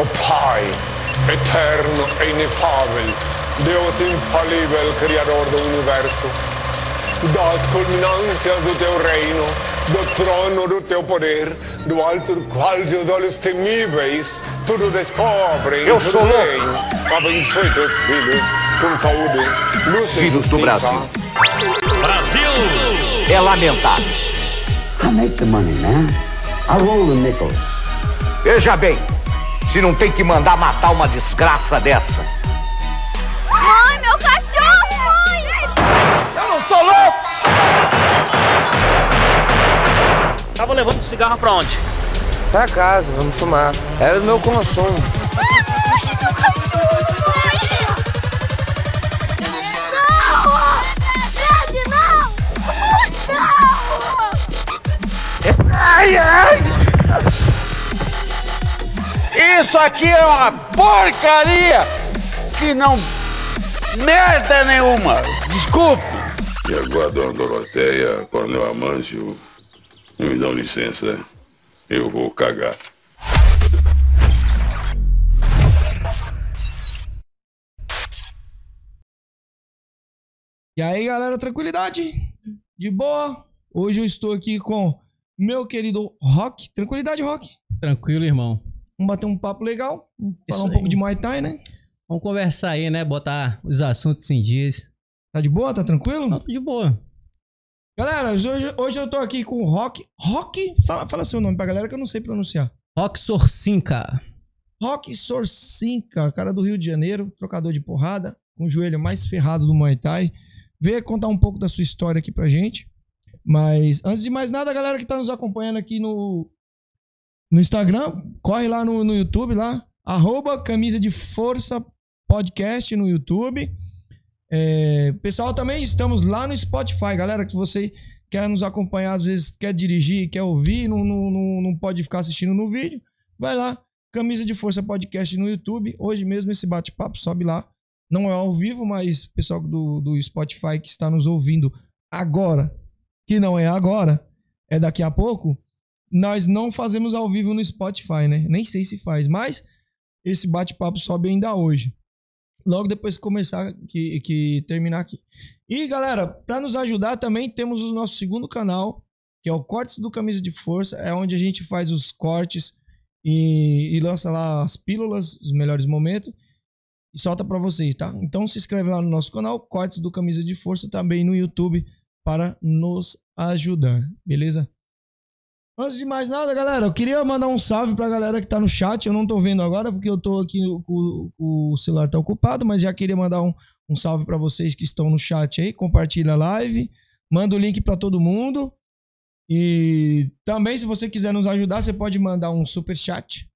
O Pai, eterno e inefável, Deus infalível, Criador do Universo, das culminâncias do teu reino, do trono do teu poder, do alto do qual teus olhos temíveis tudo descobrem, Eu tudo sou bem. Abençoe teus filhos com saúde, luz e Filhos do justiça. Brasil! É lamentável. I make the money, man. I roll the nickels. Veja bem, se não tem que mandar matar uma desgraça dessa. Mãe, meu cachorro, mãe! Eu não sou louco! Tava levando cigarro pra onde? Pra casa, vamos fumar. Era do meu consumo. Mãe, meu cachorro, mãe! Não! Não! Não! Ai, ai! Isso aqui é uma porcaria que não. merda nenhuma! Desculpe! E agora, dona Doroteia, Coronel Amâncio, me dão licença, eu vou cagar. E aí, galera, tranquilidade? De boa? Hoje eu estou aqui com meu querido Rock. Tranquilidade, Rock? Tranquilo, irmão. Vamos bater um papo legal, falar um pouco aí. de Muay Thai, né? Vamos conversar aí, né? Botar os assuntos em dias. Tá de boa? Tá tranquilo? Não, de boa. Galera, hoje, hoje eu tô aqui com o Rock. Rock? Fala, fala seu nome pra galera que eu não sei pronunciar. Rock Sorcinca. Rock Sorcinca, cara do Rio de Janeiro, trocador de porrada, com o joelho mais ferrado do Muay Thai. Veio contar um pouco da sua história aqui pra gente. Mas antes de mais nada, galera que tá nos acompanhando aqui no, no Instagram, corre lá no, no YouTube, lá, arroba camisa de força podcast no YouTube. É, pessoal, também estamos lá no Spotify, galera, que você quer nos acompanhar, às vezes quer dirigir, quer ouvir, não, não, não, não pode ficar assistindo no vídeo, vai lá, Camisa de Força Podcast no YouTube. Hoje mesmo esse bate-papo sobe lá. Não é ao vivo, mas pessoal do, do Spotify que está nos ouvindo agora, que não é agora, é daqui a pouco, nós não fazemos ao vivo no Spotify, né? Nem sei se faz, mas esse bate-papo sobe ainda hoje. Logo depois que começar, que, que terminar aqui. E galera, para nos ajudar também temos o nosso segundo canal, que é o Cortes do Camisa de Força, é onde a gente faz os cortes e, e lança lá as pílulas, os melhores momentos e solta para vocês, tá? Então se inscreve lá no nosso canal, Cortes do Camisa de Força, também no YouTube para nos ajudar, beleza? Antes de mais nada, galera, eu queria mandar um salve pra galera que tá no chat. Eu não tô vendo agora porque eu tô aqui, o, o celular tá ocupado, mas já queria mandar um, um salve pra vocês que estão no chat aí. Compartilha a live, manda o link pra todo mundo. E também, se você quiser nos ajudar, você pode mandar um super chat.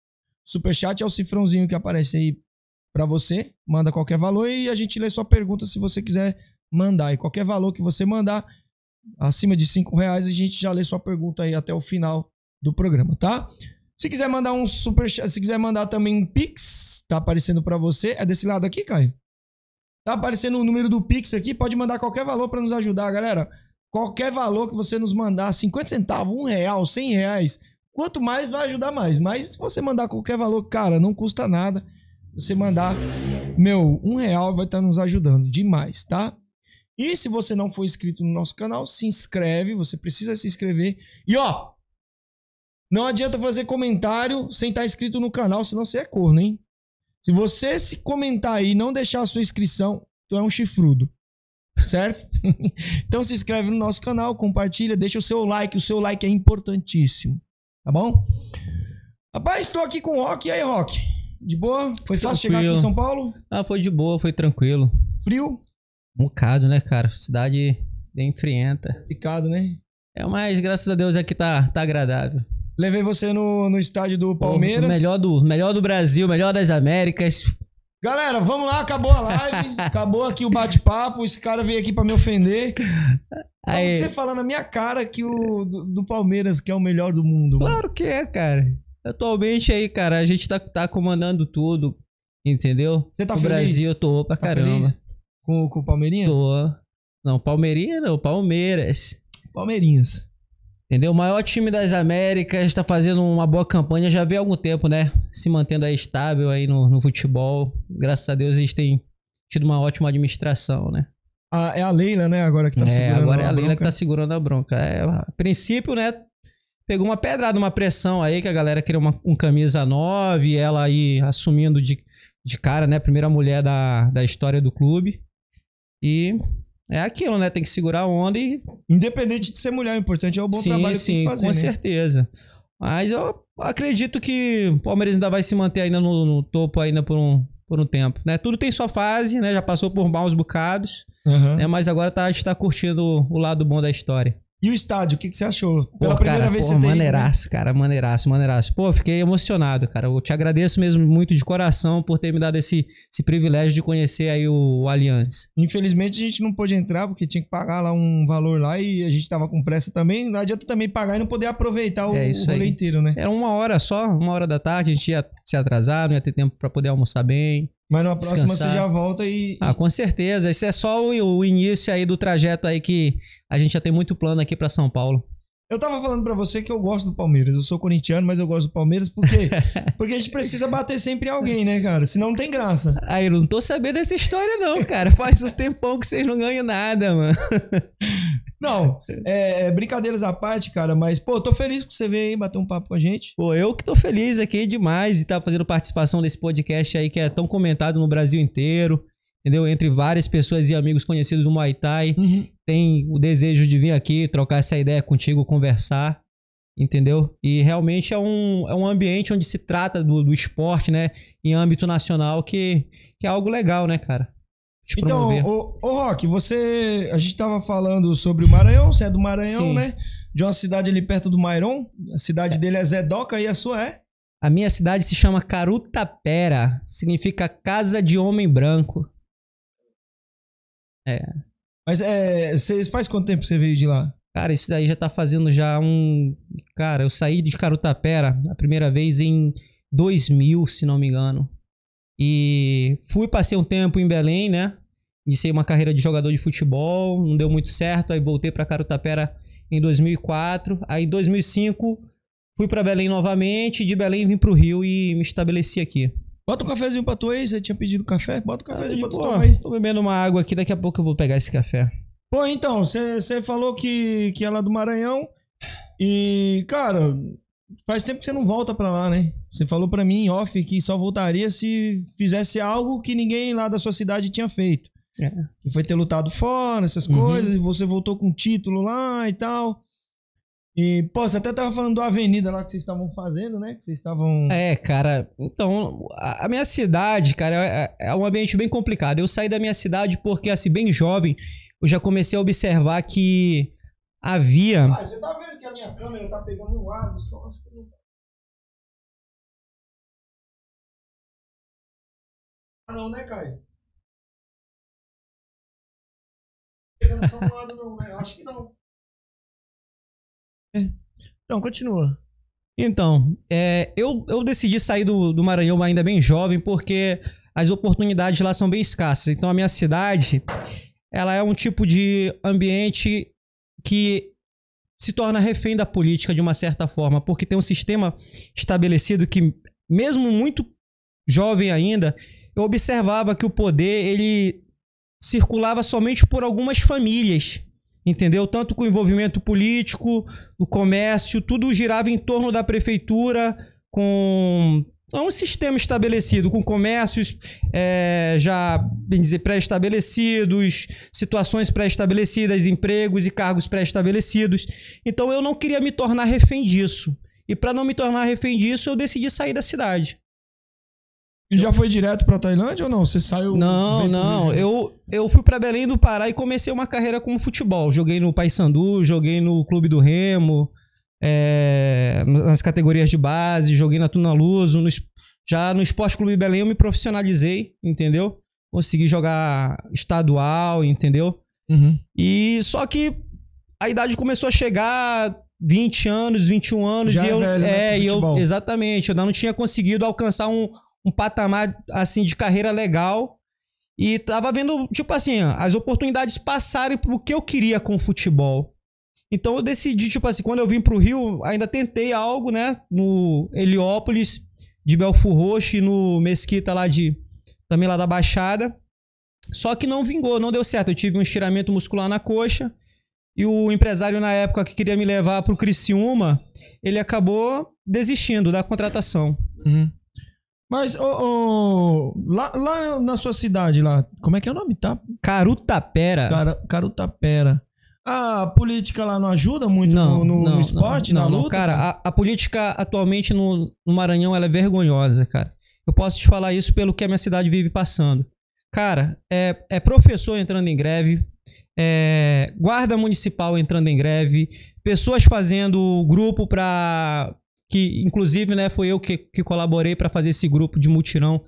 Super chat é o cifrãozinho que aparece aí pra você. Manda qualquer valor e a gente lê sua pergunta se você quiser mandar. E qualquer valor que você mandar, acima de 5 reais, a gente já lê sua pergunta aí até o final do programa, tá? Se quiser mandar um super se quiser mandar também um Pix, tá aparecendo pra você. É desse lado aqui, Caio? Tá aparecendo o número do Pix aqui, pode mandar qualquer valor pra nos ajudar, galera. Qualquer valor que você nos mandar, 50 centavos, 1 real, 100 reais, quanto mais vai ajudar mais. Mas se você mandar qualquer valor, cara, não custa nada. Você mandar, meu, um real vai estar nos ajudando demais, tá? E se você não for inscrito no nosso canal, se inscreve, você precisa se inscrever. E ó, não adianta fazer comentário sem estar inscrito no canal, senão você é corno, hein? Se você se comentar aí e não deixar a sua inscrição, tu é um chifrudo. Certo? então se inscreve no nosso canal, compartilha, deixa o seu like, o seu like é importantíssimo. Tá bom? Rapaz, estou aqui com o Rock. E aí, Rock? De boa? Foi fácil chegar aqui em Tranquilo. São Paulo? Ah, foi de boa, foi tranquilo. Frio? Um bocado, né, cara? Cidade bem frienta. Picado, né? É, mas graças a Deus aqui tá, tá agradável. Levei você no, no estádio do Palmeiras. o melhor do, melhor do Brasil, melhor das Américas. Galera, vamos lá, acabou a live, acabou aqui o bate-papo. Esse cara veio aqui pra me ofender. Aí, que você fala na minha cara que o do, do Palmeiras que é o melhor do mundo? mano? claro que é, cara. Atualmente aí, cara, a gente tá, tá comandando tudo, entendeu? Você tá o feliz? Brasil, eu tô pra Tá caramba. feliz Com, com o Palmeirinha? Tô. Não, Palmeirinha não, Palmeiras. Palmeirinhas. Entendeu? O maior time das Américas está fazendo uma boa campanha já vê há algum tempo, né? Se mantendo aí estável aí no, no futebol. Graças a Deus eles têm tido uma ótima administração, né? Ah, é a Leila, né, agora que tá é, segurando agora é a a Leila que bronca. tá segurando a bronca. É, a princípio, né? Pegou uma pedrada, uma pressão aí, que a galera queria uma, um camisa 9, e ela aí assumindo de, de cara, né? Primeira mulher da, da história do clube. E é aquilo, né? Tem que segurar a onda e Independente de ser mulher, o importante é o bom sim, trabalho que sim, tem que fazer, com né? certeza. Mas eu acredito que o Palmeiras ainda vai se manter ainda no, no topo ainda por um, por um tempo, né? Tudo tem sua fase, né? Já passou por maus bocados, Aham. né? Mas agora tá, a gente tá curtindo o lado bom da história. E o estádio, o que, que você achou? Pela Pô, primeira cara, vez pô, você tem. né? maneiraço, cara, maneiraço, maneiraço. Pô, fiquei emocionado, cara. Eu te agradeço mesmo muito de coração por ter me dado esse, esse privilégio de conhecer aí o, o Allianz. Infelizmente a gente não pôde entrar porque tinha que pagar lá um valor lá e a gente tava com pressa também. Não adianta também pagar e não poder aproveitar o, É o isso rolê aí. inteiro, né? Era uma hora só, uma hora da tarde, a gente ia se atrasar, não ia ter tempo pra poder almoçar bem. Mas na próxima Descansar. você já volta e. Ah, com certeza. Esse é só o, o início aí do trajeto aí que a gente já tem muito plano aqui pra São Paulo. Eu tava falando pra você que eu gosto do Palmeiras. Eu sou corintiano, mas eu gosto do Palmeiras porque porque a gente precisa bater sempre em alguém, né, cara? Senão não tem graça. Aí eu não tô sabendo dessa história não, cara. Faz um tempão que vocês não ganham nada, mano. Não, é, é, brincadeiras à parte, cara, mas pô, tô feliz que você veio aí bater um papo com a gente. Pô, eu que tô feliz aqui demais de estar fazendo participação desse podcast aí que é tão comentado no Brasil inteiro, entendeu? Entre várias pessoas e amigos conhecidos do Muay Thai. Tem o desejo de vir aqui, trocar essa ideia contigo, conversar, entendeu? E realmente é um, é um ambiente onde se trata do, do esporte, né? Em âmbito nacional, que, que é algo legal, né, cara? Então, ô, ô Rock, você. A gente tava falando sobre o Maranhão, você é do Maranhão, Sim. né? De uma cidade ali perto do Mairon. A cidade dele é Zedoca e a sua é? A minha cidade se chama Carutapera, significa Casa de Homem Branco. É. Mas é. Vocês faz quanto tempo você veio de lá? Cara, isso daí já tá fazendo já um. Cara, eu saí de Carutapera a primeira vez em 2000, se não me engano. E fui, passei um tempo em Belém, né? Iniciei uma carreira de jogador de futebol, não deu muito certo, aí voltei pra Carutapera em 2004. Aí em 2005 fui pra Belém novamente, de Belém vim pro Rio e me estabeleci aqui. Bota um cafezinho pra tu aí, você tinha pedido café? Bota um cafezinho pra tu tomar aí. tô bebendo uma água aqui, daqui a pouco eu vou pegar esse café. Pô, então, você falou que, que é lá do Maranhão. E, cara, faz tempo que você não volta pra lá, né? Você falou pra mim em off que só voltaria se fizesse algo que ninguém lá da sua cidade tinha feito. É. Que foi ter lutado fora, essas Uhum. coisas, e você voltou com título lá e tal. E, pô, você até tava falando da avenida lá que vocês estavam fazendo, né? Que vocês estavam. É, cara, então, a minha cidade, cara, é, é um ambiente bem complicado. Eu saí da minha cidade porque, assim, bem jovem, eu já comecei a observar que havia. Ah, você tá vendo que a minha câmera tá pegando um ar? Só acho que não tá. Ah, não, né, Caio? Pegando só um lado, não, né? Acho que não. É. Então, continua. Então, é, eu, eu decidi sair do, do Maranhão ainda bem jovem porque as oportunidades lá são bem escassas. Então, a minha cidade, ela é um tipo de ambiente que se torna refém da política de uma certa forma, porque tem um sistema estabelecido que, mesmo muito jovem ainda, eu observava que o poder ele circulava somente por algumas famílias, entendeu? Tanto com envolvimento político, o comércio, tudo girava em torno da prefeitura, com é um sistema estabelecido, com comércios é, já, bem dizer, pré-estabelecidos, situações pré-estabelecidas, empregos e cargos pré-estabelecidos. Então eu não queria me tornar refém disso. E para não me tornar refém disso, eu decidi sair da cidade. E já foi direto pra Tailândia ou não? Você saiu. Não, não. Eu, eu fui pra Belém do Pará e comecei uma carreira como futebol. Joguei no Paysandu, joguei no Clube do Remo, é, nas categorias de base, joguei na Tuna Luso. no já no Esporte Clube Belém eu me profissionalizei, entendeu? Consegui jogar estadual, entendeu? Uhum. E só que a idade começou a chegar 20 anos, 21 anos Já e é eu velho, né, é, e eu exatamente, eu ainda não tinha conseguido alcançar um, um patamar assim de carreira legal e tava vendo tipo assim, as oportunidades passarem pro que eu queria com o futebol. Então eu decidi, tipo assim, quando eu vim pro Rio, ainda tentei algo, né? No Heliópolis, de Belfur Roxo e no Mesquita lá de. Também lá da Baixada. Só que não vingou, não deu certo. Eu tive um estiramento muscular na coxa. E o empresário na época que queria me levar pro Criciúma, ele acabou desistindo da contratação. Uhum. Mas, ô, ô, lá, lá na sua cidade, lá, como é que é o nome? Tá? Carutapera. Cara, Carutapera. A política lá não ajuda muito no, no- no esporte, não, na não. luta? Cara, a, a política atualmente no, no Maranhão ela é vergonhosa, cara. Eu posso te falar isso pelo que a minha cidade vive passando. Cara, é, é professor entrando em greve, é guarda municipal entrando em greve, pessoas fazendo grupo pra. Que inclusive né, foi eu que, que colaborei para fazer esse grupo de mutirão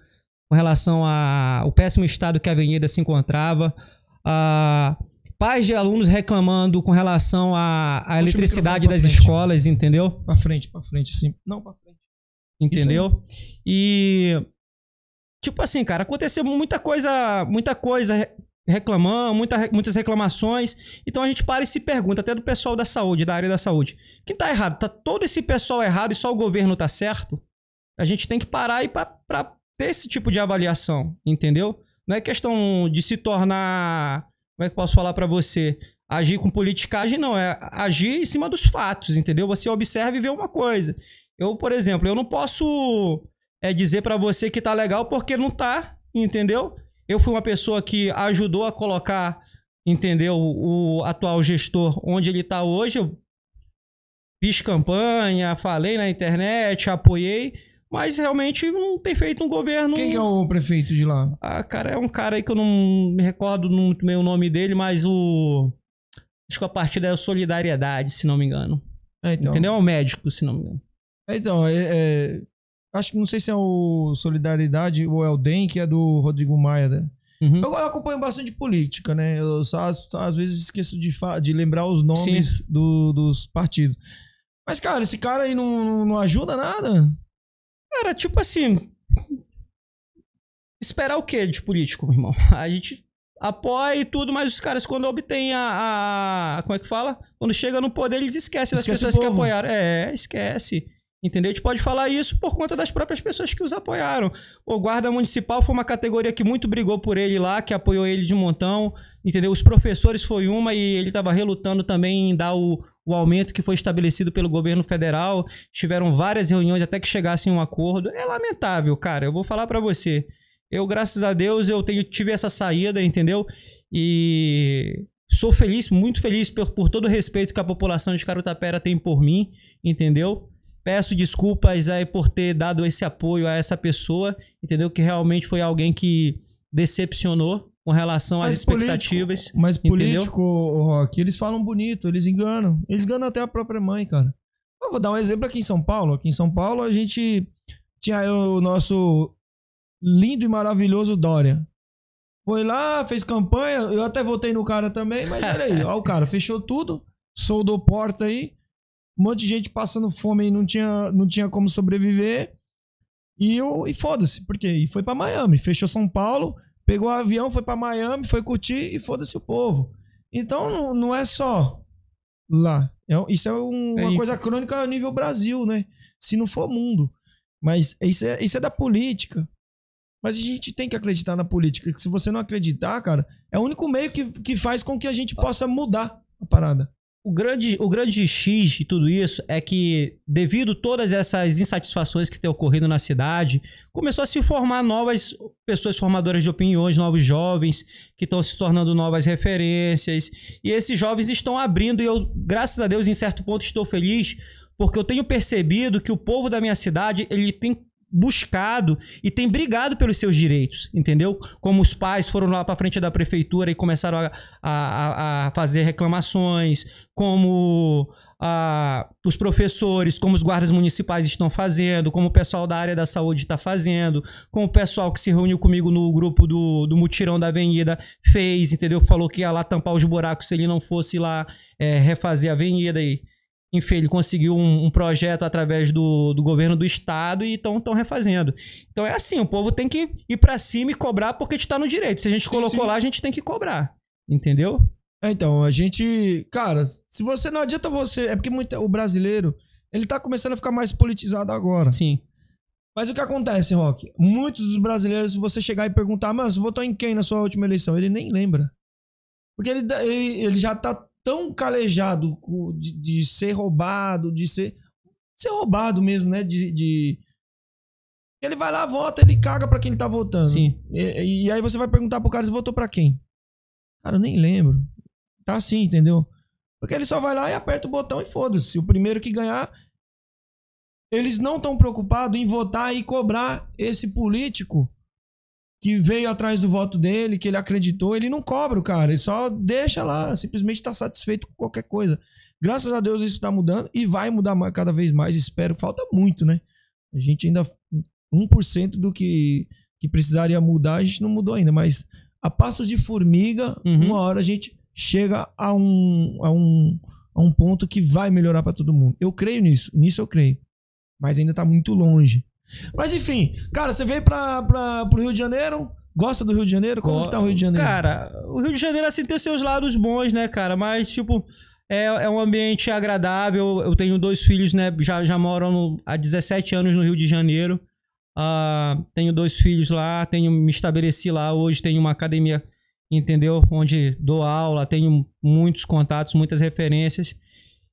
com relação ao péssimo estado que a avenida se encontrava. Ah, pais de alunos reclamando com relação à, eletricidade das frente. escolas, entendeu? Pra frente, pra frente, assim. Não, pra frente. Entendeu? E tipo assim, cara, aconteceu muita coisa, muita coisa reclamando, muita, muitas reclamações. Então a gente para e se pergunta, até do pessoal da saúde, da área da saúde. Quem tá errado? Tá todo esse pessoal errado e só o governo tá certo? A gente tem que parar e pra ter esse tipo de avaliação, entendeu? Não é questão de se tornar, como é que eu posso falar pra você? Agir com politicagem, não. É agir em cima dos fatos, entendeu? Você observa e vê uma coisa. Eu, por exemplo, eu não posso é, dizer pra você que tá legal porque não tá, entendeu? Eu fui uma pessoa que ajudou a colocar, entendeu, o atual gestor onde ele tá hoje. Eu fiz campanha, falei na internet, apoiei, mas realmente não tem feito um governo. Quem que é o prefeito de lá? Ah, cara, é um cara aí que eu não me recordo muito bem o nome dele, mas o. Acho que a partida é o Solidariedade, se não me engano. É, então. Entendeu? É um médico, se não me engano. É, então, é, é- acho que não sei se é o Solidariedade ou é o DEM, que é do Rodrigo Maia, né? Uhum. Eu, eu acompanho bastante política, né? Eu só, só às vezes esqueço de, de lembrar os nomes do- dos partidos. Mas, cara, esse cara aí não, não- ajuda nada? Cara, tipo assim. Esperar o quê de político, meu irmão? A gente apoia e tudo, mas os caras, quando obtêm a, a- Como é que fala? Quando chega no poder, eles esquecem das Esquece o pessoas que apoiaram. É, esquece. Entendeu? A gente pode falar isso por conta das próprias pessoas que os apoiaram. O guarda municipal foi uma categoria que muito brigou por ele lá, que apoiou ele de um montão. Entendeu? Os professores foi uma e ele estava relutando também em dar o, o aumento que foi estabelecido pelo governo federal. Tiveram várias reuniões até que chegassem a um acordo. É lamentável, cara. Eu vou falar pra você. Eu, graças a Deus, eu tenho, tive essa saída, entendeu? E sou feliz, muito feliz por, por todo o respeito que a população de Carutapera tem por mim, entendeu? Peço desculpas aí por ter dado esse apoio a essa pessoa, entendeu? Que realmente foi alguém que decepcionou com relação às expectativas. Político, mas entendeu? político, Rock, eles falam bonito, eles enganam. Eles enganam até a própria mãe, cara. Eu vou dar um exemplo aqui em São Paulo. Aqui em São Paulo a gente tinha o nosso lindo e maravilhoso Dória. Foi lá, fez campanha, eu até votei no cara também, mas olha aí, ó, o cara fechou tudo, soldou porta aí, um monte de gente passando fome e não tinha, não tinha como sobreviver. E, eu, e foda-se, por quê? E foi pra Miami, fechou São Paulo, pegou o avião, foi pra Miami, foi curtir e foda-se o povo. Então não, não é só lá. É um- isso é um- É uma isso. coisa crônica a nível Brasil, né? Se não for mundo. Mas isso é, isso é da política. Mas a gente tem que acreditar na política. que Se você não acreditar, cara, é o único meio que, que faz com que a gente possa mudar a parada. O grande, o grande X de tudo isso é que, devido a todas essas insatisfações que têm ocorrido na cidade, começou a se formar novas pessoas formadoras de opiniões, novos jovens que estão se tornando novas referências. E esses jovens estão abrindo, e eu, graças a Deus, em certo ponto, estou feliz, porque eu tenho percebido que o povo da minha cidade ele tem buscado e tem brigado pelos seus direitos, entendeu? Como os pais foram lá para frente da prefeitura e começaram a, a, a fazer reclamações, como ah, os professores, como os guardas municipais estão fazendo, como o pessoal da área da saúde está fazendo, como o pessoal que se reuniu comigo no grupo do, do mutirão da avenida fez, entendeu? Falou que ia lá tampar os buracos se ele não fosse lá eh, refazer a avenida e enfim, ele conseguiu um, um projeto através do, do governo do estado e estão refazendo. Então é assim, o povo tem que ir pra cima e cobrar porque está no direito. Se a gente colocou sim. lá, a gente tem que cobrar. Entendeu? É, então, a gente. Cara, se você. Não adianta você. É porque muito, o brasileiro. Ele tá começando a ficar mais politizado agora. Sim. Mas o que acontece, Rock? Muitos dos brasileiros, se você chegar e perguntar, mano, você votou em quem na sua última eleição? Ele nem lembra. Porque ele, ele, ele já tá tão calejado de, de ser roubado, de ser. Ser roubado mesmo, né? De. de- Ele vai lá, vota, ele caga pra quem ele tá votando. Sim. E, e aí você vai perguntar pro cara se votou pra quem? Cara, eu nem lembro. Tá assim, entendeu? Porque ele só vai lá e aperta o botão e foda-se. O primeiro que ganhar. Eles não estão preocupados em votar e cobrar esse político que veio atrás do voto dele, que ele acreditou. Ele não cobra o cara, ele só deixa lá, simplesmente tá satisfeito com qualquer coisa. Graças a Deus isso tá mudando e vai mudar cada vez mais, espero. Falta muito, né? A gente ainda. 1% do que, que precisaria mudar, a gente não mudou ainda, mas a passos de formiga, Uhum. uma hora a gente chega a um, a um, a um ponto que vai melhorar pra todo mundo. Eu creio nisso, nisso eu creio. Mas ainda tá muito longe. Mas enfim, cara, você veio pra, pra, pro Rio de Janeiro? Gosta do Rio de Janeiro? Como que tá o Rio de Janeiro? Cara, o Rio de Janeiro, assim, tem seus lados bons, né, cara? Mas, tipo, é, é um ambiente agradável. Eu tenho dois filhos, né? Já, já moram no- há 17 anos no Rio de Janeiro. Ah, tenho dois filhos lá, tenho, me estabeleci lá. Hoje tenho uma academia, entendeu? Onde dou aula, tenho muitos contatos, muitas referências.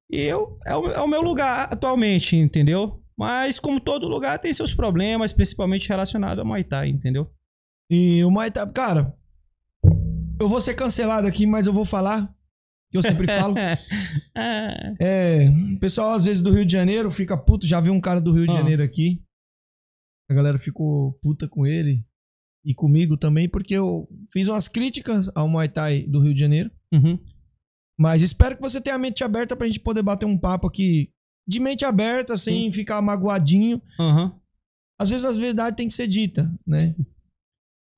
E eu, é, o, é o meu lugar atualmente, entendeu? Mas, como todo lugar, tem seus problemas, principalmente relacionado ao Muay Thai, entendeu? E o Muay Thai, cara, eu vou ser cancelado aqui, mas eu vou falar, que eu sempre falo. É. É, o pessoal às vezes do Rio de Janeiro fica puto, já vi um cara do Rio de Ah. Janeiro aqui. A galera ficou puta com ele e comigo também, porque eu fiz umas críticas ao Muay Thai do Rio de Janeiro. Uhum. Mas espero que você tenha a mente aberta pra gente poder bater um papo aqui de mente aberta, sem ficar magoadinho. Aham. Às vezes as verdades têm que ser dita, né?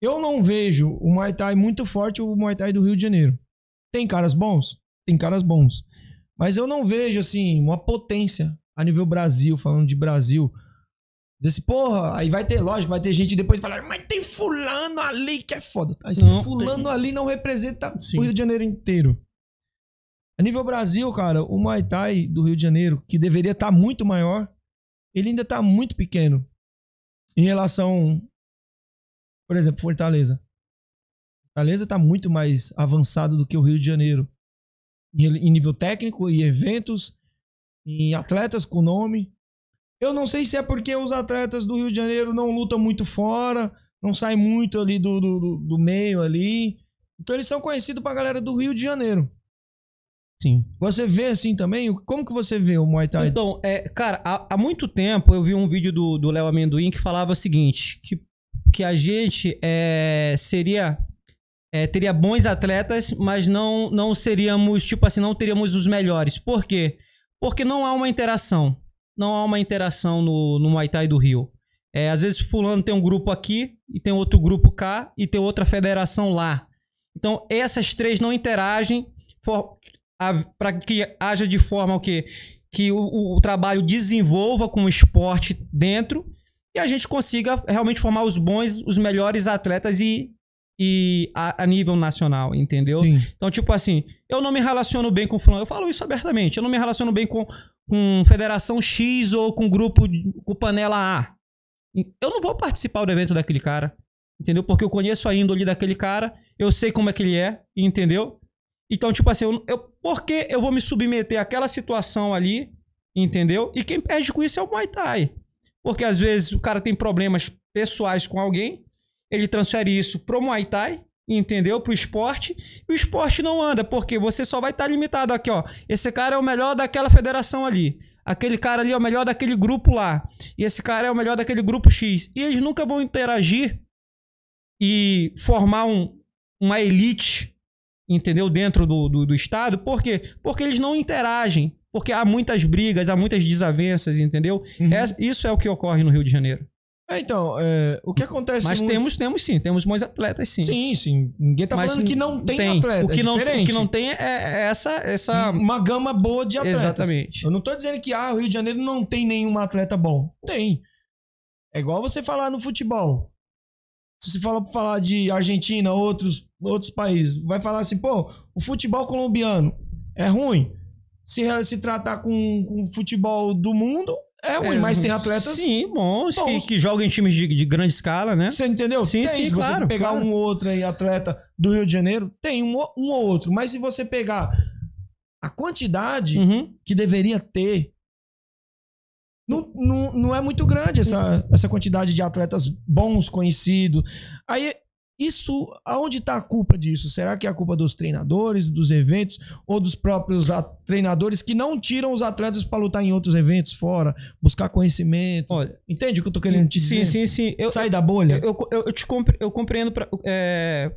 Eu não vejo o Muay Thai muito forte, o Muay Thai do Rio de Janeiro. Tem caras bons? Tem caras bons. Mas eu não vejo, assim, uma potência a nível Brasil, falando de Brasil. Dizer assim, porra, aí vai ter, lógico, vai ter gente depois falar, mas tem fulano ali que é foda. Aí esse Não, fulano tem. ali não representa Sim. o Rio de Janeiro inteiro. A nível Brasil, cara, o Muay Thai do Rio de Janeiro, que deveria estar muito maior, ele ainda tá muito pequeno. Em relação, por exemplo, Fortaleza. Fortaleza tá muito mais avançado do que o Rio de Janeiro. Em nível técnico, em eventos, em atletas com nome. Eu não sei se é porque os atletas do Rio de Janeiro não lutam muito fora, não saem muito ali do, do- do meio ali. Então eles são conhecidos pra galera do Rio de Janeiro. Sim. Você vê assim também? Como que você vê o Muay Thai? Então, é, cara, há, há muito tempo eu vi um vídeo do Léo Amendoim que falava o seguinte: que, que a gente é, seria. é, teria bons atletas, mas não, não seríamos, tipo assim, não teríamos os melhores. Por quê? Porque não há uma interação. Não há uma interação no, no Muay Thai do Rio. É, às vezes fulano tem um grupo aqui, e tem outro grupo cá, e tem outra federação lá. Então, essas três não interagem para que haja de forma o quê? Que o, o- trabalho desenvolva com o esporte dentro e a gente consiga realmente formar os bons, os melhores atletas e, e a, a nível nacional, entendeu? Sim. Então, tipo assim, eu não me relaciono bem com fulano. Eu falo isso abertamente. Eu não me relaciono bem com, com Federação X ou com grupo, com Panela A. Eu não vou participar do evento daquele cara. Entendeu? Porque eu conheço a índole daquele cara. Eu sei como é que ele é. Entendeu? Então, tipo assim, eu, eu, por que eu vou me submeter àquela situação ali? Entendeu? E quem perde com isso é o Muay Thai. Porque às vezes o cara tem problemas pessoais com alguém, ele transfere isso pro Muay Thai, entendeu? Pro esporte, e o esporte não anda, porque você só vai estar limitado aqui, ó. Esse cara é o melhor daquela federação ali. Aquele cara ali é o melhor daquele grupo lá. E esse cara é o melhor daquele grupo X. E eles nunca vão interagir e formar um, uma elite, entendeu? Dentro do, do, do Estado. Por quê? Porque eles não interagem. Porque há muitas brigas, há muitas desavenças, entendeu? Uhum. É- isso é o que ocorre no Rio de Janeiro. É, então, é, o que acontece Mas muito- temos, temos sim, temos bons atletas sim. Sim, sim. Ninguém tá Mas falando que não tem, atleta. O que, é não, o que não tem é, é essa, essa... Uma gama boa de atletas. Exatamente. Eu não tô dizendo que ah, o Rio de Janeiro não tem nenhum atleta bom. Tem. É igual você falar no futebol. Se você fala falar de Argentina, outros, outros países, vai falar assim, pô, o futebol colombiano é ruim. Se, se tratar com, com o futebol do mundo, é ruim, É, mas tem atletas. Sim, bons, bons. Que, que jogam em times de, de grande escala, né? Você entendeu? Sim, tem, sim, se você claro, pegar claro. um ou outro aí, atleta do Rio de Janeiro, tem um, ou- um ou outro. Mas se você pegar a quantidade Uhum. que deveria ter, não, não, não é muito grande essa, essa quantidade de atletas bons, conhecidos. Aí, isso, aonde está a culpa disso? Será que é a culpa dos treinadores, dos eventos, ou dos próprios treinadores que não tiram os atletas para lutar em outros eventos fora, buscar conhecimento? Olha, Entende o que eu tô querendo te sim, dizer? sim, sim. Eu, Sai da bolha. eu, eu, eu te compre- eu compreendo. Pra, é,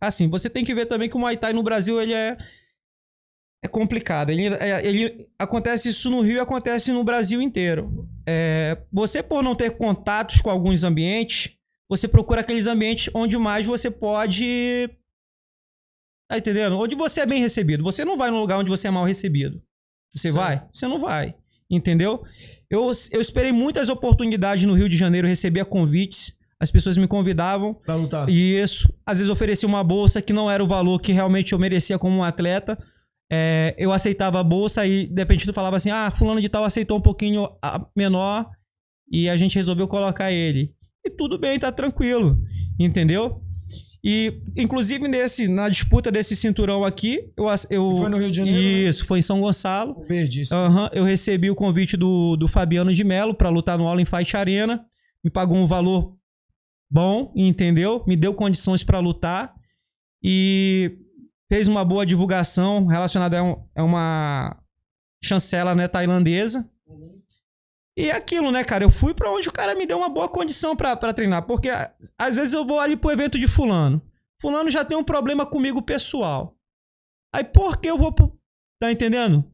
assim, você tem que ver também que o Muay Thai no Brasil ele é, é complicado. Ele, é- ele acontece isso no Rio e acontece no Brasil inteiro. É, você por não ter contatos com alguns ambientes, você procura aqueles ambientes onde mais você pode Tá entendendo? Onde você é bem recebido. Você não vai num lugar onde você é mal recebido. Você Certo. vai? Você não vai. Entendeu? Eu, eu esperei muitas oportunidades no Rio de Janeiro, recebia convites. As pessoas me convidavam. Pra lutar. E isso, às vezes oferecia uma bolsa que não era o valor que realmente eu merecia como um atleta. É, eu aceitava a bolsa e de repente tu falava assim: ah, fulano de tal aceitou um pouquinho menor e a gente resolveu colocar ele. E tudo bem, tá tranquilo. Entendeu? E, inclusive, nesse, na disputa desse cinturão aqui, eu. eu Foi no Rio de Janeiro, né? Isso, foi em São Gonçalo. Verde, isso. Aham, eu recebi o convite do, do Fabiano de Mello pra lutar no All in Fight Arena. Me pagou um valor bom, entendeu? Me deu condições pra lutar e fez uma boa divulgação relacionada a, um- a uma chancela né, tailandesa. E é aquilo, né, cara? Eu fui pra onde o cara me deu uma boa condição pra treinar. Porque às vezes eu vou ali pro evento de Fulano. Fulano já tem um problema comigo pessoal. Aí por que eu vou pro. Tá entendendo?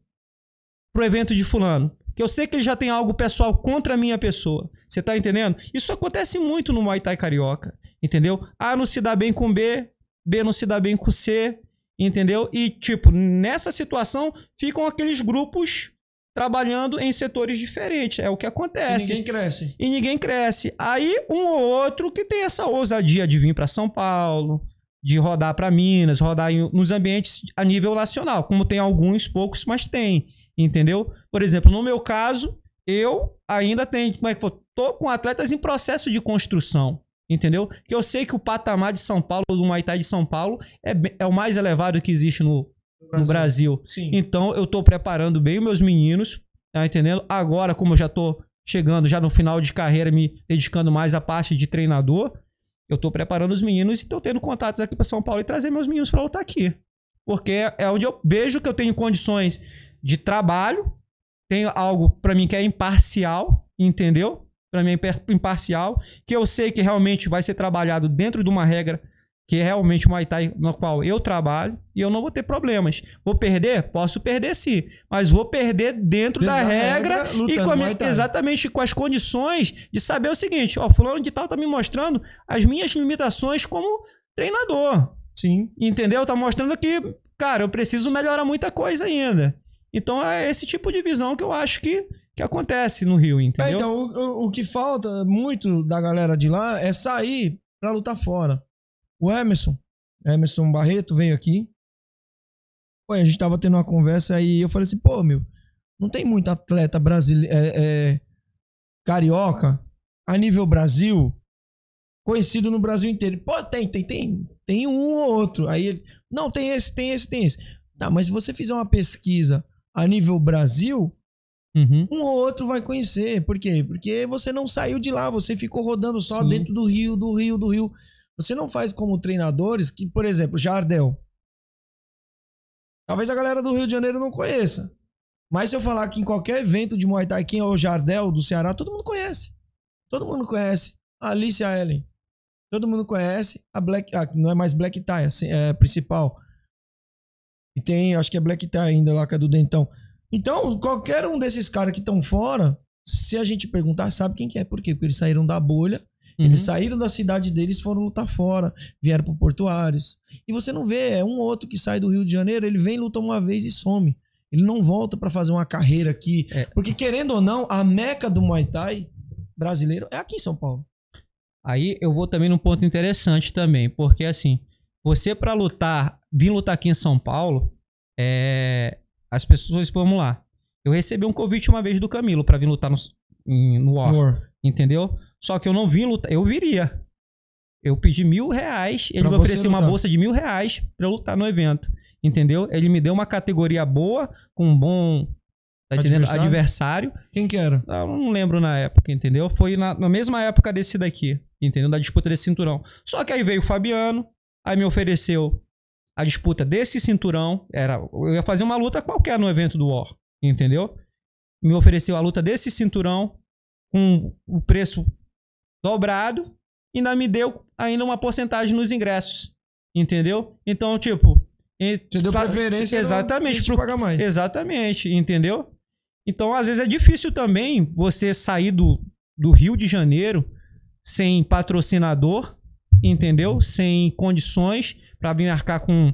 Pro evento de Fulano. Que eu sei que ele já tem algo pessoal contra a minha pessoa. Você tá entendendo? Isso acontece muito no Muay Thai carioca. Entendeu? A não se dá bem com B, B não se dá bem com C. Entendeu? E, tipo, nessa situação ficam aqueles grupos trabalhando em setores diferentes. É o que E acontece ninguém cresce. e ninguém cresce. Aí um ou outro que tem essa ousadia de vir para São Paulo, de rodar para Minas, rodar em- nos ambientes a nível nacional, como tem alguns poucos, mas tem, entendeu? Por exemplo, no meu caso, eu ainda tenho, como é que foi? Tô com atletas em processo de construção. Entendeu? Que eu sei que o patamar de São Paulo, do Muay Thai de São Paulo, é, é o mais elevado que existe no, no Brasil. Sim. Então eu tô preparando bem os meus meninos, tá entendendo? Agora, como eu já tô chegando já no final de carreira, me dedicando mais à parte de treinador, eu tô preparando os meninos e tô tendo contatos aqui para São Paulo e trazer meus meninos para lutar aqui. Porque é onde eu vejo que eu tenho condições de trabalho, tenho algo para mim que é imparcial, entendeu? Para mim é imparcial, que eu sei que realmente vai ser trabalhado dentro de uma regra que é realmente o Muay Thai no qual eu trabalho e eu não vou ter problemas. Vou perder? Posso perder sim, mas vou perder dentro, Dentro da, da regra, regra, e com a exatamente com as condições de saber o seguinte, ó, fulano de tal tá me mostrando as minhas limitações como treinador. Sim. Entendeu? Tá mostrando que, cara, eu preciso melhorar muita coisa ainda. Então é esse tipo de visão que eu acho que, que acontece no Rio, É, entendeu? então, o, o- que falta muito da galera de lá é sair pra lutar fora. O Emerson, Emerson Barreto veio aqui. Pô, a gente tava tendo uma conversa aí eu falei assim, pô, meu, não tem muito atleta brasileiro, carioca, a nível Brasil, conhecido no Brasil inteiro. Pô, tem, tem, tem. Tem um ou outro. Aí ele, não, tem esse, tem esse, tem esse. Tá, mas se você fizer uma pesquisa a nível Brasil, Uhum. um ou outro vai conhecer. Por quê? Porque você não saiu de lá, você ficou rodando só Sim. dentro do Rio, do Rio, do Rio. Você não faz como treinadores que, por exemplo, Jardel. Talvez a galera do Rio de Janeiro não conheça. Mas se eu falar que em qualquer evento de Muay Thai, quem é o Jardel do Ceará, todo mundo conhece. Todo mundo conhece. A Alicia Ellen. Todo mundo conhece. A Black. Ah, não é mais Black Tie, assim, é principal. E tem, acho que é Black Tie ainda lá, que é do Dentão. Então, qualquer um desses caras que estão fora, se a gente perguntar, sabe quem que é. Por quê? Porque eles saíram da bolha, Uhum. eles saíram da cidade deles, foram lutar fora, vieram pro Portuários. E você não vê, é um ou outro que sai do Rio de Janeiro, ele vem, luta uma vez e some. Ele não volta pra fazer uma carreira aqui. É. Porque, querendo ou não, a meca do Muay Thai brasileiro é aqui em São Paulo. Aí eu vou também num ponto interessante também, porque assim, você pra lutar, vir lutar aqui em São Paulo, é, as pessoas, vamos lá. Eu recebi um convite uma vez do Camilo pra vir lutar no, em- no War, War. entendeu? Só que eu não vim lutar, eu viria. Eu pedi mil reais, ele Pra me ofereceu uma bolsa de mil reais pra eu lutar no evento, entendeu? Ele me deu uma categoria boa, com um bom, tá entendendo? Adversário? Adversário. Quem que era? Ah, Eu não lembro na época, entendeu? Foi na, na mesma época desse daqui, entendeu? Da disputa desse cinturão. Só que aí veio o Fabiano, aí me ofereceu a disputa desse cinturão. Era, eu ia fazer uma luta qualquer no evento do War, entendeu? Me ofereceu a luta desse cinturão com o preço dobrado ainda me deu ainda uma porcentagem nos ingressos, entendeu? Então, tipo... Você deu pra- preferência Exatamente. pro- paga mais. Exatamente, entendeu? Então, às vezes é difícil também você sair do, do Rio de Janeiro sem patrocinador, entendeu? Sem condições para vir arcar com,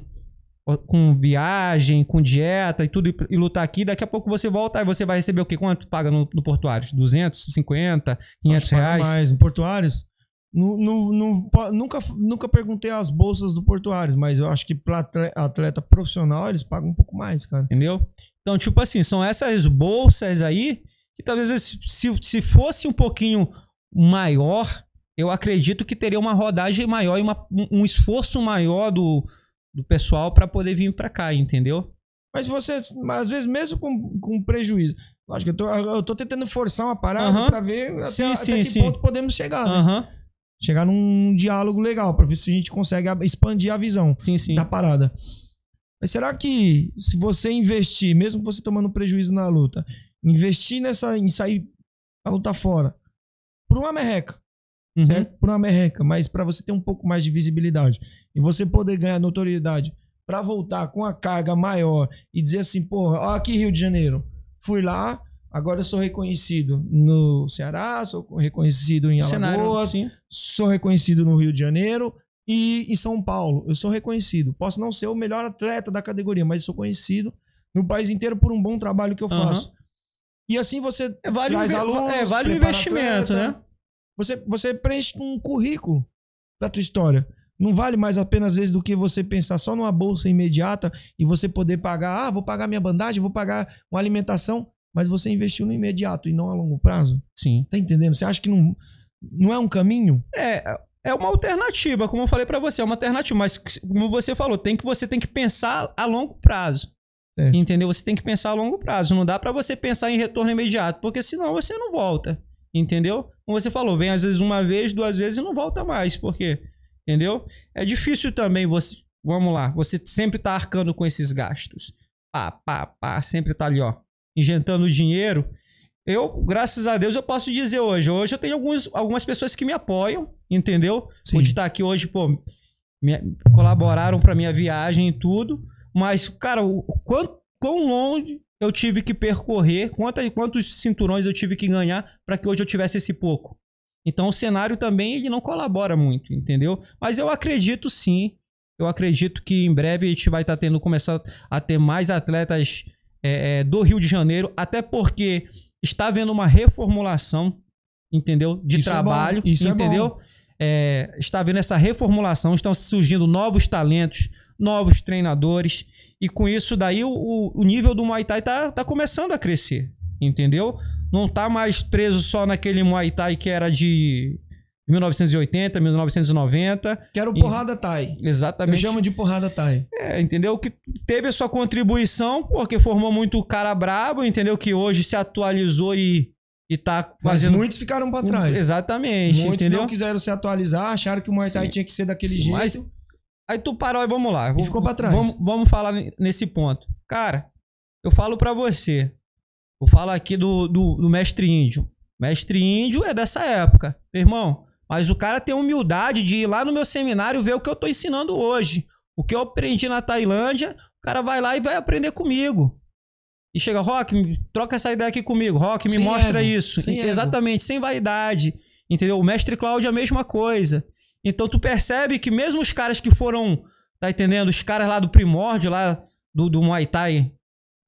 com viagem, com dieta e tudo, e, lutar aqui. Daqui a pouco você volta e você vai receber o quê? Quanto paga no, no Portuários? 250, 500 Acho que paga reais? mais. No Portuários, nu- nu- po- nunca, nunca perguntei as bolsas do Portuários, mas eu acho que pra atle- atleta profissional eles pagam um pouco mais, cara. Entendeu? Então, tipo assim, são essas bolsas aí que talvez se, se fosse um pouquinho maior, eu acredito que teria uma rodagem maior e uma- um um esforço maior do, do pessoal para poder vir para cá, entendeu? Mas você, às vezes, mesmo com, com prejuízo, lógico, eu tô, eu tô tentando forçar uma parada Aham. pra ver até, Sim, até sim, que sim. ponto podemos chegar, né? Aham. Chegar num diálogo legal, pra ver se a gente consegue expandir a visão Sim, sim. da parada. Mas será que se você investir, mesmo você tomando prejuízo na luta, investir nessa, em sair pra lutar fora, por uma merreca, Uhum. certo? Por uma merreca, mas pra você ter um pouco mais de visibilidade e você poder ganhar notoriedade pra voltar com a carga maior e dizer assim, porra, ó aqui Rio de Janeiro, fui lá, agora eu sou reconhecido no Ceará, sou reconhecido em Alagoas, sou reconhecido no Rio de Janeiro e em São Paulo. Eu sou reconhecido. Posso não ser o melhor atleta da categoria, mas sou conhecido no país inteiro por um bom trabalho que eu faço. E assim você É, vale o traz alunos, é, vale o investimento, atleta. né? Você, você preenche um currículo da tua história. Não vale mais a pena, às vezes, do que você pensar só numa bolsa imediata e você poder pagar, ah, vou pagar minha bandagem, vou pagar uma alimentação, mas você investiu no imediato e não a longo prazo. Sim. Tá entendendo? Você acha que não, não é um caminho? É, é uma alternativa, como eu falei pra você, é uma alternativa, mas como você falou, tem que você tem que pensar a longo prazo. É. Entendeu? Você tem que pensar a longo prazo, não dá pra você pensar em retorno imediato, porque senão você não volta. Entendeu? Como você falou, vem às vezes uma vez, duas vezes e não volta mais, por quê? Entendeu? É difícil também você, vamos lá, você sempre tá arcando com esses gastos. Pá, pá, pá, sempre tá ali, ó, injetando dinheiro. Eu, graças a Deus, eu posso dizer hoje. Hoje eu tenho alguns, algumas pessoas que me apoiam, entendeu? Sim. Pude estar aqui hoje, pô, me- colaboraram pra minha viagem e tudo. Mas, cara, o quão, quão longe eu tive que percorrer, quantas, quantos cinturões eu tive que ganhar pra que hoje eu tivesse esse pouco. Então o cenário também ele não colabora muito, entendeu? Mas eu acredito sim. Eu acredito que em breve a gente vai estar tendo, começar a ter mais atletas é, é, do Rio de Janeiro, até porque está havendo uma reformulação, entendeu? De Isso é trabalho, isso é entendeu? bom. É, está havendo essa reformulação, estão surgindo novos talentos, novos treinadores, e com isso daí o, o- o nível do Muay Thai tá, tá começando a crescer, entendeu? Não tá mais preso só naquele Muay Thai que era de 1980, 1990. Quero E- porrada Thai. Eu Exatamente. chamo de porrada Thai. É, entendeu? Que teve a sua contribuição, porque formou muito cara brabo, entendeu? Que hoje se atualizou e, e tá Mas fazendo. muitos ficaram pra trás. Exatamente, Muitos entendeu? não quiseram se atualizar, acharam que o Muay Thai Sim. tinha que ser daquele Sim, jeito. mas- Aí tu parou e vamos lá. ficou pra trás. Vamos, vamos falar nesse ponto. Cara, eu falo pra você. Eu falo aqui do, do, do mestre índio. Mestre índio é dessa época, meu irmão. Mas o cara tem humildade de ir lá no meu seminário ver o que eu tô ensinando hoje. O que eu aprendi na Tailândia, o cara vai lá e vai aprender comigo. E chega, Rock, troca essa ideia aqui comigo. Rock, me Sem mostra ego, isso. sem ego. Exatamente, sem vaidade. Entendeu? O mestre Cláudio é a mesma coisa. Então tu percebe que mesmo os caras que foram, tá entendendo? Os caras lá do primórdio, lá do, do Muay Thai,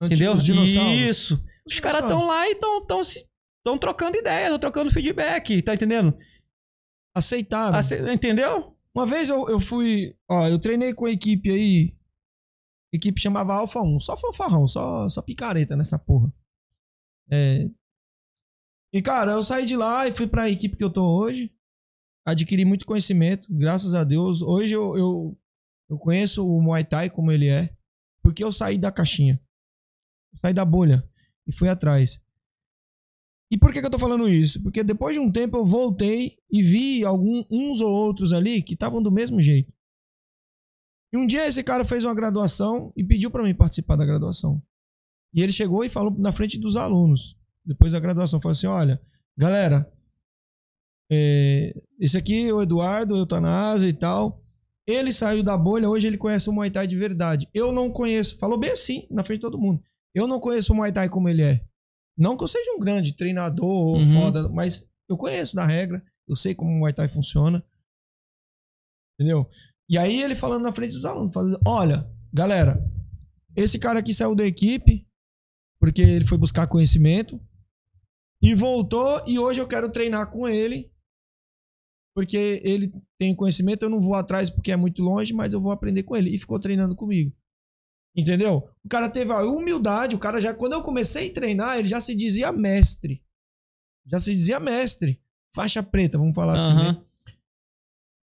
entendeu? Isso. Os caras estão lá e estão tão, trocando ideia, estão trocando feedback, tá entendendo? Aceitaram. Ace- entendeu? Uma vez eu, eu fui. Ó, eu treinei com a equipe aí. A equipe chamava Alfa 1. Só fanfarrão, só, só picareta nessa porra. É. E, cara, eu saí de lá e fui pra equipe que eu tô hoje. Adquiri muito conhecimento, graças a Deus. Hoje eu, eu, eu conheço o Muay Thai como ele é. Porque eu saí da caixinha. Saí da bolha e fui atrás. E por que, que eu tô falando isso? Porque depois de um tempo eu voltei e vi alguns uns ou outros ali que estavam do mesmo jeito. E um dia esse cara fez uma graduação e pediu para mim participar da graduação. E ele chegou e falou na frente dos alunos, depois da graduação, falou assim: olha, galera, é, esse aqui o Eduardo, Eutanásia e tal. Ele saiu da bolha, hoje ele conhece o Muay Thai de verdade. Eu não conheço, falou bem assim, na frente de todo mundo. Eu não conheço o Muay Thai como ele é. Não que eu seja um grande treinador ou Uhum. foda, mas eu conheço da regra, eu sei como o Muay Thai funciona. Entendeu? E aí ele falando na frente dos alunos, falando, olha, galera, esse cara aqui saiu da equipe porque ele foi buscar conhecimento e voltou e hoje eu quero treinar com ele porque ele tem conhecimento, eu não vou atrás porque é muito longe, mas eu vou aprender com ele. E ficou treinando comigo. Entendeu? O cara teve a humildade, o cara já, quando eu comecei a treinar, ele já se dizia mestre. Já se dizia mestre. Faixa preta, vamos falar assim, Aham. né?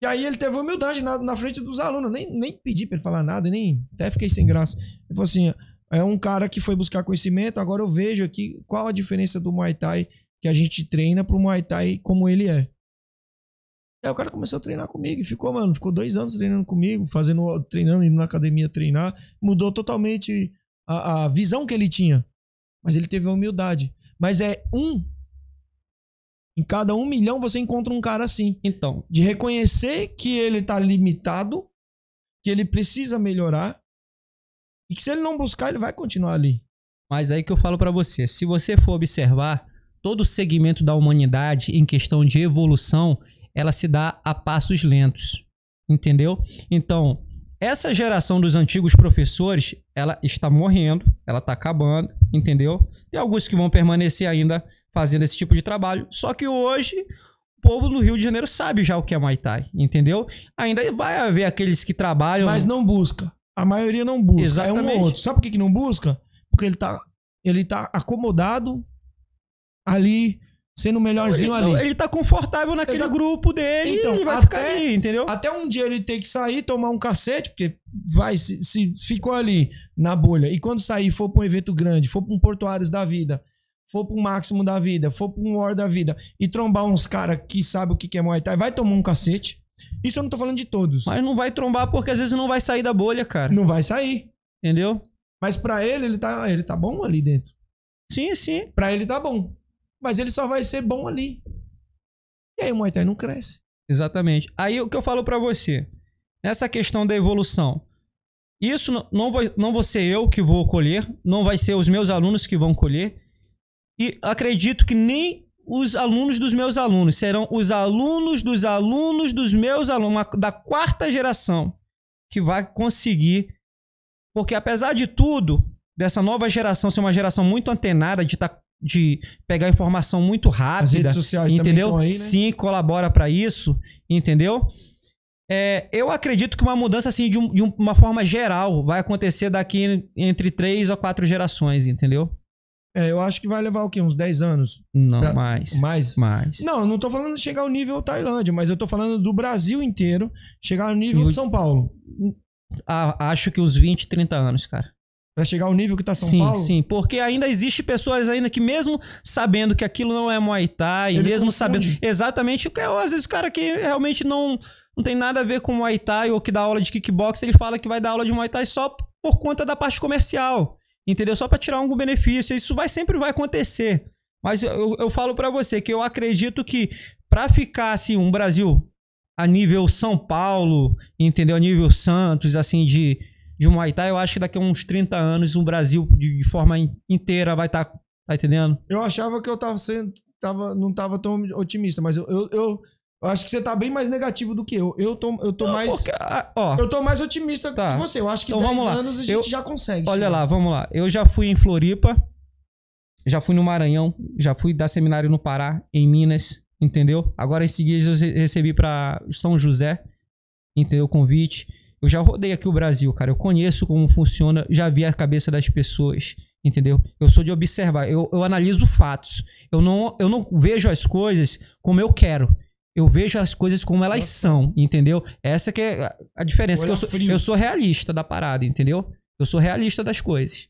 E aí ele teve humildade na, na frente dos alunos. Nem, nem pedi pra ele falar nada, nem até fiquei sem graça. Ele falou assim: é um cara que foi buscar conhecimento, agora eu vejo aqui qual a diferença do Muay Thai que a gente treina pro Muay Thai como ele é. Aí o cara começou a treinar comigo e ficou, mano, ficou dois anos treinando comigo, fazendo, treinando, indo na academia treinar. Mudou totalmente a, a visão que ele tinha. Mas ele teve a humildade. Mas é um. Em cada um milhão você encontra um cara assim. Então, De reconhecer que ele tá limitado, que ele precisa melhorar. E que se ele não buscar, ele vai continuar ali. Mas aí que eu falo pra você, se você for observar todo o segmento da humanidade em questão de evolução, ela se dá a passos lentos, entendeu? Então, essa geração dos antigos professores, ela está morrendo, ela está acabando, entendeu? Tem alguns que vão permanecer ainda fazendo esse tipo de trabalho, só que hoje o povo no Rio de Janeiro sabe já o que é Muay Thai, entendeu? Ainda vai haver aqueles que trabalham Mas não busca. A maioria não busca. É um Exatamente. ou outro. Sabe por que, que não busca? Porque ele tá, ele tá acomodado ali, sendo o melhorzinho Ele, ali. ele tá confortável naquele Ele tá- grupo dele Então, ele vai até- ficar ali, entendeu? Até um dia ele tem que sair, tomar um cacete, porque vai, se, se ficou ali na bolha, e quando sair, for pra um evento grande, for pra um Portuários da vida, for pra um Máximo da vida, for pra um War da vida, e trombar uns caras que sabem o que é Muay Thai, vai tomar um cacete. Isso eu não tô falando de todos. Mas não vai trombar porque às vezes não vai sair da bolha, cara. Não vai sair. Entendeu? Mas pra ele, ele tá, ele tá bom ali dentro. Sim, sim. Pra ele tá bom. Mas ele só vai ser bom ali. E aí o Muay Thai não cresce. Exatamente. Aí o que eu falo pra você, nessa questão da evolução, isso não, vai, não vou ser eu que vou colher, não vai ser os meus alunos que vão colher, e acredito que nem os alunos dos meus alunos, serão os alunos dos alunos dos meus alunos, da quarta geração, que vai conseguir, porque apesar de tudo, dessa nova geração ser uma geração muito antenada, de, tá, de pegar informação muito rápida, entendeu? aí, né? Sim, colabora pra isso, entendeu? É, eu acredito que uma mudança assim de, um- de um- uma forma geral vai acontecer daqui entre três ou quatro gerações, entendeu? É, eu acho que vai levar o quê? Uns 10 anos? Não, Pra- mais. Mais? Mais. Não, eu não tô falando de chegar ao nível Tailândia, mas eu tô falando do Brasil inteiro chegar ao nível No- de São Paulo. Ah, acho que uns 20, 30 anos, cara. Pra chegar ao nível que tá São sim, Paulo. sim, porque ainda existe pessoas ainda que mesmo sabendo que aquilo não é Muay Thai, Ele mesmo confunde. sabendo exatamente o que é, às vezes o cara que realmente não não tem nada a ver com Muay Thai ou que dá aula de kickbox, ele fala que vai dar aula de Muay Thai só por conta da parte comercial, entendeu? Só pra tirar algum benefício, isso vai sempre vai acontecer. Mas eu, eu, eu falo pra você que eu acredito que pra ficar assim um Brasil a nível São Paulo, entendeu? A nível Santos, assim, de, de Muay Thai, eu acho que daqui a uns 30 anos o Brasil, de, forma in- inteira, vai estar. tá entendendo? Eu achava que eu tava sendo. Tava, não tava tão otimista, mas eu, eu, eu, acho que você tá bem mais negativo do que eu. Eu tô, eu tô mais. Porque, ah, ó, Eu tô mais otimista Tá. que você. Eu acho que Então 10 vamos lá. anos a gente Eu- já consegue. olha chegar. lá, vamos lá. Eu já fui em Floripa, já fui no Maranhão, já fui dar seminário no Pará, em Minas, entendeu? Agora esses dias eu re- recebi pra São José, entendeu? O convite. Eu já rodei aqui o Brasil, cara. Eu conheço como funciona, já vi a cabeça das pessoas, entendeu? Eu sou de observar, eu, eu analiso fatos. Eu não, eu não vejo as coisas como eu quero. Eu vejo as coisas como elas são, entendeu? Essa que é a- diferença. eu, sou, eu sou realista da parada, entendeu? Eu sou realista das coisas,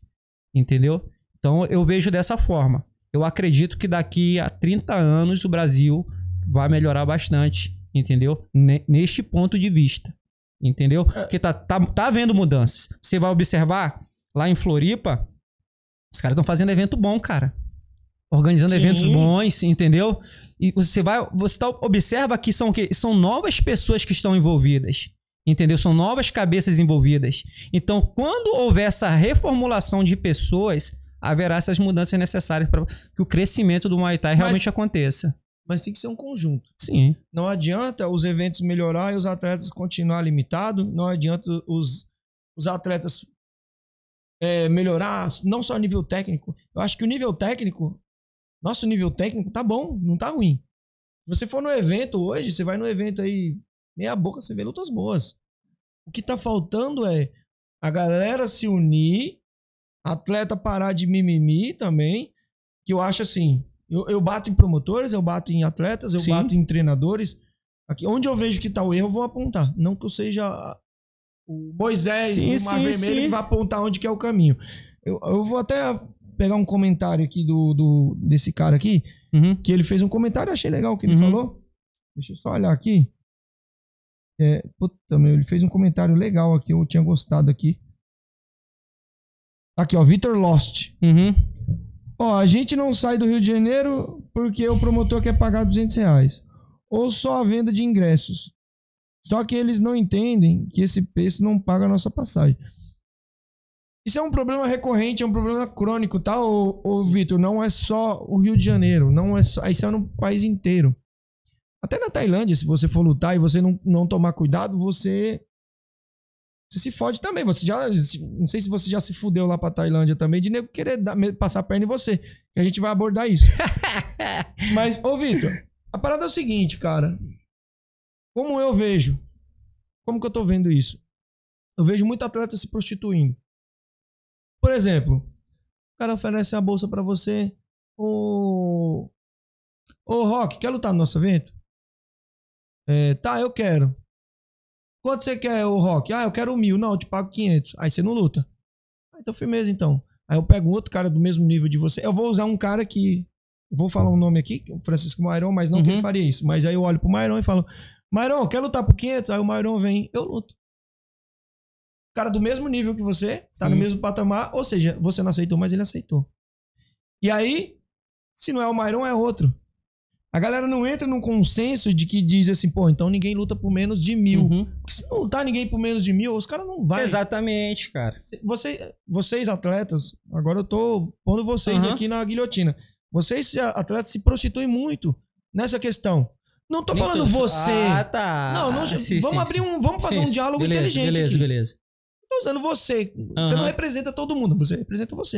entendeu? Então eu vejo dessa forma. Eu acredito que daqui a 30 anos o Brasil vai melhorar bastante, entendeu? Ne- Neste ponto de vista, entendeu? Porque tá, tá, tá havendo mudanças. Você vai observar lá em Floripa, os caras estão fazendo evento bom, cara. Organizando Sim. eventos bons, entendeu? E você vai, você tá, observa que são o quê? São novas pessoas que estão envolvidas. Entendeu? São novas cabeças envolvidas. Então, quando houver essa reformulação de pessoas, haverá essas mudanças necessárias para que o crescimento do Muay Thai Mas- realmente aconteça. Mas tem que ser um conjunto. Sim. Não adianta os eventos melhorar e os atletas continuar limitados. Não adianta os, os atletas é, melhorar, não só nível técnico. Eu acho que o nível técnico, nosso nível técnico tá bom, não tá ruim. Se você for no evento hoje, você vai no evento aí, meia boca, você vê lutas boas. O que tá faltando é a galera se unir, atleta parar de mimimi também, que eu acho assim, eu, eu bato em promotores, eu bato em atletas, eu Sim. bato em treinadores. Aqui, onde eu vejo que tá o erro, eu vou apontar. Não que eu seja o Moisés Sim, do Mar sim, Vermelho sim. que vai apontar onde que é o caminho. Eu, eu vou até pegar um comentário aqui do, do- desse cara aqui, Uhum. que ele fez um comentário, eu achei legal o que ele Uhum. falou. Deixa eu só olhar aqui. É, puta, meu, ele fez um comentário legal aqui, eu tinha gostado aqui. Aqui, ó, Vitor Lost. Uhum. Ó, a gente não sai do Rio de Janeiro porque o promotor quer pagar 200 reais. Ou só a venda de ingressos. Só que eles não entendem que esse preço não paga a nossa passagem. Isso é um problema recorrente, é um problema crônico, tá, ô, ô Vitor? Não é só o Rio de Janeiro, não é só, isso é no país inteiro. Até na Tailândia, se você for lutar e você não, não tomar cuidado, você você se fode também. Você já, não sei se você já se fudeu lá pra Tailândia também de nego querer dar- passar a perna em você. Que a gente vai abordar isso. Mas, ô Vitor, a parada é o seguinte, cara. Como eu vejo, como que eu tô vendo isso? Eu vejo muito atleta se prostituindo. Por exemplo, o cara oferece a bolsa pra você. Ô. Ô, Rock, quer lutar no nosso evento? É, tá, eu quero. Quanto você quer, ô Rock? Ah, eu quero mil. Não, eu te pago 500. Aí você não luta. Ah, então firmeza, então. Aí eu pego um outro cara do mesmo nível de você. Eu vou usar um cara que. Vou falar um nome aqui, é o Francisco Mairon, mas não que ele Uhum. faria isso. Mas aí eu olho pro Mairon e falo: Mairon, quer lutar por 500? Aí o Mairon vem, eu luto. Cara do mesmo nível que você, tá no Sim. mesmo patamar, ou seja, você não aceitou, mas ele aceitou. E aí, se não é o Mairon, é outro. A galera não entra num consenso de que diz assim, pô, então ninguém luta por menos de mil. Uhum. Porque se não tá ninguém por menos de mil, os caras não vão. Exatamente, cara. Você, vocês, atletas, agora eu tô pondo vocês Aham. aqui na guilhotina. Vocês, atletas, se prostituem muito nessa questão. Não tô falando Então, você. Ah, tá. Não, não, Sim, vamos sim, abrir um. Vamos fazer Sim, um diálogo beleza, inteligente. Beleza, aqui. beleza. Tô usando você. Você Aham. não representa todo mundo, você representa você.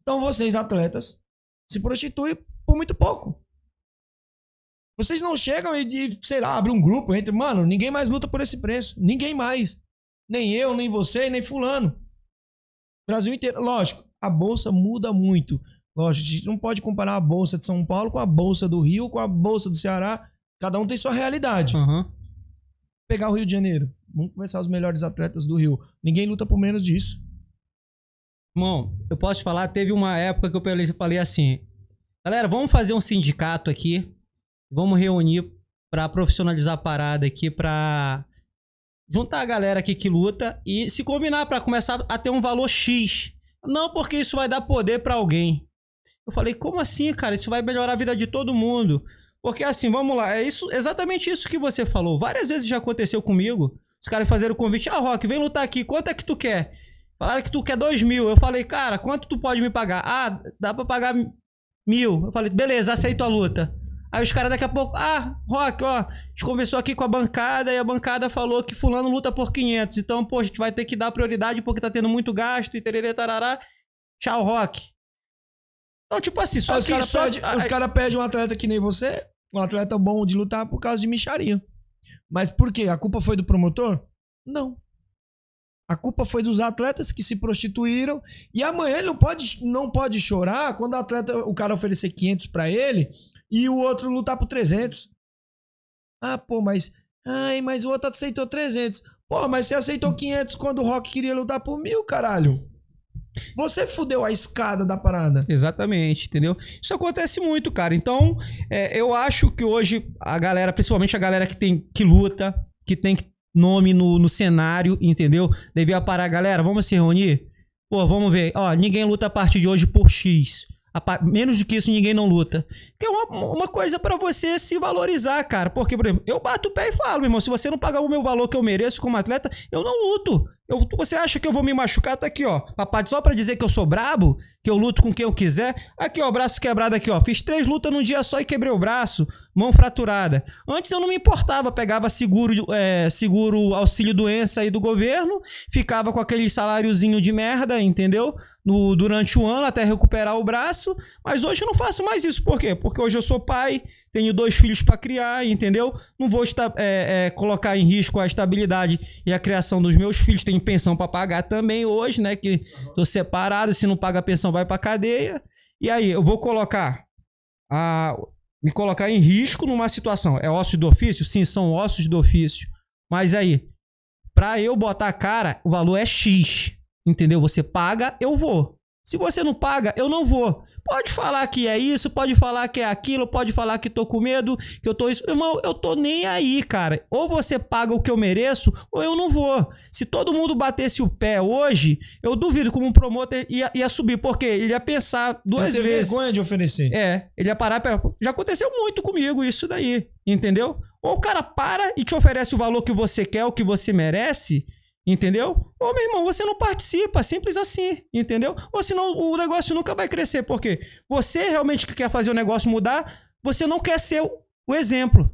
Então vocês, atletas, se prostituem por muito pouco. Vocês não chegam e, de, sei lá, abrem um grupo entre. Mano, ninguém mais luta por esse preço. Ninguém mais. Nem eu, nem você, nem Fulano. Brasil inteiro. Lógico, a bolsa muda muito. Lógico, a gente não pode comparar a bolsa de São Paulo com a bolsa do Rio, com a bolsa do Ceará. Cada um tem sua realidade. Aham. Pegar o Rio de Janeiro. Vamos começar os melhores atletas do Rio. Ninguém luta por menos disso. Irmão, eu posso te falar, teve uma época que eu falei assim, galera, vamos fazer um sindicato aqui, vamos reunir pra profissionalizar a parada aqui, pra juntar a galera aqui que luta e se combinar pra começar a ter um valor X. Não porque isso vai dar poder pra alguém. Eu falei, como assim, cara? Isso vai melhorar a vida de todo mundo. Porque assim, vamos lá, é isso, exatamente isso que você falou. Várias vezes já aconteceu comigo. Os caras fazeram o convite, ah, Rock, vem lutar aqui, quanto é que tu quer? Falaram que tu quer dois mil. Eu falei, cara, quanto tu pode me pagar? Ah, dá pra pagar mil. Eu falei, beleza, aceito a luta. Aí os caras daqui a pouco, ah, Rock, ó, a gente conversou aqui com a bancada e a bancada falou que fulano luta por 500. Então, pô, a gente vai ter que dar prioridade porque tá tendo muito gasto e tererê, tarará. Tchau, Rock. Então, tipo assim, só Aí os caras só- pedem os cara um atleta que nem você, um atleta bom de lutar por causa de micharia. Mas por quê? A culpa foi do promotor? Não. A culpa foi dos atletas que se prostituíram e amanhã ele não pode, não pode chorar quando o atleta, o cara oferecer 500 pra ele e o outro lutar por 300. Ah, pô, mas ai, mas o outro aceitou 300. Pô, mas você aceitou 500 quando o Rock queria lutar por mil, caralho. Você fudeu a escada da parada. Exatamente, entendeu? Isso acontece muito, cara. Então, é, eu acho que hoje a galera, principalmente a galera que tem que luta, que tem nome no, no cenário, entendeu? Devia parar, galera, vamos se reunir? Pô, vamos ver. Ó, ninguém luta a partir de hoje por X. Menos do que isso, ninguém não luta. Que é uma, uma coisa pra você se valorizar, cara. Porque, por exemplo, eu bato o pé e falo, meu irmão, se você não pagar o meu valor que eu mereço como atleta, eu não luto. Eu, você acha que eu vou me machucar? Tá aqui, ó. Papai, só pra dizer que eu sou brabo, que eu luto com quem eu quiser. Aqui, ó, braço quebrado aqui, ó. Fiz três lutas num dia só e quebrei o braço. Mão fraturada. Antes eu não me importava, pegava seguro, é, seguro auxílio doença aí do governo, ficava com aquele saláriozinho de merda, entendeu? No, durante o ano até recuperar o braço. Mas hoje eu não faço mais isso. Por quê? Porque hoje eu sou pai, tenho dois filhos pra criar, entendeu? Não vou esta- é, é, colocar em risco a estabilidade e a criação dos meus filhos. Tenho pensão pra pagar também hoje, né? Que tô separado, se não paga a pensão vai pra cadeia. E aí, eu vou colocar a me colocar em risco numa situação. É ócio do ofício? Sim, são ossos do ofício. Mas aí, pra eu botar a cara, o valor é X. Entendeu? Você paga, eu vou. Se você não paga, eu não vou. Pode falar que é isso, pode falar que é aquilo, pode falar que tô com medo, que eu tô isso. Irmão, eu tô nem aí, cara. Ou você paga o que eu mereço, ou eu não vou. Se todo mundo batesse o pé hoje, eu duvido como um promotor ia, ia subir, porque ele ia pensar duas vezes. vergonha de oferecer. É, ele ia parar. pra- Já aconteceu muito comigo isso daí, entendeu? Ou o cara para e te oferece o valor que você quer, o que você merece, entendeu? Ou, meu irmão, você não participa, simples assim, entendeu? Ou senão o negócio nunca vai crescer, porque você realmente que quer fazer o negócio mudar, você não quer ser o- exemplo.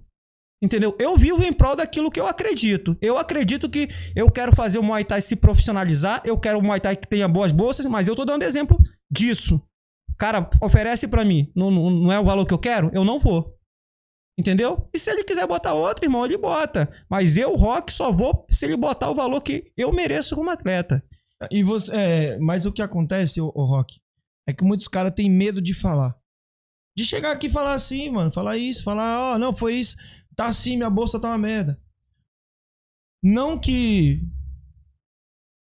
Entendeu? Eu vivo em prol daquilo que eu acredito. Eu acredito que eu quero fazer o Muay Thai se profissionalizar, eu quero o Muay Thai que tenha boas bolsas, mas eu tô dando exemplo disso. Cara, oferece pra mim, não, não, não é o valor que eu quero? Eu não vou. Entendeu? E se ele quiser botar outro, irmão, ele bota. Mas eu, Rock, só vou se ele botar o valor que eu mereço como atleta. E você, é, mas o que acontece, ô Rock, é que muitos caras têm medo de falar. De chegar aqui e falar assim, mano. Falar isso, falar, ó, não, foi isso. Tá assim, minha bolsa tá uma merda. Não que.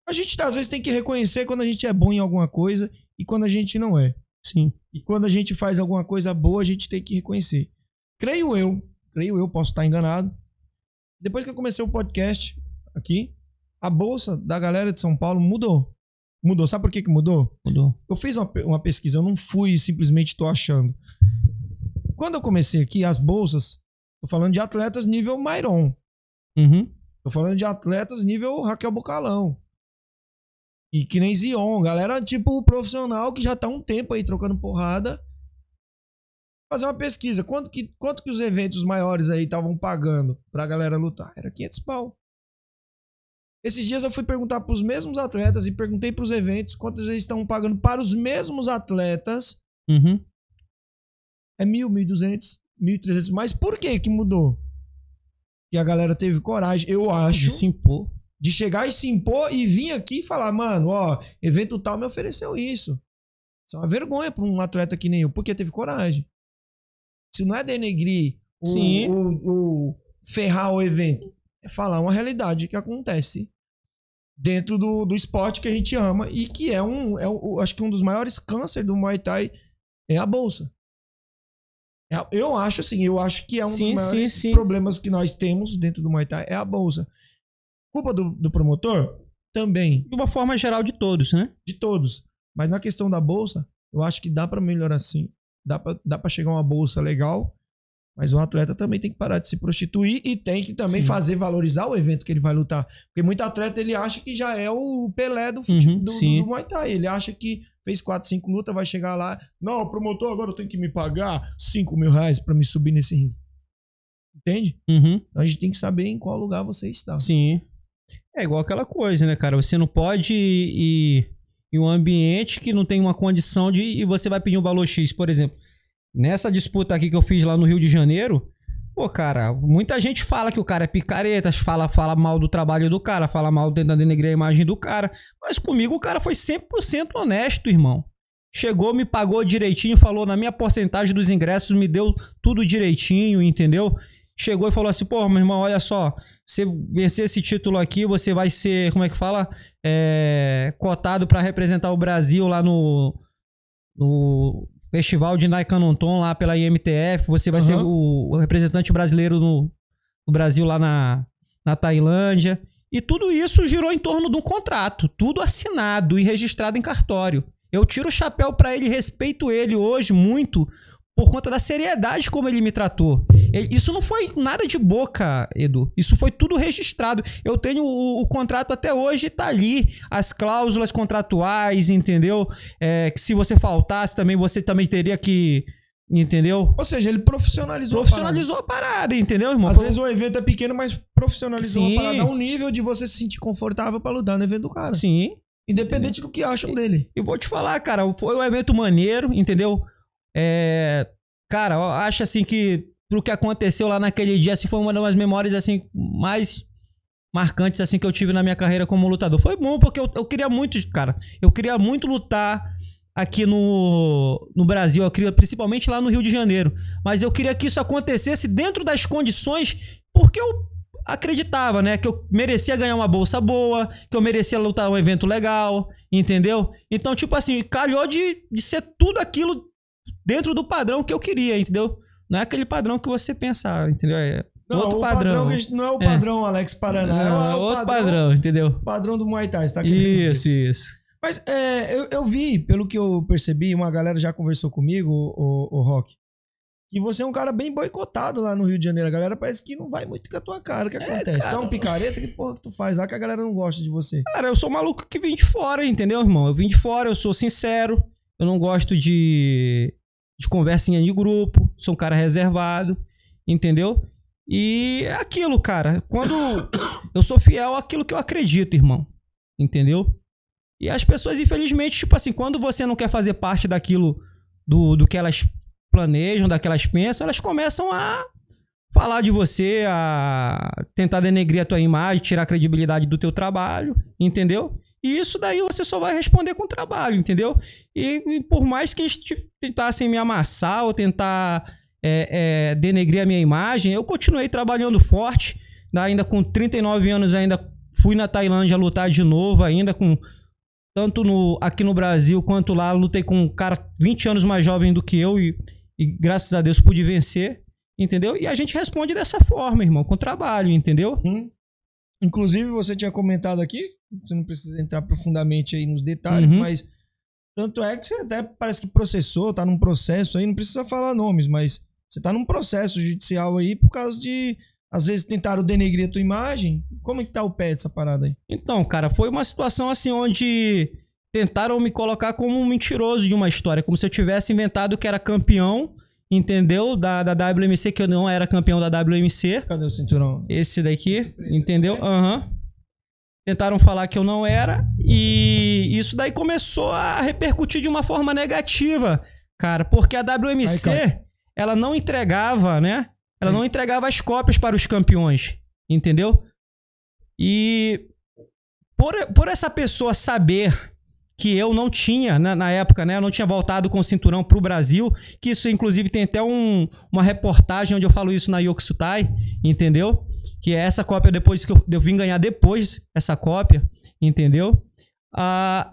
A gente às vezes tem que reconhecer quando a gente é bom em alguma coisa e quando a gente não é. Sim. E quando a gente faz alguma coisa boa, a gente tem que reconhecer. Creio eu, creio eu, posso estar enganado. Depois que eu comecei o podcast aqui, a bolsa da galera de São Paulo mudou. Mudou. Sabe por que, que mudou? Mudou. Eu fiz uma, uma pesquisa, eu não fui simplesmente tô achando. Quando eu comecei aqui, as bolsas, tô falando de atletas nível Myron. Uhum. Tô falando de atletas nível Raquel Bocalão. E que nem Zion, galera tipo profissional que já tá um tempo aí trocando porrada. Fazer uma pesquisa, quanto que, quanto que os eventos maiores aí estavam pagando pra galera lutar? Era 500 pau. Esses dias eu fui perguntar pros mesmos atletas e perguntei pros eventos quantos eles estão pagando para os mesmos atletas. Uhum. É mil, mil duzentos, mil trezentos. Mas por que que mudou? Que a galera teve coragem, eu acho De se impor. de chegar e se impor e vir aqui e falar, mano, ó, evento tal me ofereceu isso. Isso é uma vergonha pra um atleta que nem eu, porque teve coragem. Se não é denegrir o, Sim. o- o- ferrar o evento, é falar uma realidade que acontece dentro do, do esporte que a gente ama e que é um, é um- acho que um dos maiores cânceres do Muay Thai é a bolsa. É- Eu acho assim, eu acho que é um Sim, dos sim, maiores sim. problemas que nós temos dentro do Muay Thai é a bolsa. Culpa do, do promotor? Também, De uma forma geral de todos, né? de todos. Mas na questão da bolsa, eu acho que dá pra melhorar sim. Dá pra, dá pra chegar uma bolsa legal, mas o atleta também tem que parar de se prostituir e tem que também Sim. fazer valorizar o evento que ele vai lutar. Porque muito atleta ele acha que já é o Pelé do, fute- Uhum, do, do Muay Thai. Ele acha que fez 4, 5 lutas, vai chegar lá. Não, promotor, agora eu tenho que me pagar 5 mil reais pra me subir nesse ringue. Entende? Uhum. Então a gente tem que saber em qual lugar você está. Sim. É igual aquela coisa, né, cara? Você não pode ir em um ambiente que não tem uma condição de. E você vai pedir um valor X, por exemplo. Nessa disputa aqui que eu fiz lá no Rio de Janeiro, Pô, cara, muita gente fala que o cara é picareta, fala, fala mal do trabalho do cara, fala mal tentando denegrir a imagem do cara. Mas comigo o cara foi 100% honesto, irmão. Chegou, me pagou direitinho, falou na minha porcentagem dos ingressos, me deu tudo direitinho, entendeu? Chegou e falou assim: pô, meu irmão, olha só, você vencer esse título aqui, você vai ser, como é que fala? É, cotado para representar o Brasil lá no, no festival de Naikanonton lá pela IMTF. Você vai ser Aham. o, o representante brasileiro no, no Brasil lá na, na Tailândia. E tudo isso girou em torno de um contrato, tudo assinado e registrado em cartório. Eu tiro o chapéu pra ele, respeito ele hoje muito por conta da seriedade como ele me tratou. Isso não foi nada de boca, Edu. Isso foi tudo registrado. Eu tenho o, o contrato até hoje, tá ali. As cláusulas contratuais, entendeu? É, que se você faltasse também, você também teria que. Entendeu? Ou seja, ele profissionalizou. a Profissionalizou a parada, entendeu, irmão? parada. Às vezes o evento é pequeno, mas profissionalizou Sim. a parada a um nível de você se sentir confortável pra lutar no evento do cara. Sim. Independente do que acham dele. E vou te falar, cara, foi um evento maneiro, entendeu? É, cara, eu acho assim que pro que aconteceu lá naquele dia, assim, foi uma das memórias assim mais marcantes assim que eu tive na minha carreira como lutador. Foi bom porque eu, eu queria muito, cara, eu queria muito lutar aqui no, no Brasil, eu queria, principalmente lá no Rio de Janeiro, mas eu queria que isso acontecesse dentro das condições porque eu acreditava, né, que eu merecia ganhar uma bolsa boa, que eu merecia lutar um evento legal, entendeu? Então, tipo assim, calhou de, de ser tudo aquilo dentro do padrão que eu queria, entendeu? Não é aquele padrão que você pensar, entendeu? É Não, outro o padrão. gente- não é o É. padrão Alex Paraná, é, Não, o, é o outro padrão, entendeu? padrão do Muay Thai, você tá. Isso, isso. Mas é, eu, eu vi, pelo que eu percebi, uma galera já conversou comigo, o, o Rock, que você é um cara bem boicotado lá no Rio de Janeiro. A galera parece que não vai muito com a tua cara. O que acontece? Tu é um picareta? Que porra que tu faz lá que a galera não gosta de você? Cara, eu sou maluco que vim de fora, entendeu, irmão? Eu vim de fora, eu sou sincero, eu não gosto de, de conversinha de grupo, sou um cara reservado, entendeu? E é aquilo, cara. Quando eu sou fiel àquilo que eu acredito, irmão, entendeu? E as pessoas, infelizmente, tipo assim, quando você não quer fazer parte daquilo, do, do que elas planejam, daquelas pensam, elas começam a falar de você, a tentar denegrir a tua imagem, tirar a credibilidade do teu trabalho, entendeu? E isso daí você só vai responder com trabalho, entendeu? E, e por mais que eles te- tentassem me amassar ou tentar é, é, denegrir a minha imagem, eu continuei trabalhando forte, ainda com 39 anos ainda fui na Tailândia lutar de novo, ainda com tanto no, aqui no Brasil quanto lá, lutei com um cara 20 anos mais jovem do que eu e, e graças a Deus pude vencer, entendeu? E a gente responde dessa forma, irmão, com trabalho, entendeu? Hum? Inclusive, você tinha comentado aqui, você não precisa entrar profundamente aí nos detalhes, Uhum. mas tanto é que você até parece que processou, tá num processo aí, não precisa falar nomes, mas você tá num processo judicial aí por causa de, às vezes, tentaram denegrir a tua imagem. Como é que tá o pé dessa parada aí? Então, cara, foi uma situação assim onde tentaram me colocar como um mentiroso de uma história, como se eu tivesse inventado que era campeão, entendeu? Da, da WMC, que eu não era campeão da WMC. Cadê o cinturão? Esse daqui, entendeu? Aham. Tentaram falar que eu não era e isso daí começou a repercutir de uma forma negativa, cara, porque a WMC, Aí, ela não entregava, né? Ela não entregava as cópias para os campeões, entendeu? E por, por essa pessoa saber que eu não tinha, na, na época, né? Eu não tinha voltado com o cinturão pro Brasil, que isso, inclusive, tem até um- uma reportagem onde eu falo isso na Yoksutai, entendeu? Que é essa cópia depois que eu, eu vim ganhar depois essa cópia, entendeu? Ah,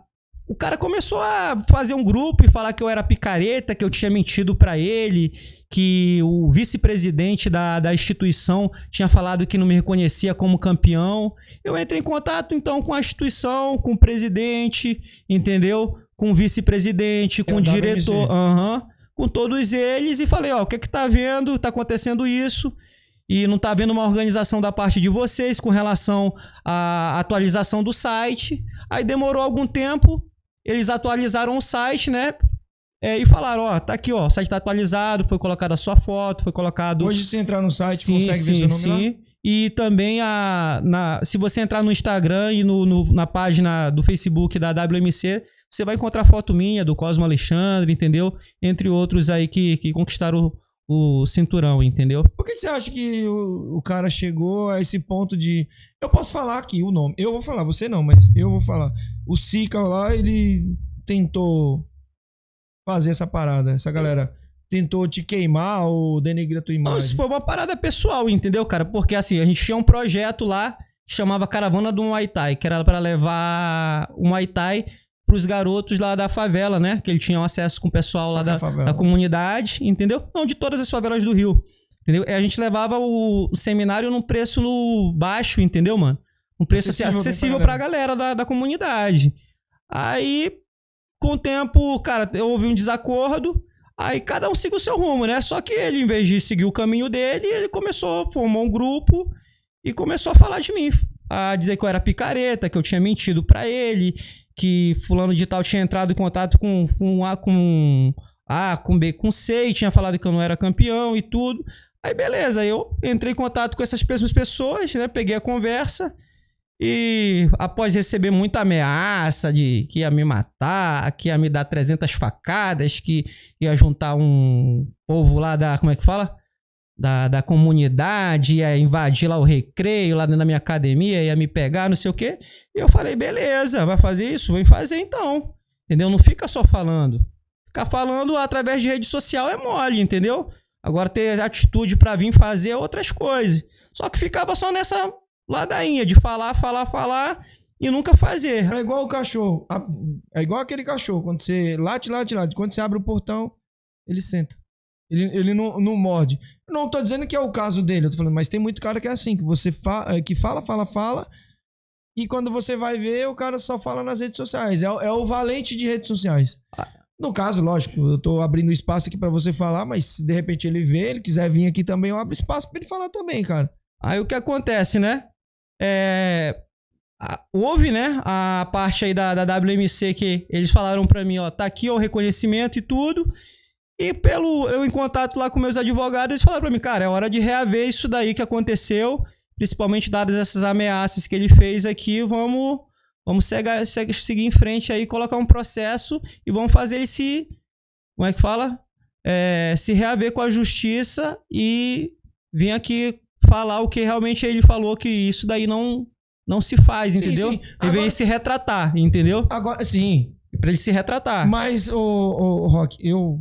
o cara começou a fazer um grupo e falar que eu era picareta, que eu tinha mentido pra ele, que o vice-presidente da, da instituição tinha falado que não me reconhecia como campeão. Eu entrei em contato então com a instituição, com o presidente, entendeu? Com o vice-presidente, com É o diretor, aham, com todos eles e falei, ó, o que que tá vendo? Tá acontecendo isso e não tá havendo uma organização da parte de vocês com relação à atualização do site. Aí demorou algum tempo, eles atualizaram o site, né? É, e falaram, ó, tá aqui, ó, o site tá atualizado, foi colocada a sua foto, foi colocado Hoje, se entrar no site, sim, consegue ver sim, seu nome lá? sim. E também a, na, se você entrar no Instagram e no, no- na página do Facebook da WMC, você vai encontrar foto minha, do Cosmo Alexandre, entendeu? Entre outros aí que, que conquistaram o, cinturão, entendeu? Por que, que você acha que o, o cara chegou a esse ponto de. Eu posso falar aqui o nome. Eu vou falar, você não, mas eu vou falar. O Sika lá, ele tentou fazer essa parada. Essa galera tentou te queimar ou denegrir a tua Não, imagem. isso foi uma parada pessoal, entendeu, cara? Porque assim, a gente tinha um projeto lá, chamava Caravana do Muay Thai, que era pra levar o Muay Thai pros garotos lá da favela, né? Que ele tinha acesso com o pessoal lá Da da, comunidade, entendeu? Não, de todas as favelas do Rio. Entendeu? E a gente levava o, o seminário num preço baixo, entendeu, mano? Um preço assim, Acessível acessível, pra pra galera da, da comunidade. Aí, com o tempo, cara, eu ouvi um desacordo. Aí cada um seguiu o seu rumo, né? Só que ele, em vez de seguir o caminho dele, ele começou, formou um grupo e começou a falar de mim. A dizer que eu era picareta, que eu tinha mentido pra ele, que fulano de tal tinha entrado em contato com, com A, com A, com B, com C, e tinha falado que eu não era campeão e tudo. Aí beleza, eu entrei em contato com essas mesmas pessoas, né? Peguei a conversa e após receber muita ameaça de que ia me matar, que ia me dar 300 facadas, que ia juntar um povo lá da, como é que fala? Da, da comunidade, ia invadir lá o recreio, lá dentro da minha academia, ia me pegar, não sei o quê. E eu falei, beleza, vai fazer isso? Vem fazer então. Entendeu? Não fica só falando. Ficar falando através de rede social é mole, entendeu? Agora ter atitude pra vir fazer outras coisas. Só que ficava só nessa ladainha de falar, falar, falar e nunca fazer. É igual o cachorro. É igual aquele cachorro. Quando você late, late, late. Quando você abre o portão, ele senta. Ele, ele não, não morde. Não tô dizendo que é o caso dele, eu tô falando, mas tem muito cara que é assim, que você fa eh, que fala, fala, fala. E quando você vai ver, o cara só fala nas redes sociais. É, o- é o valente de redes sociais. No caso, lógico, eu tô abrindo espaço aqui pra você falar, mas se de repente ele vê, ele quiser vir aqui também, eu abro espaço pra ele falar também, cara. Aí o que acontece, né? É, houve, né, a parte aí da, da WMC que eles falaram pra mim, ó, tá aqui ó, o reconhecimento e tudo. E pelo eu em contato lá com meus advogados, eles falaram pra mim, cara, é hora de reaver isso daí que aconteceu, principalmente dadas essas ameaças que ele fez aqui, vamos vamos cegar- seguir em frente aí, colocar um processo e vamos fazer esse, como é que fala? É, se reaver com a justiça e vir aqui falar o que realmente ele falou que isso daí não não se faz, Sim, entendeu? sim. Ele Agora- veio se retratar, entendeu? Agora, sim, Pra ele se retratar. Mas, ô, ô, Rock, eu.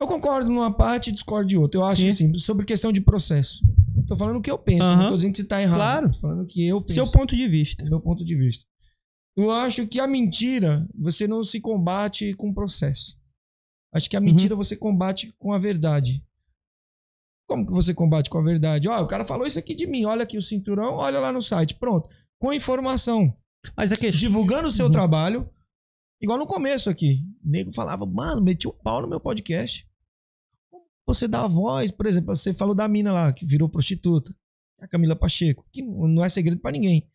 Eu concordo numa parte e discordo de outra. Eu acho Sim. que, assim, sobre questão de processo. Tô falando o que eu penso, não Aham. tô dizendo que você tá errado. Claro. Tô falando o que eu penso. Seu ponto de vista. meu ponto de vista. Eu acho que a mentira, você não se combate com processo. Acho que a mentira você combate com a verdade. Como que você combate com a verdade? Ó, o cara falou isso aqui de mim, olha aqui o cinturão, olha lá no site. Pronto. Com informação Mas a questão. divulgando o seu Uhum. trabalho. Igual no começo aqui. O nego falava, mano, meti o pau no meu podcast. Você dá a voz, por exemplo, você falou da mina lá, que virou prostituta. A Camila Pacheco, que não é segredo pra ninguém.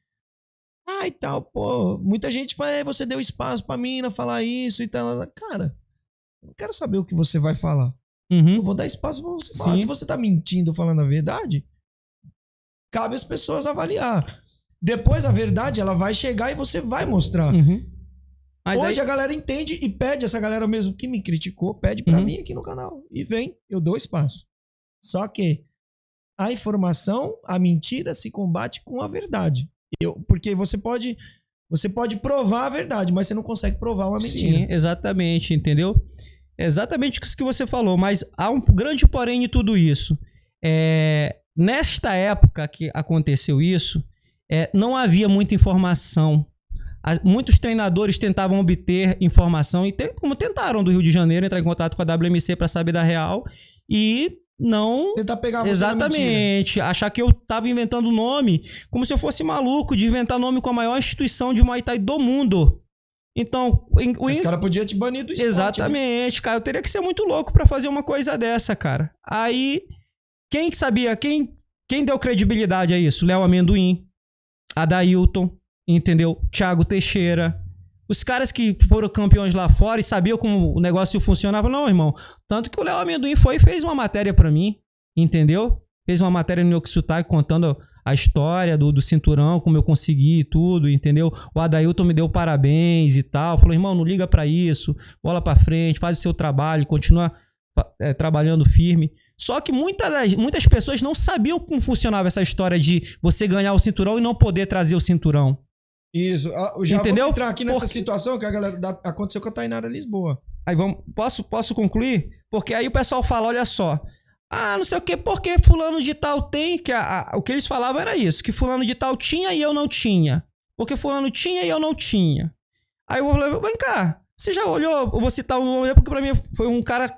Ah, e tal, pô. Muita gente fala, é, você deu espaço pra mina falar isso e tal. Cara, eu não quero saber o que você vai falar. Uhum. Eu vou dar espaço pra você falar. Sim. Se você tá mentindo falando a verdade, cabe às pessoas avaliar. Depois a verdade, ela vai chegar e você vai mostrar. Uhum. Mas Hoje aí, a galera entende e pede essa galera mesmo que me criticou, pede pra Uhum. mim aqui no canal. E vem, eu dou espaço. Só que a informação, a mentira se combate com a verdade. Eu, porque você pode você pode provar a verdade, mas você não consegue provar uma mentira. Sim, exatamente, entendeu? Exatamente isso que você falou, mas há um grande porém em tudo isso. É, nesta época que aconteceu isso, é, não havia muita informação. Muitos treinadores tentavam obter informação, e como tentaram do Rio de Janeiro entrar em contato com a WMC para saber da real, e não Tentar pegar. Exatamente. Achar que eu tava inventando nome como se eu fosse maluco de inventar nome com a maior instituição de Muay Thai do mundo. Então, o, Os caras podiam te banir do esporte. né? Exatamente, cara. Eu teria que ser muito louco pra fazer uma coisa dessa, cara. Aí, quem que sabia? Quem, quem deu credibilidade a isso? Léo Amendoim, Adailton, entendeu? Thiago Teixeira. Os caras que foram campeões lá fora e sabiam como o negócio funcionava. Não, irmão. Tanto que o Léo Amendoim foi e fez uma matéria pra mim, entendeu? Fez uma matéria no Yoxutai contando a história do, do cinturão, como eu consegui e tudo, entendeu? O Adailton me deu parabéns e tal. Falou, irmão, não liga pra isso. Bola pra frente, faz o seu trabalho, continua é, trabalhando firme. Só que muita das- muitas pessoas não sabiam como funcionava essa história de você ganhar o cinturão e não poder trazer o cinturão. Isso. Ah, Já Entendeu? entrar aqui nessa Porque- situação que a galera da- aconteceu com a Tainara Lisboa. Aí vamos, posso, posso concluir? Porque aí o pessoal fala, olha só. Ah, não sei o que, porque fulano de tal tem, que a- a- o que eles falavam era isso, que fulano de tal tinha e eu não tinha. Porque fulano tinha e eu não tinha. Aí eu falei, vem cá, você já olhou, eu vou citar o nome, porque pra mim foi um cara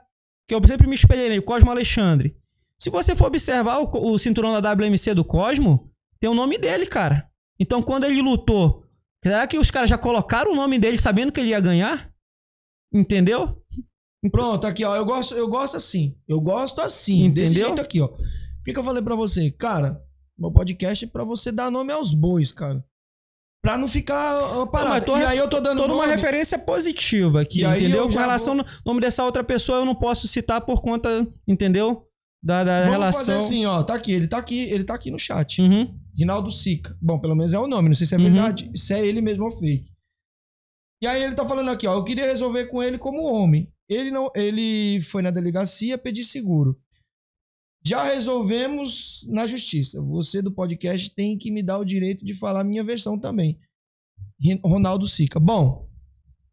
que eu sempre me espelhei nele, Cosmo Alexandre. Se você for observar o, o cinturão da WMC do Cosmo, tem o nome dele, cara. Então quando ele lutou, será que os caras já colocaram o nome dele sabendo que ele ia ganhar? Entendeu? Pronto, aqui, ó. Eu gosto, eu gosto assim. Eu gosto assim. Desse Entendeu? jeito aqui, ó. O que, que eu falei pra você? Cara, meu podcast é pra você dar nome aos bois, cara. Pra não ficar parado. tô e aí eu tô dando Toda uma referência positiva aqui, E entendeu? eu Com relação vou- ao nome dessa outra pessoa, eu não posso citar por conta, entendeu? Da, da Vamos relação. fazer assim, ó. Tá aqui, ele tá aqui, ele tá aqui no chat. Uhum. Rinaldo Sica. Bom, pelo menos é o nome, não sei se é Uhum. verdade, se é ele mesmo ou fake. E aí ele tá falando aqui, ó, eu queria resolver com ele como homem. Ele não, ele foi na delegacia pedir seguro. Já resolvemos na justiça. Você do podcast tem que me dar o direito de falar a minha versão também. Ronaldo Sica. Bom,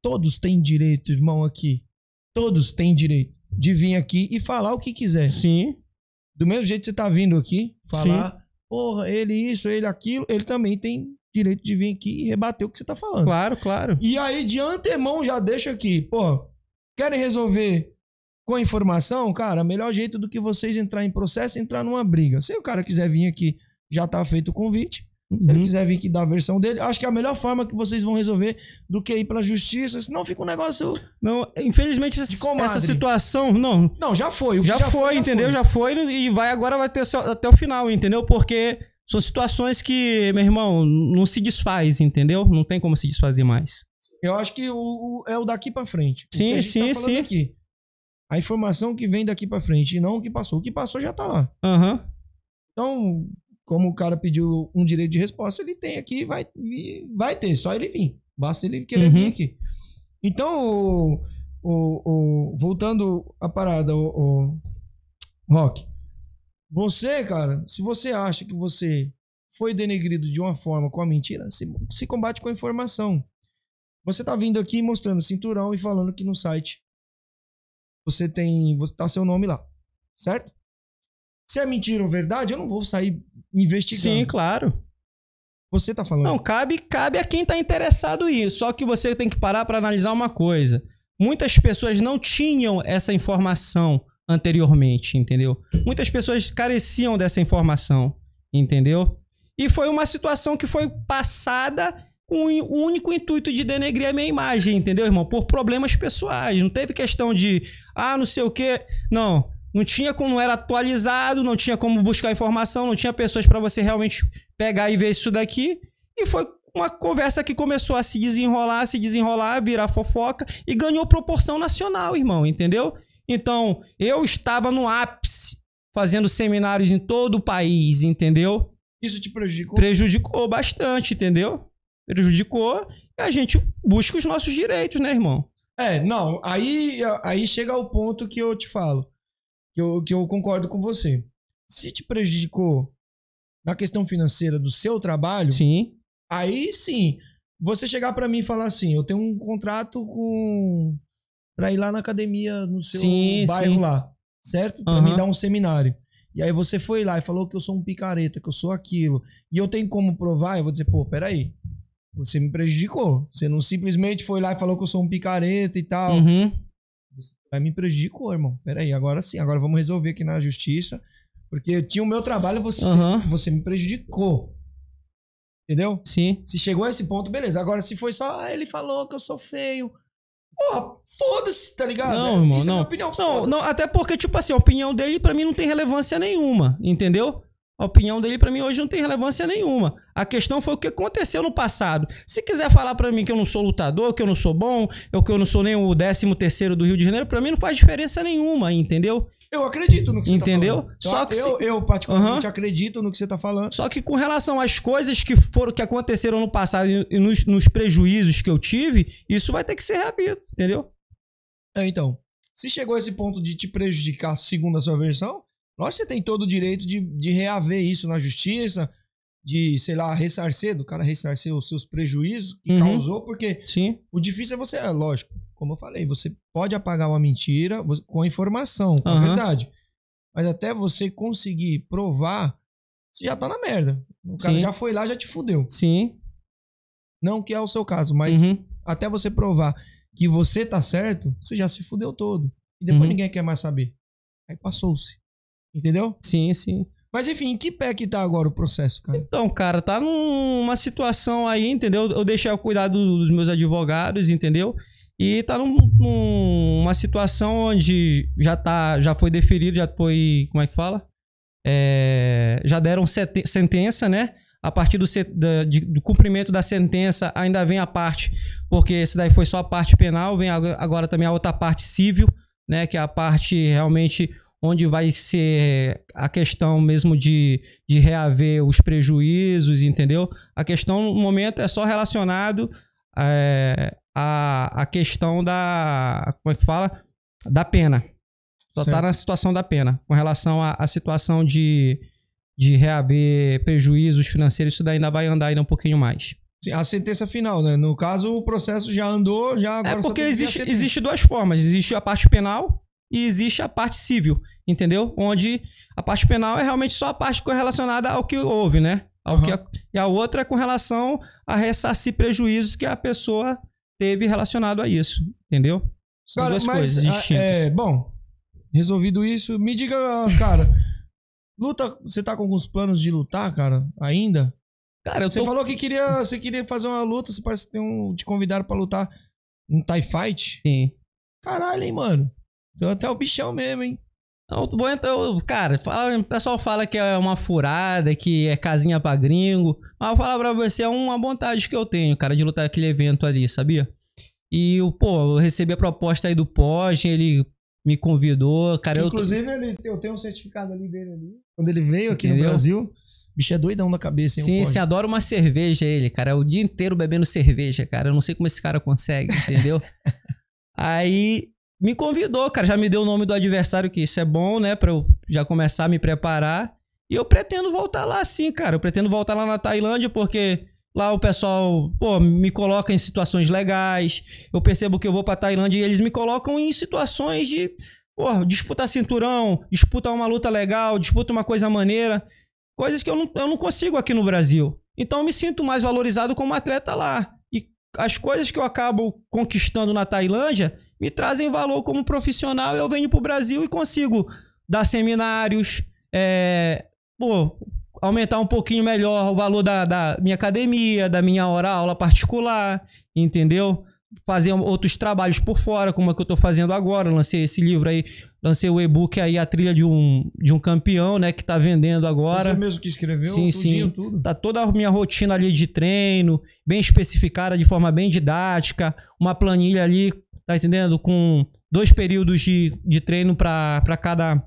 todos têm direito, irmão, aqui. Todos têm direito de vir aqui e falar o que quiser. Sim. Do mesmo jeito que você tá vindo aqui, falar, porra, ele isso, ele aquilo, ele também tem direito de vir aqui e rebater o que você tá falando. Claro, claro. E aí, de antemão, já deixa aqui, pô, querem resolver com informação? Cara, melhor jeito do que vocês entrar em processo é entrar numa briga. Se o cara quiser vir aqui, já tá feito o convite. Se ele Uhum. quiser vir aqui dar a versão dele, acho que é a melhor forma que vocês vão resolver do que ir pela justiça, senão fica um negócio. Não, infelizmente, essa, essa situação, não. Não, já foi. o que Já, foi, entendeu? Já foi e vai agora vai ter até o final, entendeu? Porque são situações que, meu irmão, não se desfaz, entendeu? Não tem como se desfazer mais. Eu acho que o, o- é o daqui pra frente. Sim, que gente sim, tá sim. Aqui. A informação que vem daqui pra frente e não o que passou. O que passou já tá lá. Aham. Então, como o cara pediu um direito de resposta, ele tem aqui e vai, vai ter. Só ele vir. Basta ele querer Uhum. vir aqui. Então, o, o- o- voltando à parada, o, o Rock. Você, cara, se você acha que você foi denegrido de uma forma com a mentira, se, se combate com a informação. Você tá vindo aqui mostrando cinturão e falando que no site você tem. Você tá seu nome lá. Certo? Se é mentira ou verdade, eu não vou sair investigando. Sim, claro. Você tá falando. Não, cabe, cabe a quem tá interessado em ir. Só que você tem que parar para analisar uma coisa. Muitas pessoas não tinham essa informação anteriormente, entendeu? Muitas pessoas careciam dessa informação, entendeu? E foi uma situação que foi passada com o único intuito de denegrir a minha imagem, entendeu, irmão? Por problemas pessoais. Não teve questão de, ah, não sei o quê. Não. Não tinha como, não era atualizado, não tinha como buscar informação, não tinha pessoas para você realmente pegar e ver isso daqui. E foi uma conversa que começou a se desenrolar, se desenrolar, virar fofoca e ganhou proporção nacional, irmão, entendeu? Então, eu estava no ápice, fazendo seminários em todo o país, entendeu? Isso te prejudicou? Prejudicou bastante, entendeu? Prejudicou e a gente busca os nossos direitos, né, irmão? É, não. Aí, aí chega o ponto que eu te falo. Que eu, que eu concordo com você. Se te prejudicou na questão financeira do seu trabalho, Sim. aí sim. Você chegar pra mim e falar assim: eu tenho um contrato com. pra ir lá na academia no seu Sim, bairro sim. lá, certo? Pra Aham. me dar um seminário. E aí você foi lá e falou que eu sou um picareta, que eu sou aquilo. E eu tenho como provar, eu vou dizer, pô, peraí. Você me prejudicou. Você não simplesmente foi lá e falou que eu sou um picareta e tal. Uhum. Aí me prejudicou, irmão. Peraí, agora sim, agora vamos resolver aqui na justiça. Porque eu tinha o meu trabalho, você, Aham. você me prejudicou. Entendeu? Sim. Se chegou a esse ponto, beleza. Agora, se foi só, ah, ele falou que eu sou feio. Porra, foda-se, tá ligado? Não, irmão, Isso é não. minha opinião, Não, não, até porque, tipo assim, a opinião dele pra mim não tem relevância nenhuma, entendeu? A opinião dele pra mim hoje não tem relevância nenhuma. A questão foi o que aconteceu no passado. Se quiser falar pra mim que eu não sou lutador, que eu não sou bom, ou que eu não sou nem o 13 terceiro do Rio de Janeiro, pra mim não faz diferença nenhuma, entendeu? Eu acredito no que você Entendeu? tá falando. Só eu, que eu, se- eu, particularmente, Aham. acredito no que você tá falando. Só que com relação às coisas que foram que aconteceram no passado e e nos, nos prejuízos que eu tive, isso vai ter que ser reabido, entendeu? É, então. Se chegou a esse ponto de te prejudicar, segundo a sua versão, lógico que você tem todo o direito de, de reaver isso na justiça, de, sei lá, ressarcer, do cara ressarcer os seus prejuízos que Uhum. causou, porque Sim. o difícil é você, é lógico, como eu falei, você pode apagar uma mentira com a informação, com a Aham. verdade. Mas até você conseguir provar, você já tá na merda. O cara Sim. já foi lá, já te fudeu. Sim. Não que é o seu caso, mas Uhum. até você provar que você tá certo, você já se fudeu todo. E depois Uhum. ninguém quer mais saber. Aí passou-se. Entendeu? Sim, sim. Mas enfim, em que pé que tá agora o processo, cara? Então, cara, tá numa situação aí, entendeu? Eu deixei ao cuidado dos meus advogados, entendeu? E tá num- numa situação onde já tá, já foi deferido, já foi, como é que fala? É, já deram sentença, né? A partir do, da- de- do cumprimento da sentença, ainda vem a parte, porque esse daí foi só a parte penal, vem ag- agora também a outra parte civil, né? Que é a parte realmente onde vai ser a questão mesmo de, de reaver os prejuízos, entendeu? A questão no momento é só relacionado é, à, à questão da. Como é que fala? Da pena. Só Certo. tá na situação da pena. Com relação à, situação de, de reaver prejuízos financeiros, isso daí ainda vai andar ainda um pouquinho mais. A sentença final, né? No caso, o processo já andou, já agora É porque a existe, existe duas formas. Existe a parte penal e existe a parte civil, entendeu? Onde a parte penal é realmente só a parte correlacionada ao que houve, né? Ao que Aham. a- e a outra é com relação a ressarcir prejuízos que a pessoa teve relacionado a isso, entendeu? São Cara, duas mas, coisas ah, distintas. É, bom, resolvido isso, me diga, cara, luta, você tá com alguns planos de lutar, cara, ainda? Cara, Você tô... falou que queria, você queria fazer uma luta, você parece que tem um, te convidaram pra lutar um TIE Fight. Sim. Caralho, hein, mano. Então até o bichão mesmo, hein? Não, vou entrar, eu- cara, fala, o pessoal fala que é uma furada, que é casinha pra gringo. Mas eu vou falar pra você, é uma vontade que eu tenho, cara, de lutar aquele evento ali, sabia? E, o pô, eu recebi a proposta aí do Porsche, ele me convidou, cara, eu... Inclusive, ele, eu tenho um certificado ali dele ali. Quando ele veio aqui Entendeu? no Brasil, bicho é doidão da cabeça, hein? Sim, sim, adora uma cerveja ele, cara. É o dia inteiro bebendo cerveja, cara. Eu não sei como esse cara consegue, entendeu? Aí me convidou, cara. Já me deu o nome do adversário, que isso é bom, né? Pra eu já começar a me preparar. E eu pretendo voltar lá sim, cara. Eu pretendo voltar lá na Tailândia, porque lá o pessoal, pô, me coloca em situações legais. Eu percebo que eu vou pra Tailândia e eles me colocam em situações de, pô, disputar cinturão, disputar uma luta legal, disputa uma coisa maneira. Coisas que eu não, eu não consigo aqui no Brasil. Então eu me sinto mais valorizado como atleta lá. E as coisas que eu acabo conquistando na Tailândia me trazem valor como profissional. Eu venho pro Brasil e consigo dar seminários, é, pô, aumentar um pouquinho melhor o valor da, da minha academia, da minha hora aula particular, entendeu? Fazer outros trabalhos por fora, como é que eu tô fazendo agora. Lancei esse livro aí, lancei o e-book aí, A Trilha de um, de um Campeão, né? Que tá vendendo agora. Você mesmo que escreveu, Sim, sim. tudo. Tá toda a minha rotina ali de treino, bem especificada, de forma bem didática, uma planilha ali, tá entendendo? Com dois períodos de, de treino para cada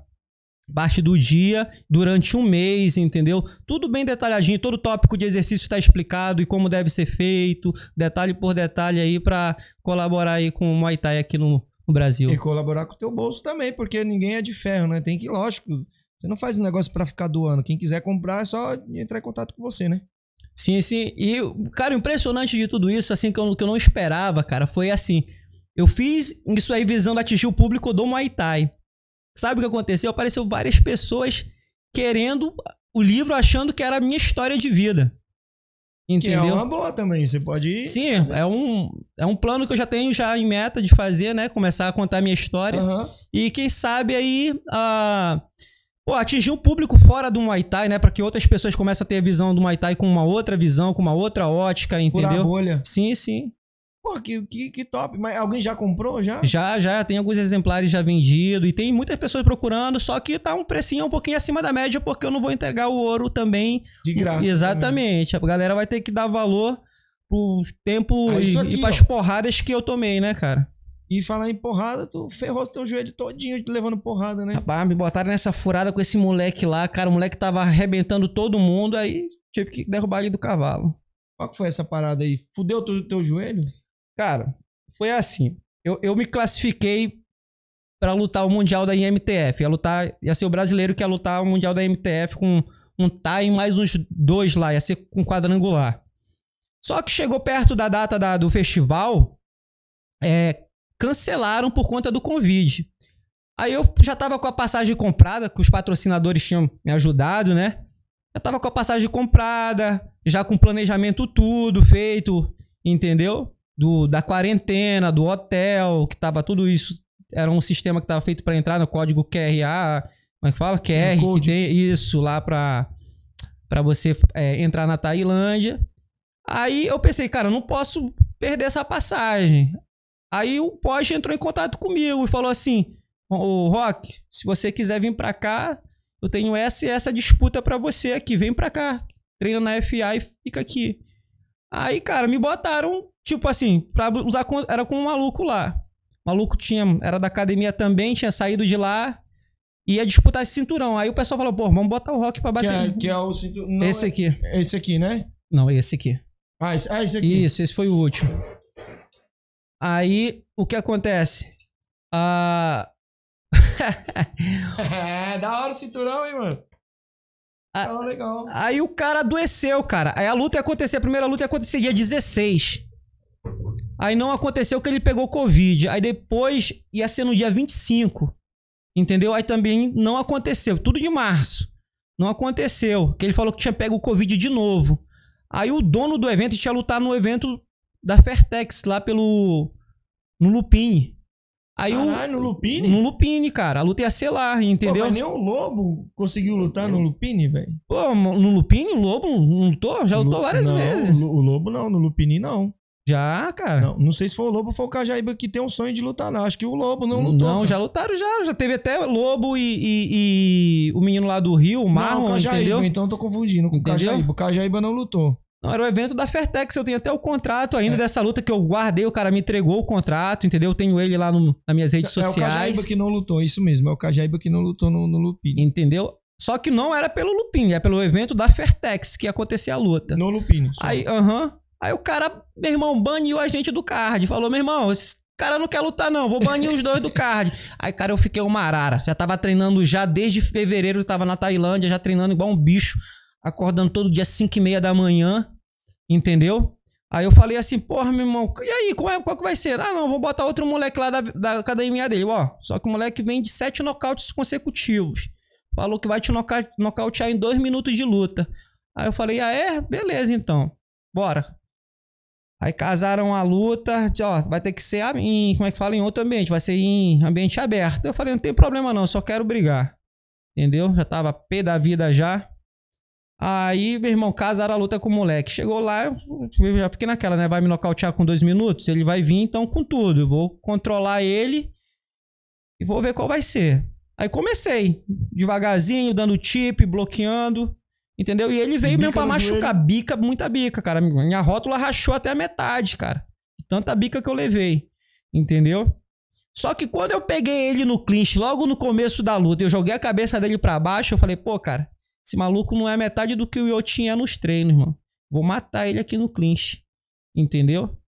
parte do dia, durante um mês, entendeu? Tudo bem detalhadinho, todo tópico de exercício está explicado e como deve ser feito, detalhe por detalhe aí para colaborar aí com o Muay Thai aqui no, no Brasil. E colaborar com o teu bolso também, porque ninguém é de ferro, né? Tem que, lógico, você não faz um negócio pra ficar doando. Quem quiser comprar é só entrar em contato com você, né? Sim, sim. E, cara, o impressionante de tudo isso, assim, que eu, que eu não esperava, cara, foi assim. Eu fiz isso aí visando atingir o público do Muay Thai. Sabe o que aconteceu? Apareceu várias pessoas querendo o livro, achando que era a minha história de vida. Entendeu? Que é uma boa também. Você pode ir. Sim, fazer. é um, é um plano que eu já tenho já em meta de fazer, né? Começar a contar a minha história. Aham. E quem sabe aí ah, pô, atingir um público fora do Muay Thai, né? Pra que outras pessoas comecem a ter a visão do Muay Thai com uma outra visão, com uma outra ótica, Furar a entendeu? bolha. Sim, sim. Pô, que, que, que top. Mas alguém já comprou já? Já, já, tem alguns exemplares já vendidos e tem muitas pessoas procurando, só que tá um precinho um pouquinho acima da média, porque eu não vou entregar o ouro também. De graça. Exatamente. A galera vai ter que dar valor pro tempo Ah, e, aqui, e pras ó. porradas que eu tomei, né, cara? E falar em porrada, tu ferrou teu joelho todinho levando porrada, né? Rapaz, me botaram nessa furada com esse moleque lá, cara. O moleque tava arrebentando todo mundo, aí tive que derrubar ele do cavalo. Qual que foi essa parada aí? Fudeu teu, teu joelho? Cara, foi assim. Eu, eu me classifiquei pra lutar o Mundial da IMTF. Ia lutar, ia ser o brasileiro que ia lutar o Mundial da IMTF com um TAI e mais uns dois lá, ia ser com quadrangular. Só que chegou perto da data da- do festival, é, cancelaram por conta do Covid. Aí eu já tava com a passagem comprada, que os patrocinadores tinham me ajudado, né? Eu tava com a passagem comprada, já com planejamento tudo feito, entendeu? Do, da quarentena, do hotel, que tava tudo isso. Era um sistema que tava feito para entrar no código QRA, como é que fala? QR, que code. tem isso lá pra, pra você é, entrar na Tailândia. Aí eu pensei, cara, eu não posso perder essa passagem. Aí o Porsche entrou em contato comigo e falou assim: Ô Rock, se você quiser vir pra cá, eu tenho essa e essa disputa pra você aqui. Vem pra cá, treina na FA e fica aqui. Aí, cara, me botaram, tipo assim, pra usar com, era com um maluco lá. O maluco tinha, era da academia também, tinha saído de lá, ia disputar esse cinturão. Aí o pessoal falou, pô, vamos botar o Rock pra Que bater. é, que é o cintu- não, esse é- aqui. Esse aqui, né? Não, esse aqui. Ah, esse, ah, esse aqui. Isso, esse foi o último. Aí, o que acontece? Ah, é, da hora o cinturão, hein, mano? Ah. Tá legal. Aí o cara adoeceu, cara. Aí a luta ia acontecer, a primeira luta ia acontecer dia 16. Aí não aconteceu que ele pegou Covid. Aí depois ia ser no dia 25. Entendeu? Aí também não aconteceu. Tudo de março. Não aconteceu. Que ele falou que tinha pego o Covid de novo. Aí o dono do evento tinha lutar no evento da Fairtex, lá pelo. No Lupine. Aí Caralho, no o. Lupine? No Lupine, cara. A luta ia ser lá, entendeu? Pô, mas nem o Lobo conseguiu lutar no Lupine, velho. Pô, no Lupine, o Lobo não lutou? Já lutou Lu- várias não, vezes. O Lo- o Lobo não, no Lupine não. Já, cara. Não, não sei se foi o Lobo ou foi o Cajaíba que tem um sonho de lutar, não. Acho que o Lobo não Não, lutou. cara. já lutaram já. Já teve até Lobo e, e- e o menino lá do Rio, o Não, Marlon, o Cajaíba, entendeu? então eu tô confundindo com o? Cajaíba. O Cajaíba não lutou. Não, era o evento da Fairtex. Eu tenho até o contrato ainda dessa luta que eu guardei. O cara me entregou o contrato, entendeu? Eu tenho ele lá no- nas minhas redes É o sociais. Cajaíba que não lutou, isso mesmo. É o Cajaíba que não lutou no, no Lupine. Entendeu? Só que não era pelo Lupin, é pelo evento da Fairtex que ia acontecer a luta. No Lupine. só. Aí, aham. Aí o cara, meu irmão, baniu a gente do card. Falou, meu irmão, esse cara não quer lutar, não. Vou banir os dois do card. Aí, cara, eu fiquei uma arara. Já tava treinando já desde fevereiro, eu tava na Tailândia, já treinando igual um bicho. Acordando todo dia 5 e meia da manhã. Entendeu? Aí eu falei assim, porra, meu irmão, e aí, qual, é, qual que vai ser? Ah, não, vou botar outro moleque lá da, da academia dele, ó. Só que o moleque vem de sete nocautes consecutivos. Falou que vai te noca- nocautear em dois minutos de luta. Aí eu falei, ah, é? Beleza, então. Bora. Aí casaram a luta, ó, vai ter que ser em, como é que fala, em outro ambiente, vai ser em ambiente aberto. Eu falei, não tem problema não, só quero brigar. Entendeu? Já tava pé da vida já. Aí, meu irmão, casaram a luta com o moleque. Chegou lá, eu já fiquei naquela, né? Vai me nocautear com dois minutos? Ele vai vir, então, com tudo. Eu vou controlar ele e vou ver qual vai ser. Aí comecei, devagarzinho, dando tip, bloqueando, entendeu? E ele veio Bica mesmo pra machucar, bica, muita bica, cara. Minha rótula rachou até a metade, cara. Tanta bica que eu levei, entendeu? Só que quando eu peguei ele no clinch, logo no começo da luta, eu joguei a cabeça dele pra baixo, eu falei, pô, cara, esse maluco não é metade do que o eu tinha nos treinos, mano. Vou matar ele aqui no clinch, entendeu?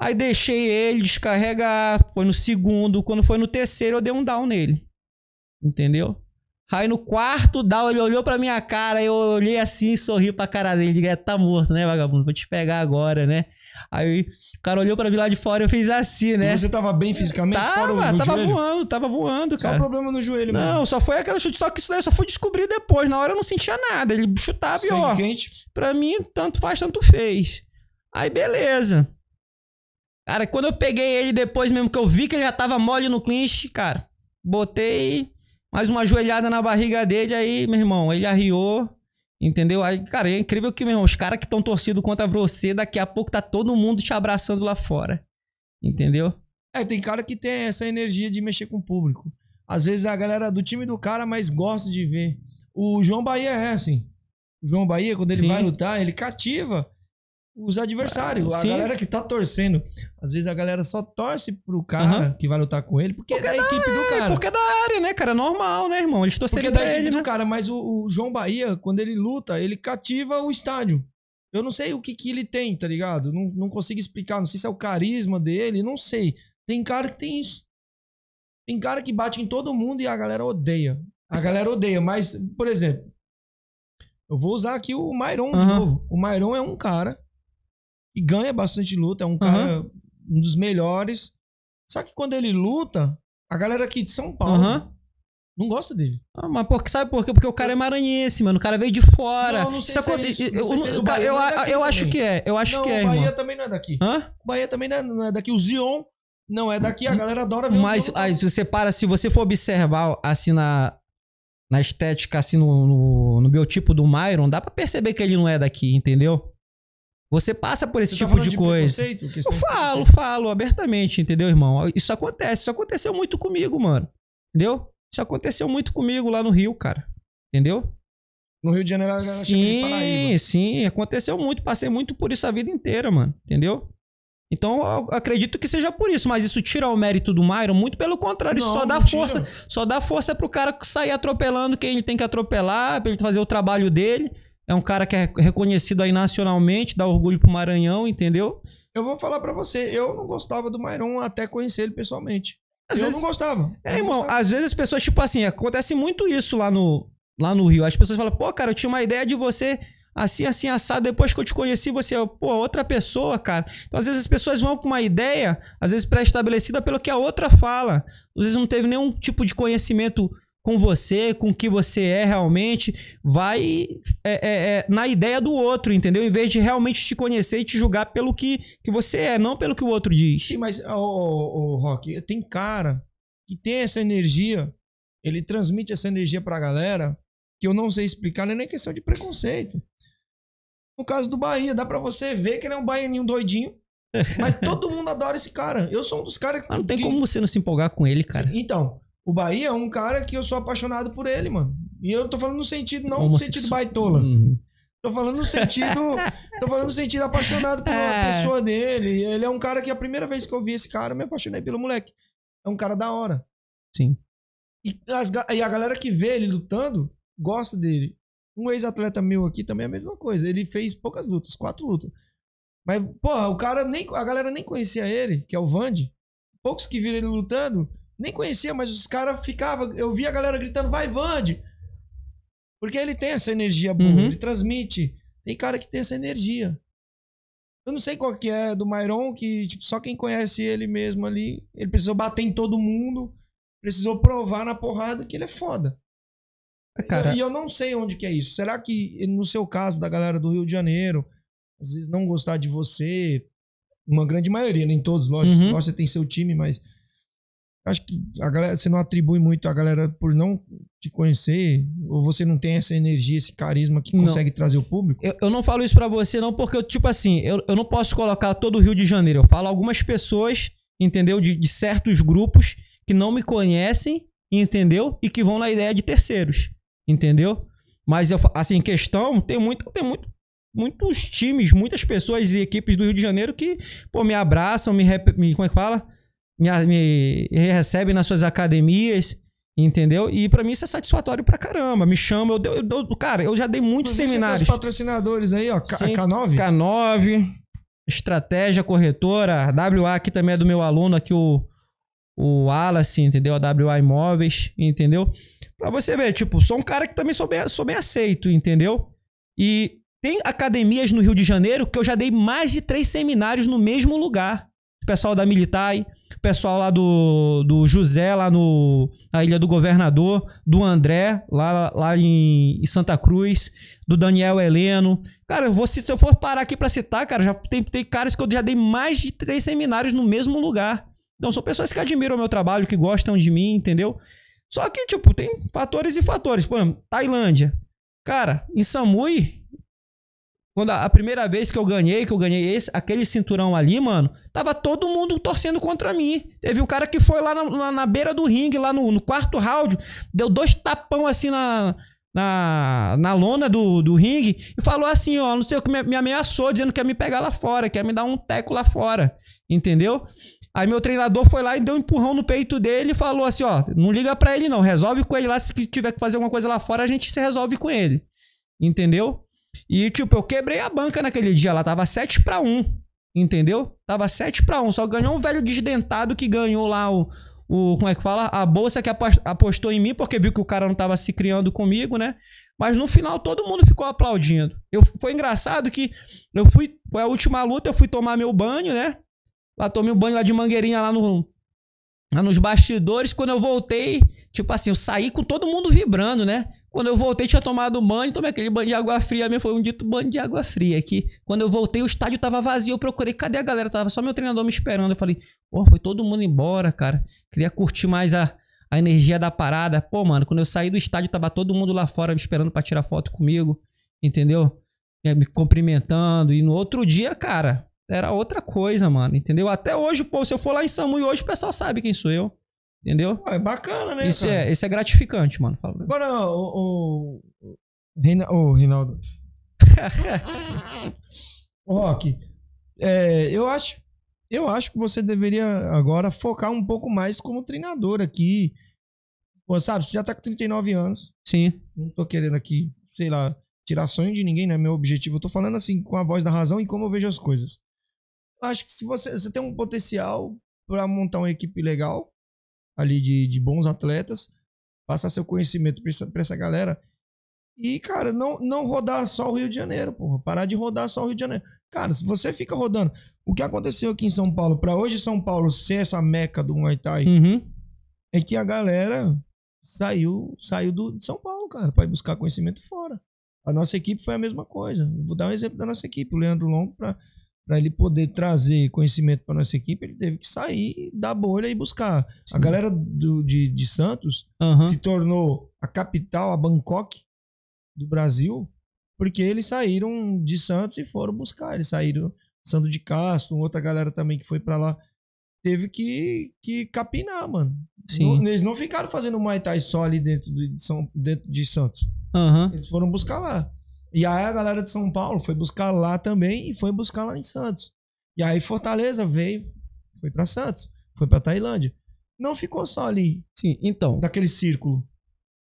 Aí deixei ele descarregar, foi no segundo, quando foi no terceiro eu dei um down nele. Entendeu? Aí no quarto down ele olhou pra minha cara, eu olhei assim e sorri pra cara dele. Diga, tá morto, né, vagabundo? Vou te pegar agora, né? Aí o cara olhou pra mim lá de fora e eu fiz assim, né? E Você tava bem fisicamente? fora Tava, o tava joelho? voando, tava voando, Só cara. problema no joelho mesmo. Não, só foi aquela chute. Só que isso daí eu só fui descobrir depois. Na hora eu não sentia nada. Ele chutava e Sangue ó. quente. Pra mim, tanto faz, tanto fez. Aí, beleza. Cara, quando eu peguei ele depois mesmo que eu vi que ele já tava mole no clinch, cara, botei mais uma joelhada na barriga dele, aí, meu irmão, ele arriou, entendeu? Aí, cara, é incrível que, meu irmão, os caras que estão torcidos contra você, daqui a pouco tá todo mundo te abraçando lá fora. Entendeu? É, tem cara que tem essa energia de mexer com o público. Às vezes a galera do time do cara mais gosta de ver. O João Bahia é assim. O João Bahia, quando ele Sim. vai lutar, ele cativa os adversários. Ah, a galera que tá torcendo. Às vezes a galera só torce pro cara Aham. que vai lutar com ele, porque, é da equipe do É, cara. porque é da área, né, cara? Normal, né, irmão? Eles Porque é torceram da equipe ele, do né? cara, mas o, o João Bahia, quando ele luta, ele cativa o estádio. Eu não sei o que, que ele tem, tá ligado? Não, não consigo explicar. Não sei se é o carisma dele, não sei. Tem cara que tem isso. Tem cara que bate em todo mundo e a galera odeia. A galera odeia, mas, por exemplo, eu vou usar aqui o Myron de Aham. novo. O Myron é um cara que ganha bastante luta, é um cara, um dos melhores. Só que quando ele luta, a galera aqui de São Paulo Aham. não gosta dele. Ah, mas por, sabe por quê? Porque o cara é maranhense, mano. O cara veio de fora. Não, não sei se é isso. Eu, é acho que é. Eu acho não, que é, o Bahia irmão. também não é daqui. Hã? O Bahia também não é, não é daqui. O Zion não é daqui. A galera adora ver Mas o aí, se você para, se você for observar assim na, na estética, assim no, no, no biotipo do Myron, dá pra perceber que ele não é daqui, entendeu? Você passa por esse Você tá tipo falando de coisa. preconceito? Eu de falo, falo abertamente, entendeu, irmão? Isso acontece, isso aconteceu muito comigo, mano. Entendeu? Isso aconteceu muito comigo lá no Rio, cara. Entendeu? No Rio de Janeiro, a galera de Sim, Paraíba. sim, aconteceu muito, passei muito por isso a vida inteira, mano, entendeu? Então, eu acredito que seja por isso, mas isso tira o mérito do Myron, muito pelo contrário, isso Não, só dá tira. força, só dá força pro cara sair atropelando quem ele tem que atropelar, pra ele fazer o trabalho dele. É um cara que é reconhecido aí nacionalmente, dá orgulho pro Maranhão, entendeu? Eu vou falar pra você, eu não gostava do Myron até conhecer ele pessoalmente. Às eu vezes- não gostava. É, não irmão, gostava. às vezes as pessoas, tipo assim, acontece muito isso lá no, lá no Rio. As pessoas falam, pô, cara, eu tinha uma ideia de você assim, assim, assado. Depois que eu te conheci, você é, pô, outra pessoa, cara. Então, às vezes as pessoas vão com uma ideia, às vezes pré-estabelecida pelo que a outra fala. Às vezes não teve nenhum tipo de conhecimento com você, com o que você é realmente. Vai é, é, é, na ideia do outro, entendeu? Em vez de realmente te conhecer e te julgar pelo que, que você é, não pelo que o outro diz. Sim, mas, ô, ô, ô, Rock, tem cara que tem essa energia, ele transmite essa energia pra galera, que eu não sei explicar, não é nem questão de preconceito. No caso do Bahia, dá pra você ver que ele é um baianinho doidinho, mas todo mundo adora esse cara. Eu sou um dos caras Mas não tem que... como você não se empolgar com ele, cara. Então, o Bahia é um cara que eu sou apaixonado por ele, mano. E eu tô falando no sentido, não no sentido baitola. Hum. Tô falando no sentido. tô falando no sentido apaixonado por uma É. pessoa dele. Ele é um cara que a primeira vez que eu vi esse cara, eu me apaixonei pelo moleque. É um cara da hora. Sim. E, as e a galera que vê ele lutando gosta dele. Um ex-atleta meu aqui também é a mesma coisa. Ele fez poucas lutas, quatro lutas. Mas, porra, o cara nem. A galera nem conhecia ele, que é o Vande. Poucos que viram ele lutando, nem conhecia, mas os caras ficavam. Eu via a galera gritando, vai, Vande! Porque ele tem essa energia boa, Uhum. ele transmite. Tem cara que tem essa energia. Eu não sei qual que é do Myron, que tipo, só quem conhece ele mesmo ali, ele precisou bater em todo mundo, precisou provar na porrada que ele é foda. Cara, E eu não sei onde que é isso. Será que no seu caso, da galera do Rio de Janeiro, às vezes não gostar de você, uma grande maioria, nem todos, lógico, Uhum. lógico, você tem seu time, mas acho que a galera, você não atribui muito a galera por não te conhecer, ou você não tem essa energia, esse carisma que Não. consegue trazer o público? eu, eu não falo isso pra você não, porque eu, tipo assim, eu, eu não posso colocar todo o Rio de Janeiro. Eu falo algumas pessoas, entendeu? De, de certos grupos que não me conhecem, entendeu? E que vão na ideia de terceiros, entendeu? Mas eu, assim, questão, tem muito, tem muito, muitos times, muitas pessoas e equipes do Rio de Janeiro que, pô, me abraçam, me, rep- me como é que fala? Me, me recebem nas suas academias, entendeu? E pra mim isso é satisfatório pra caramba. Me chamam, eu, eu, dou- cara, eu já dei muitos Inclusive, tem seminários. os patrocinadores aí, ó, K- Sim. K9? K9, Estratégia Corretora, a WA aqui também é do meu aluno aqui, o, o Wallace, entendeu? A WA Imóveis, entendeu? Pra você ver, tipo, sou um cara que também sou bem, sou bem aceito, entendeu? E tem academias no Rio de Janeiro que eu já dei mais de três seminários no mesmo lugar. Pessoal da Militar, o pessoal lá do, do José, lá no, na Ilha do Governador, do André, lá, lá em, em Santa Cruz, do Daniel Heleno. Cara, eu vou, se, se eu for parar aqui pra citar, cara, já tem, tem caras que eu já dei mais de três seminários no mesmo lugar. Então são pessoas que admiram o meu trabalho, que gostam de mim, entendeu? Só que, tipo, tem fatores e fatores. Por exemplo, Tailândia. Cara, em Samui, quando a, a primeira vez que eu ganhei, que eu ganhei esse, aquele cinturão ali, mano, tava todo mundo torcendo contra mim. Teve um cara que foi lá na, na- na beira do ringue, lá no, no quarto round, deu dois tapão assim na, na, na lona do, do ringue e falou assim, ó, não sei o que, me, me ameaçou, dizendo que ia me pegar lá fora, que ia me dar um teco lá fora, entendeu? Aí meu treinador foi lá e deu um empurrão no peito dele e falou assim, ó, não liga pra ele não, resolve com ele lá, se tiver que fazer alguma coisa lá fora, a gente se resolve com ele, entendeu? E, tipo, eu quebrei a banca naquele dia lá, tava 7 pra 1, entendeu? Tava 7 pra 1, só ganhou um velho desdentado que ganhou lá o, o. Como é que fala? A bolsa que apos- apostou em mim, porque viu que o cara não tava se criando comigo, né? Mas no final todo mundo ficou aplaudindo. Eu, foi engraçado que eu fui. Foi a última luta, eu fui tomar meu banho, né? Lá tomei um banho lá de mangueirinha lá no. Nos bastidores. Quando eu voltei, tipo assim, eu saí com todo mundo vibrando, né? Quando eu voltei, tinha tomado banho, tomei aquele banho de água fria mesmo. Foi um dito banho de água fria aqui. Quando eu voltei, o estádio tava vazio. Eu procurei, cadê a galera? Tava só meu treinador me esperando. Eu falei, pô, foi todo mundo embora, cara. Queria curtir mais a, a energia da parada. Pô, mano, quando eu saí do estádio, tava todo mundo lá fora me esperando pra tirar foto comigo. Entendeu? É, Me cumprimentando. E no outro dia, cara, era outra coisa, mano. Entendeu? Até hoje, pô, se eu for lá em Samui hoje, o pessoal sabe quem sou eu. Entendeu? Ah, é bacana, né? Isso cara? é, isso é gratificante, mano. Agora, o. o, Reina- o Reinaldo. Ô, Rock, é, eu acho. Eu acho que você deveria agora focar um pouco mais como treinador aqui. Pô, sabe, você já tá com 39 anos. Sim. Não tô querendo aqui, sei lá, tirar sonho de ninguém, não é meu objetivo. Eu tô falando assim, com a voz da razão e como eu vejo as coisas. Acho que se você, você tem um potencial pra montar uma equipe legal, ali de, de bons atletas, passar seu conhecimento pra essa, essa galera. E, cara, não, não rodar só o Rio de Janeiro, porra. Parar de rodar só o Rio de Janeiro. Cara, se você fica rodando. O que aconteceu aqui em São Paulo, pra hoje São Paulo ser essa meca do Muay Thai, Uhum. é que a galera saiu, saiu do, de São Paulo, cara, pra ir buscar conhecimento fora. A nossa equipe foi a mesma coisa. Vou dar um exemplo da nossa equipe. O Leandro Longo, pra, pra ele poder trazer conhecimento pra nossa equipe, ele teve que sair da bolha e buscar. A galera do, de, de Santos Aham. se tornou a capital, a Bangkok do Brasil, porque eles saíram de Santos e foram buscar. Eles saíram, Sandro de Castro, outra galera também que foi pra lá, teve que, que capinar, mano. Sim. Não- eles não ficaram fazendo Muay Thai só ali dentro de, São, dentro de Santos. Aham. Eles foram buscar lá. E aí a galera de São Paulo foi buscar lá também e foi buscar lá em Santos. E aí Fortaleza veio, foi pra Santos, foi pra Tailândia. Não ficou só ali, Sim, então. daquele círculo.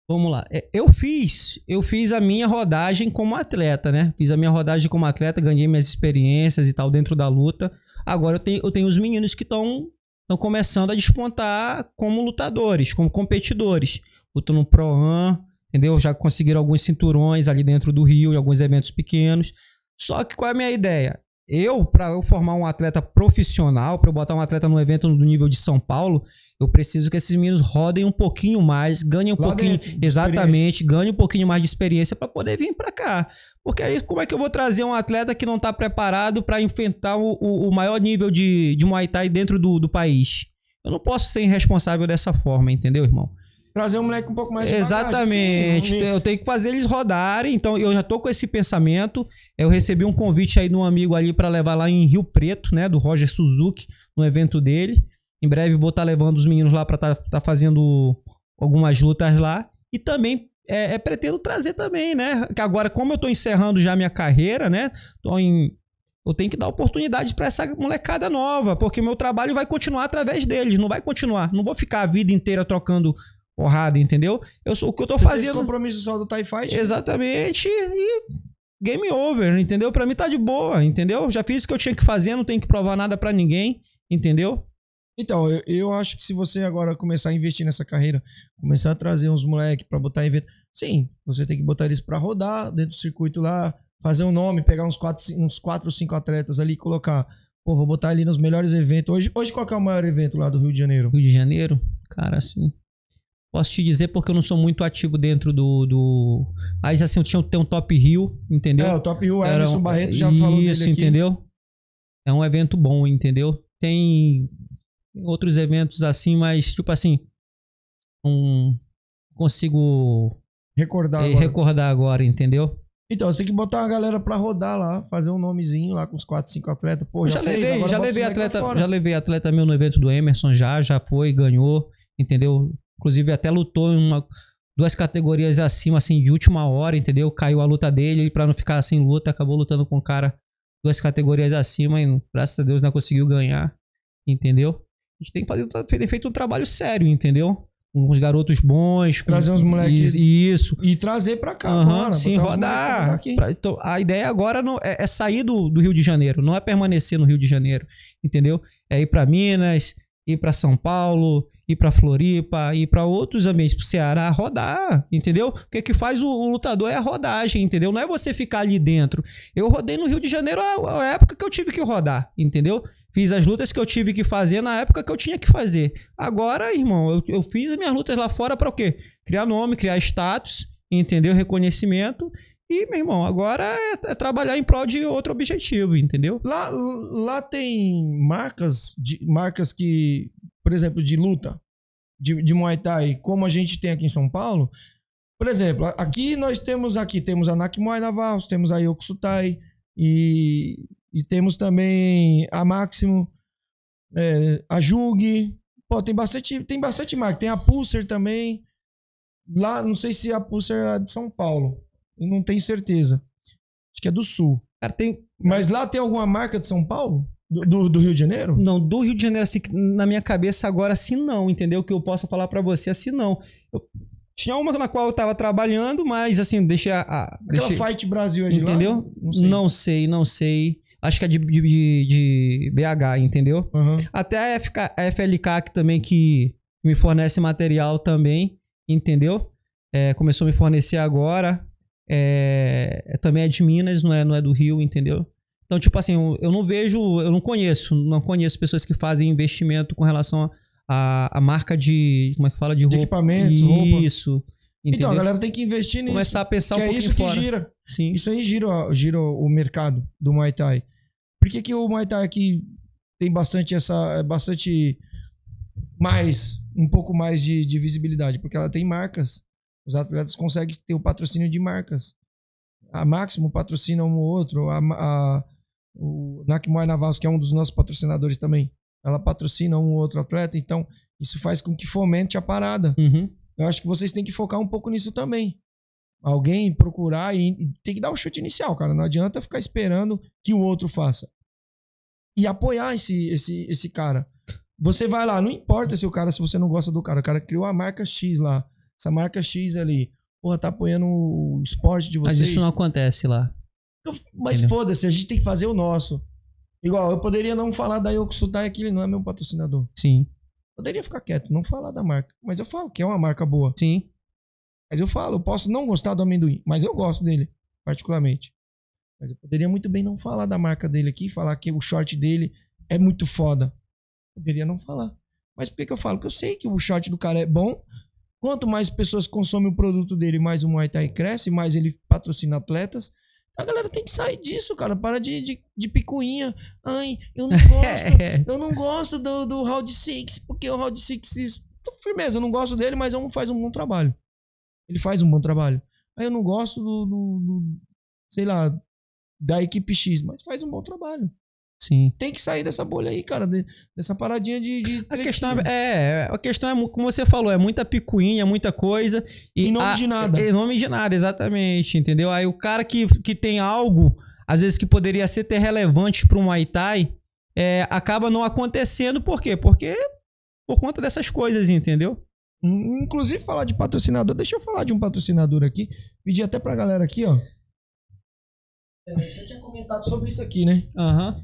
Vamos lá. É, Eu fiz, eu fiz a minha rodagem como atleta, né? Fiz a minha rodagem como atleta, ganhei minhas experiências e tal dentro da luta. Agora eu tenho, eu tenho os meninos que estão estão começando a despontar como lutadores, como competidores. Lutam no Pro-Am, entendeu? Já conseguiram alguns cinturões ali dentro do Rio, em alguns eventos pequenos. Só que qual é a minha ideia? Eu, para eu formar um atleta profissional, para eu botar um atleta no evento do nível de São Paulo, eu preciso que esses meninos rodem um pouquinho mais, ganhem um Lá pouquinho, dentro, exatamente, ganhem um pouquinho mais de experiência para poder vir para cá. Porque aí como é que eu vou trazer um atleta que não tá preparado para enfrentar o, o- o maior nível de, de Muay Thai dentro do, do país? Eu não posso ser irresponsável dessa forma, entendeu, irmão? Trazer um moleque um pouco mais de bagagem, Exatamente. um- eu tenho que fazer eles rodarem. Então, eu já tô com esse pensamento. Eu recebi um convite aí de um amigo ali para levar lá em Rio Preto, né? Do Roger Suzuki, no evento dele. Em breve vou estar levando os meninos lá para estar fazendo algumas lutas lá. E também é, é, pretendo trazer também, né? Que agora, como eu tô encerrando já minha carreira, né? Tô em. Eu tenho que dar oportunidade para essa molecada nova, porque meu trabalho vai continuar através deles, não vai continuar. Não vou ficar a vida inteira trocando porrada, entendeu? Eu sou o que eu tô Você fazendo. compromisso só do TIE Fight? Exatamente. E game over, entendeu? Pra mim tá de boa, entendeu? Já fiz o que eu tinha que fazer, não tenho que provar nada pra ninguém, entendeu? Então, eu, eu acho que se você agora começar a investir nessa carreira, começar a trazer uns moleques pra botar evento, sim, você tem que botar eles pra rodar dentro do circuito lá, fazer um nome, pegar uns quatro, uns quatro ou cinco atletas ali e colocar, pô, vou botar ali nos melhores eventos. Hoje, hoje qual que é o maior evento lá do Rio de Janeiro? Rio de Janeiro, cara, assim. Posso te dizer porque eu não sou muito ativo dentro do. do... Mas assim, eu tinha tem um Top Rio, entendeu? É, o Top Rio, Era Emerson um- Barreto já falou dele Isso, entendeu? É um evento bom, entendeu? Tem outros eventos assim, mas tipo assim, um consigo Recordar eh, agora. recordar agora, entendeu? Então, você tem que botar uma galera pra rodar lá, fazer um nomezinho lá com os quatro, cinco atletas. Pô, já, já, fez, levei, já levei atleta, já levei atleta meu no evento do Emerson já, já foi, ganhou, entendeu? Inclusive até lutou em uma duas categorias acima assim de última hora, entendeu? Caiu a luta dele e para não ficar sem luta, acabou lutando com o cara duas categorias acima e graças a Deus não conseguiu ganhar, entendeu? A gente tem que fazer tem feito um trabalho sério, entendeu? Com os garotos bons, com- Trazer uns moleques- Isso. E trazer pra cá, Aham, bora, sim, pra rodar. Pra- então, a ideia agora não- é, é sair do, do Rio de Janeiro, não é permanecer no Rio de Janeiro, entendeu? É ir pra Minas, ir pra São Paulo, ir pra Floripa, ir pra outros ambientes, pro Ceará, rodar, entendeu? O que que faz o, o lutador é a rodagem, entendeu? Não é você ficar ali dentro. Eu rodei no Rio de Janeiro a, a época que eu tive que rodar, entendeu? Fiz as lutas que eu tive que fazer na época que eu tinha que fazer. Agora, irmão, eu, eu fiz as minhas lutas lá fora pra o quê? Criar nome, criar status, entendeu? Reconhecimento. E, meu irmão, agora é, é trabalhar em prol de outro objetivo, entendeu? Lá, lá tem marcas, de, marcas que, por exemplo, de luta, de, de Muay Thai, como a gente tem aqui em São Paulo. Por exemplo, aqui nós temos aqui, temos a Nak Muay Navals, temos a Yokusutai e, e temos também a Máximo, é, a Jug. Pô, tem bastante, tem bastante marca. Tem a Pulser também. Lá, não sei se a Pulser é de São Paulo. Não tenho certeza. Acho que é do Sul. Cara, tem. Mas lá tem alguma marca de São Paulo? Do, do, do Rio de Janeiro? Não, do Rio de Janeiro, assim, na minha cabeça agora, assim não, entendeu? Que eu possa falar pra você, assim não. Eu- tinha uma na qual eu tava trabalhando, mas assim, deixei a. a Aquela deixei- Fight Brasil é de? Entendeu? Não sei. Não sei, não sei. Acho que é de, de, de- BH, entendeu? Aham. Até a, FK, a FLK que também que me fornece material também, entendeu? É, começou a me fornecer agora. É, é- também é de Minas, não é, não é do Rio, entendeu? Então, tipo assim, eu, eu não vejo, eu não conheço, não conheço pessoas que fazem investimento com relação a, a, a marca de, como é que fala, de De roupa. equipamentos, roupa. Isso. Entendeu? Então, a galera tem que investir nisso. Começar a pensar que um é pouquinho isso que fora. gira. Sim. Isso aí gira, gira o mercado do Muay Thai. Por que, que o Muay Thai aqui tem bastante essa. bastante mais, um pouco mais de, de visibilidade? Porque ela tem marcas. Os atletas conseguem ter o patrocínio de marcas. A Máximo patrocina um ou outro. A, a, o Nakmuay Navas, que é um dos nossos patrocinadores também, ela patrocina um ou outro atleta. Então, isso faz com que fomente a parada. Uhum. Eu acho que vocês têm que focar um pouco nisso também. Alguém procurar e, e tem que dar o chute inicial, cara. Não adianta ficar esperando que o outro faça. E apoiar esse, esse, esse cara. Você vai lá, não importa se o cara, se você não gosta do cara, o cara criou a marca X lá. Essa marca X ali, porra, tá apoiando o esporte de vocês. Mas isso não acontece lá. Mas Entendeu? foda-se, a gente tem que fazer o nosso. Igual, eu poderia não falar da Yokusutai que ele não é meu patrocinador. Sim. Poderia ficar quieto, não falar da marca. Mas eu falo que é uma marca boa. Sim. Mas eu falo, eu posso não gostar do amendoim, mas eu gosto dele, particularmente. Mas eu poderia muito bem não falar da marca dele aqui, falar que o short dele é muito foda. Poderia não falar. Mas por que, que eu falo? Porque eu sei que o short do cara é bom. Quanto mais pessoas consomem o produto dele, mais o Muay Thai cresce, mais ele patrocina atletas. A galera tem que sair disso, cara. Para de, de, de picuinha. Ai, eu não gosto. É. eu não gosto do, do Round 6, porque o Round 6. isso- Firmeza, eu não gosto dele, mas é um, faz um bom trabalho. Ele faz um bom trabalho. Aí eu não gosto do, do- do- sei lá, da equipe X, mas faz um bom trabalho. Sim. Tem que sair dessa bolha aí, cara, de- dessa paradinha de. de A questão é, é- a questão é, como você falou, é muita picuinha, muita coisa. E Em nome a- de nada. Em nome de nada, exatamente, entendeu? Aí o cara que, que tem algo, às vezes que poderia ser ter relevante para um Muay Thai, é, acaba não acontecendo, por quê? Porque por conta dessas coisas, entendeu? Inclusive, falar de patrocinador, deixa eu falar de um patrocinador aqui. Pedir até pra galera aqui, ó. É, Você tinha comentado sobre isso aqui, né? Aham.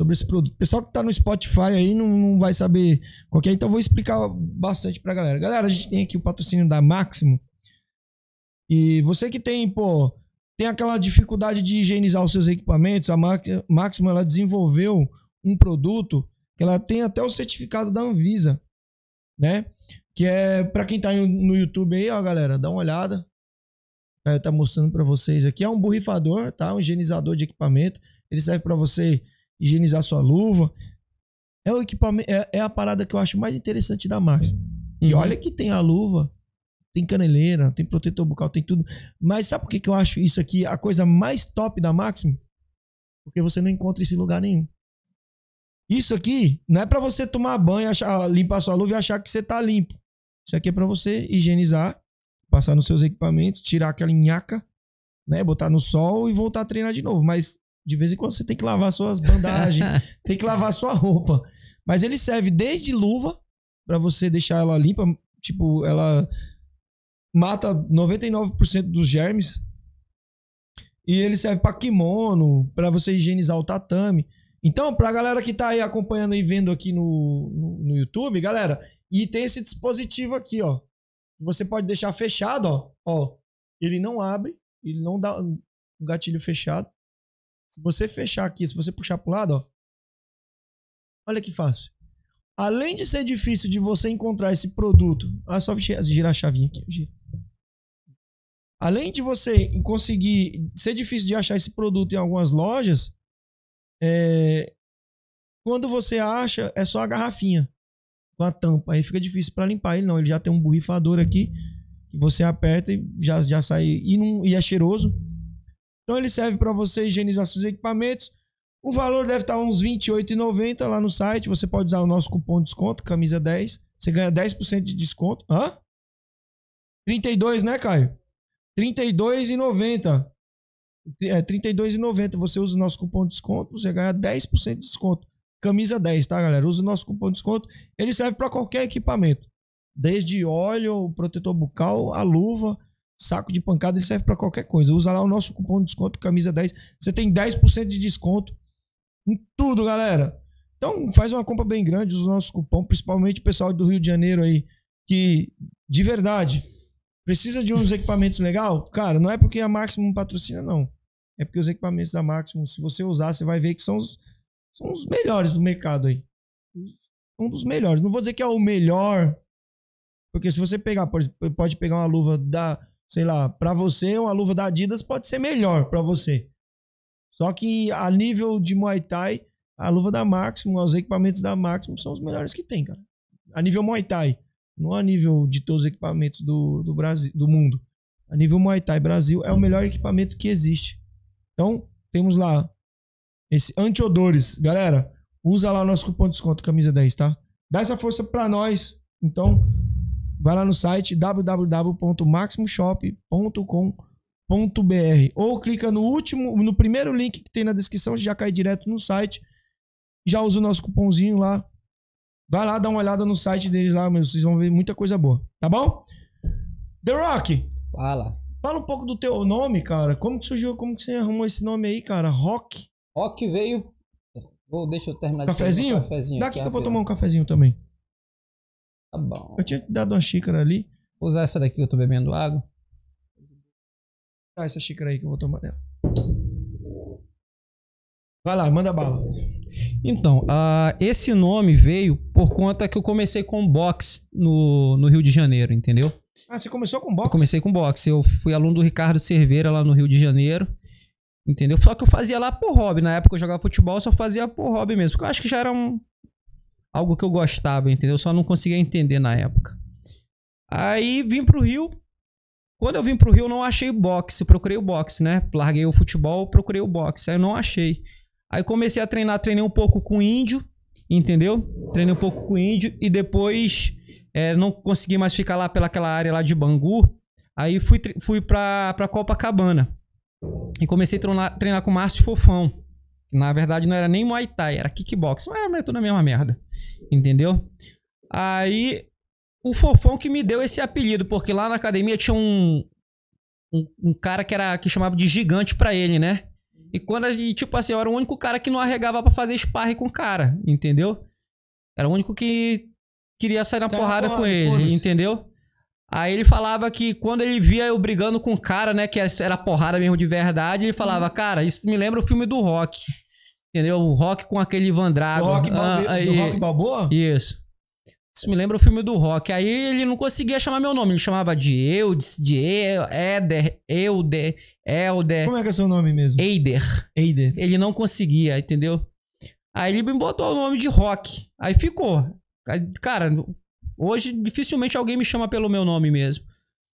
Sobre esse produto. Pessoal que tá no Spotify aí não, não vai saber qual é, então vou explicar bastante pra galera. Galera, a gente tem aqui o patrocínio da Máximo. E você que tem, pô, tem aquela dificuldade de higienizar os seus equipamentos, a Máximo ela desenvolveu um produto que ela tem até o certificado da Anvisa, né? Que é pra quem tá no YouTube aí, ó, galera, dá uma olhada. É, tá mostrando pra vocês aqui. É um borrifador, tá? Um higienizador de equipamento. Ele serve pra você higienizar sua luva. É o equipamento, é, é a parada que eu acho mais interessante da Máximo. E Uhum. olha que tem a luva, tem caneleira, tem protetor bucal, tem tudo. Mas sabe por que, que eu acho isso aqui a coisa mais top da Máximo? Porque você não encontra isso em lugar nenhum. Isso aqui não é pra você tomar banho, achar, limpar sua luva e achar que você tá limpo. Isso aqui é pra você higienizar, passar nos seus equipamentos, tirar aquela nhaca, né, botar no sol e voltar a treinar de novo. Mas de vez em quando você tem que lavar suas bandagens, tem que lavar sua roupa. Mas ele serve desde luva pra você deixar ela limpa, tipo, ela mata 99% dos germes. E ele serve pra kimono, pra você higienizar o tatame. Então, pra galera que tá aí acompanhando e vendo aqui no, no, no YouTube, galera, E tem esse dispositivo aqui, ó. Você pode deixar fechado, ó. Ó, ele não abre, ele não dá um gatilho fechado. Se você fechar aqui, se você puxar pro lado, ó. Olha que fácil. Além de ser difícil de você encontrar esse produto, ah, só gi- girar a chavinha aqui. gira. Além de você conseguir ser difícil de achar esse produto em algumas lojas, é, quando você acha, é só a garrafinha com a tampa. Aí fica difícil para limpar ele, não. Ele já tem um borrifador aqui que você aperta e já, já sai. E, não, e é cheiroso. Então ele serve para você higienizar seus equipamentos. O valor deve estar uns R$ 28,90 lá no site. Você pode usar o nosso cupom de desconto, camisa 10. Você ganha 10% de desconto. Hã? 32, né, Caio? R$ 32,90. É, R$ 32,90. Você usa o nosso cupom de desconto, você ganha 10% de desconto. Camisa 10, tá, galera? Usa o nosso cupom de desconto. Ele serve para qualquer equipamento. Desde óleo, protetor bucal, a luva, saco de pancada, ele serve para qualquer coisa. Usa lá o nosso cupom de desconto, camisa 10. Você tem 10% de desconto em tudo, galera. Então faz uma compra bem grande, usa o nosso cupom, principalmente o pessoal do Rio de Janeiro aí, que de verdade precisa de uns equipamentos legal. Cara, não é porque a Maximum patrocina, não. É porque os equipamentos da Maximum, se você usar, você vai ver que são os, são os melhores do mercado aí. Um dos melhores. Não vou dizer que é o melhor, porque se você pegar, exemplo, pode pegar uma luva da, sei lá, pra você, uma luva da Adidas pode ser melhor pra você. Só que a nível de Muay Thai, a luva da Maximum, os equipamentos da Maximum são os melhores que tem, cara. A nível Muay Thai, não a nível de todos os equipamentos do, do Brasil, do mundo. A nível Muay Thai Brasil é o melhor equipamento que existe. Então, temos lá esse anti-odores. Galera, usa lá o nosso cupom de desconto, camisa 10, tá? Dá essa força pra nós. Então, vai lá no site www.maximumshop.com.br ou clica no último, no primeiro link que tem na descrição, já cai direto no site. Já usa o nosso cupomzinho lá. Vai lá, dá uma olhada no site deles lá, mas vocês vão ver muita coisa boa, tá bom? The Rock, Fala. fala um pouco do teu nome, cara. Como que surgiu, como que você arrumou esse nome aí, cara? Rock? Rock veio. Vou, deixa eu terminar de Cafezinho? um cafezinho Dá aqui, aqui que eu vou tomar um cafezinho também. Tá bom. Eu tinha te dado uma xícara ali. Vou usar essa daqui que eu tô bebendo água. Dá essa xícara aí que eu vou tomar dela. Vai lá, manda bala. Então, ah, esse nome veio por conta que eu comecei com boxe no, no Rio de Janeiro, entendeu? Ah, você começou com Eu boxe? comecei com boxe. Eu fui aluno do Ricardo Cerveira lá no Rio de Janeiro. Entendeu? Só que eu fazia lá por hobby. Na época eu jogava futebol, eu só fazia por hobby mesmo. Porque eu acho que já era um, algo que eu gostava, entendeu? Eu só não conseguia entender na época. Aí vim pro Rio. Quando eu vim pro Rio, não achei boxe. Procurei o boxe, né? Larguei o futebol, procurei o boxe. Aí eu não achei. Aí comecei a treinar, treinei um pouco com índio, entendeu? Treinei um pouco com índio e depois é, não consegui mais ficar lá pelaquela área lá de Bangu. Aí fui, fui pra, pra Copacabana. E comecei a treinar, treinar com o Márcio Fofão. Na verdade, não era nem Muay Thai, era kickbox. Mas era tudo a mesma merda. Entendeu? Aí, o Fofão que me deu esse apelido, porque lá na academia tinha um, um, um cara que era que chamava de gigante pra ele, né? E quando a gente, tipo assim, eu era o único cara que não arregava pra fazer sparring com o cara, entendeu? Era o único que queria sair na Sai na porrada, com porrada, ele, entendeu? Aí ele falava que quando ele via eu brigando com o cara, né, que era porrada mesmo de verdade, ele falava, Uhum. cara, isso me lembra o filme do Rock. Entendeu? O Rock com aquele Ivan Do Drago. Rock, Ah, aí- do Rock Balboa? Isso. Isso me lembra o filme do Rock. Aí ele não conseguia chamar meu nome. Ele chamava de Eudes, de E- Éder, Euder, Elder, Como é que é seu nome mesmo? Eider. Eider. Ele não conseguia, entendeu? Aí ele me botou o nome de Rock. Aí ficou. Cara, hoje dificilmente alguém me chama pelo meu nome mesmo.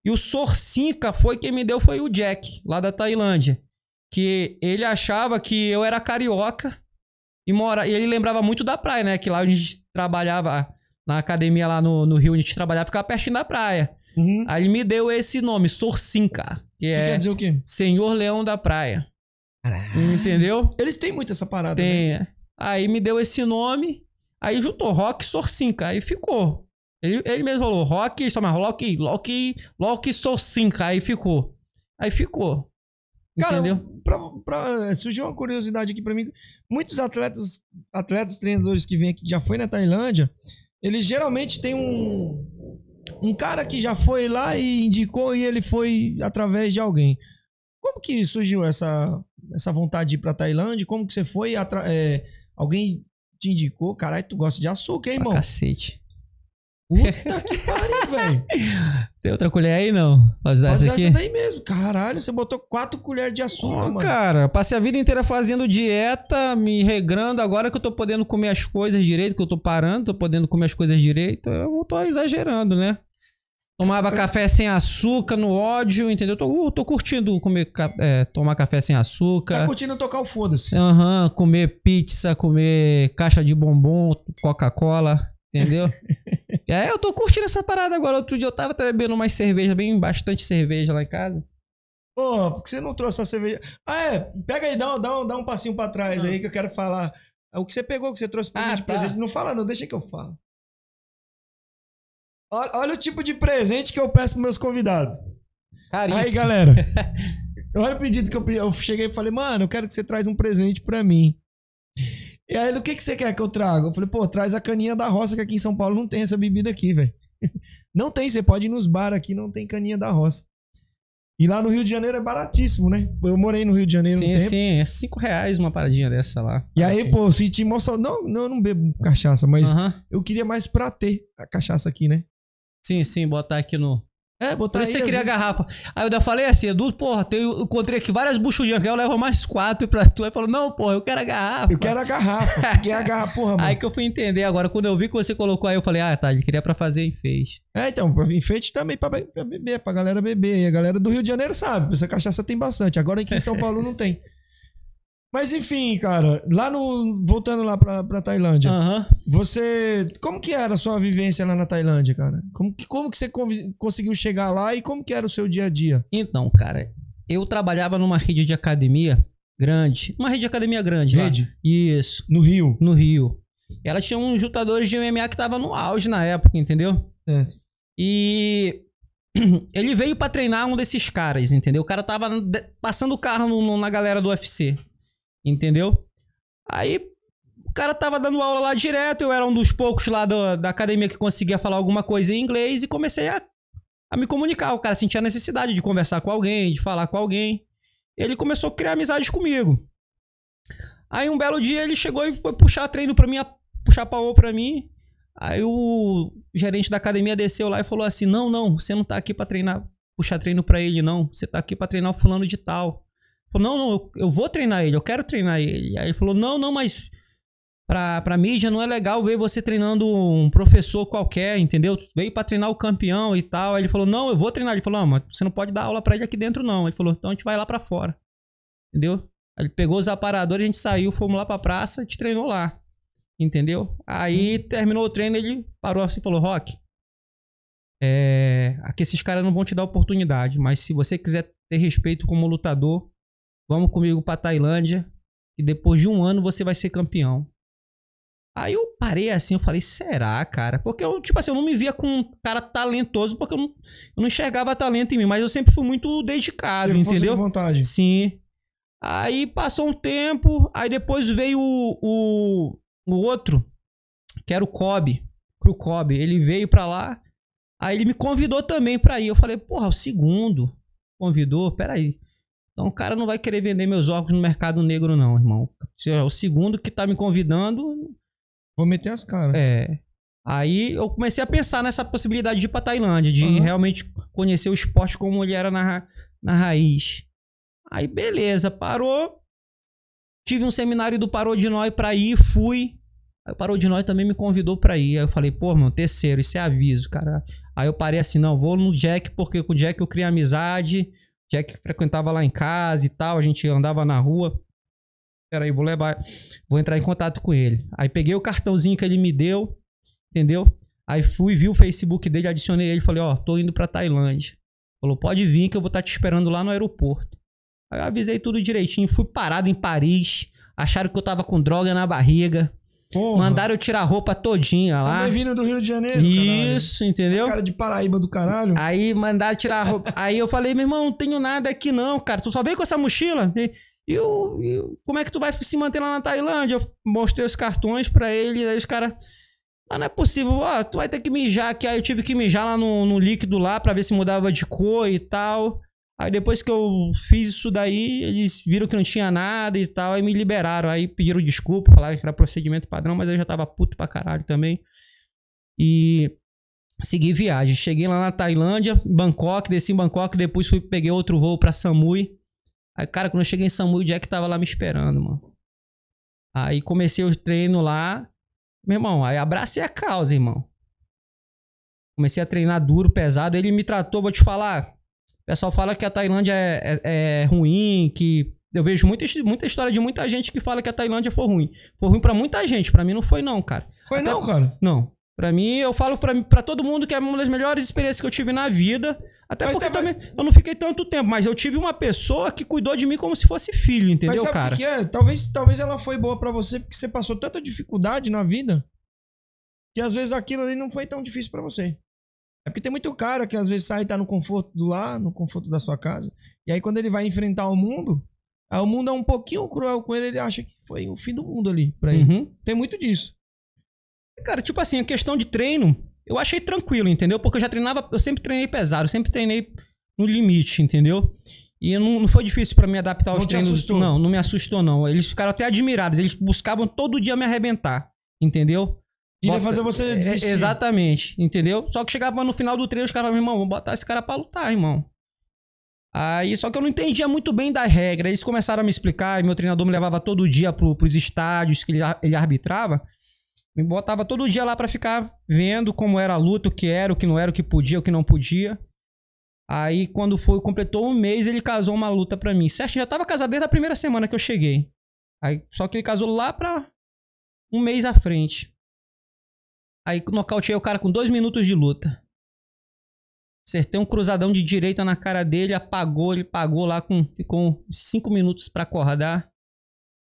E o Sorcinca foi quem me deu, foi o Jack, lá da Tailândia. Que ele achava que eu era carioca e mora. E ele lembrava muito da praia, né? Que lá a gente trabalhava na academia lá no, no Rio, a gente trabalhava, ficava pertinho da praia. Uhum. Aí ele me deu esse nome, Sorcinca, que Que é quer dizer o quê? Senhor Leão da Praia. Entendeu? Eles têm muito essa parada, né? Tem. é. Aí me deu esse nome, aí juntou Rock Sorcinca, aí ficou. Ele, ele mesmo falou, Rock, só mais Rock, Rock, Rock Sorcinca, aí ficou. Aí ficou. Cara, Entendeu? pra, pra- surgiu uma curiosidade aqui pra mim. Muitos atletas, atletas, treinadores que vêm aqui, que já foi na Tailândia, eles geralmente têm um um cara que já foi lá e indicou e ele foi através de alguém. Como que surgiu essa essa vontade de ir pra Tailândia? Como que você foi? é, alguém te indicou? Caralho, tu gosta de açúcar, hein, irmão? cacete. Puta que pariu, velho. Tem outra colher aí, não? Pra usar Mas essa essa aqui? daí mesmo. Caralho, você botou quatro colheres de açúcar, Ó, mano. cara, passei a vida inteira fazendo dieta, me regrando. Agora que eu tô podendo comer as coisas direito, que eu tô parando, tô podendo comer as coisas direito, eu tô exagerando, né? Tomava café sem açúcar no ódio, entendeu? Tô, tô curtindo comer, é, tomar café sem Tá açúcar. curtindo tocar o foda-se. Aham, comer pizza, comer caixa de bombom, Coca-Cola, entendeu? é, eu tô curtindo essa parada agora. Outro dia eu tava até bebendo mais cerveja, bem bastante cerveja lá em casa. Porra, por que você não trouxe a cerveja? Ah, é. Pega aí, dá, um- dá, dá um passinho pra trás aí que eu quero falar. É O que você pegou, que você trouxe pra Ah, mim de tá. presente. Não fala não, deixa que eu falo. Olha, olha o tipo de presente que eu peço pros meus convidados. Caríssimo. Aí, galera. olha o pedido que eu. Eu cheguei e falei, mano, eu quero que você traz um presente pra mim. E aí, do que, que você quer que eu traga? Eu falei, pô, traz a caninha da roça, que aqui em São Paulo não tem essa bebida aqui, velho. Não tem, você pode ir nos bar aqui, não tem caninha da roça. E lá no Rio de Janeiro é baratíssimo, né? Eu morei no Rio de Janeiro um Sim, tempo. sim, é 5 reais uma paradinha dessa lá. E aí, pô, eu senti emoção. Não, não, eu não bebo cachaça, mas Aham. eu queria mais pra ter a cachaça aqui, né? Sim, sim, botar aqui no. É, botar Por isso aí, você queria a vezes- garrafa. Aí eu ainda falei assim, Edu, porra, eu encontrei aqui várias buchurinhas, que eu levo mais quatro pra tu. Aí falou, não, porra, eu quero a garrafa. Eu quero a garrafa. Porque a garrafa, porra, mano. Aí que eu fui entender agora. Quando eu vi que você colocou aí, eu falei, ah, tá, ele queria pra fazer e fez. É, então, pra enfeite também pra, be- pra beber, pra galera beber. E a galera do Rio de Janeiro sabe, essa cachaça tem bastante. Agora aqui em São Paulo não tem. Mas enfim, cara, lá no. Voltando lá pra, pra Tailândia, Aham. você. Como que era a sua vivência lá na Tailândia, cara? Como que, como que você conseguiu chegar lá e como que era o seu dia a dia? Então, cara, eu trabalhava numa rede de academia grande. Uma rede de academia grande Rede? lá. Isso. No Rio. No Rio. Ela tinha uns lutadores de MMA que tava no auge na época, entendeu? Certo. E ele veio pra treinar um desses caras, entendeu? O cara tava passando o carro no- na galera do UFC, entendeu? Aí o cara tava dando aula lá direto, eu era um dos poucos lá do- da academia que conseguia falar alguma coisa em inglês e comecei a, a me comunicar. O cara sentia a necessidade de conversar com alguém, de falar com alguém. Ele começou a criar amizade comigo. Aí um belo dia ele chegou e foi puxar treino pra mim, puxar pau pra mim. Aí o gerente da academia desceu lá e falou assim: Não, não, você não tá aqui pra treinar, puxar treino pra ele, não. Você tá aqui pra treinar o fulano de tal. Falou: Não, não, eu, vou treinar ele, eu quero treinar ele. Aí ele falou: Não, não, mas pra, pra mídia não é legal ver você treinando um professor qualquer, entendeu? Veio pra treinar o campeão e tal. Aí ele falou: Não, eu vou treinar. Ele falou: Não, mas você não pode dar aula pra ele aqui dentro, não. Ele falou: Então a gente vai lá pra fora, entendeu? Aí ele pegou os aparadores, a gente saiu, fomos lá pra praça, a gente treinou lá. Entendeu? Aí terminou o treino, ele parou assim e falou: Rock, é, aqui esses caras não vão te dar oportunidade, mas se você quiser ter respeito como lutador, vamos comigo pra Tailândia, e depois de um ano você vai ser campeão. Aí eu parei assim, eu falei, será, cara? Porque eu, tipo assim, eu não me via com um cara talentoso, porque eu não, eu não enxergava talento em mim, mas eu sempre fui muito dedicado, Teve força de entendeu? vontade. Sim. Aí passou um tempo, aí depois veio o, o, o outro, que era o Kobe, o Kobe. Ele veio pra lá, aí ele me convidou também pra ir. Eu falei, porra, o segundo convidou, peraí. Então o cara não vai querer vender meus óculos no mercado negro, não, irmão. Se é o segundo que tá me convidando, Vou meter as caras. é. Aí eu comecei a pensar nessa possibilidade de ir pra Tailândia, de Aham. realmente conhecer o esporte como ele era na, na raiz. Aí beleza, parou. Tive um seminário do Parou de Nós pra ir, fui. Aí o Parou de Nós também me convidou pra ir. Aí eu falei, pô, mano, terceiro, isso é aviso, cara. Aí eu parei assim, não, vou no Jack, porque com o Jack eu criei amizade. Jack frequentava lá em casa e tal, a gente andava na rua. Peraí, vou levar. Vou entrar em contato com ele. Aí peguei o cartãozinho que ele me deu, entendeu? Aí fui, vi o Facebook dele, adicionei ele, falei, ó, tô indo pra Tailândia. Falou, pode vir que eu vou estar te esperando lá no aeroporto. Aí eu avisei tudo direitinho, fui parado em Paris, acharam que eu tava com droga na barriga, Porra. mandaram eu tirar a roupa todinha lá. Também vindo do Rio de Janeiro, Isso, entendeu? Cara de Paraíba do caralho. Aí mandaram tirar a roupa. Aí eu falei, meu irmão, não tenho nada aqui não, cara. Tu só veio com essa mochila? E eu, eu- como é que tu vai se manter lá na Tailândia? Eu mostrei os cartões pra ele, aí os caras. Mas não é possível, ó, tu vai ter que mijar aqui. Aí eu tive que mijar lá no, no líquido lá pra ver se mudava de cor e tal. Aí depois que eu fiz isso daí, eles viram que não tinha nada e tal, aí me liberaram. Aí pediram desculpa, falaram que era procedimento padrão, mas eu já tava puto pra caralho também. E segui viagem. Cheguei lá na Tailândia, Bangkok, desci em Bangkok, depois fui, peguei outro voo pra Samui. Aí, cara, quando eu cheguei em Samui, o Jack tava lá me esperando, mano. Aí comecei o treino lá. Meu irmão, aí abracei a causa, irmão. Comecei a treinar duro, pesado. Ele me tratou, vou te falar. O pessoal fala que a Tailândia é, é- é ruim, que. Eu vejo muita, muita história de muita gente que fala que a Tailândia foi ruim. Foi ruim pra muita gente. Pra mim não foi, não, cara. Foi Até- não, cara. Não. Pra mim, eu falo pra, pra todo mundo que é uma das melhores experiências que eu tive na vida. Até Mas porque tava- também eu não fiquei tanto tempo, mas eu tive uma pessoa que cuidou de mim como se fosse filho, Mas entendeu, sabe cara? que é? Talvez, talvez ela foi boa pra você porque você passou tanta dificuldade na vida que às vezes aquilo ali não foi tão difícil pra você. É porque tem muito cara que às vezes sai e tá no conforto do lar, no conforto da sua casa. E aí quando ele vai enfrentar o mundo, aí o mundo é um pouquinho cruel com ele, ele acha que foi o fim do mundo ali pra ele. Uhum. Tem muito disso. Cara, tipo assim, a questão de treino, eu achei tranquilo, entendeu? Porque eu já treinava, eu sempre treinei pesado, eu sempre treinei no limite, entendeu? E não, não foi difícil pra me adaptar aos Não treinos. assustou? Não, não me assustou, não. Eles ficaram até admirados, eles buscavam todo dia me arrebentar, entendeu? Queria Bota- fazer você É, desistir. exatamente, entendeu? Só que chegava no final do treino, os caras falavam, irmão, vamos botar esse cara pra lutar, irmão. Aí, só que eu não entendia muito bem da regra. Eles começaram a me explicar, e meu treinador me levava todo dia pro, pros estádios que ele, ele arbitrava. Me botava todo dia lá pra ficar vendo como era a luta, o que era, o que não era, o que podia, o que não podia. Aí, quando foi, completou um mês, ele casou uma luta pra mim. Certo, já tava casado desde a primeira semana que eu cheguei. Aí, só que ele casou lá pra um mês à frente. Aí nocauteei o cara com dois minutos de luta. Acertei um cruzadão de direita na cara dele, apagou, ele pagou lá com. Ficou cinco minutos pra acordar.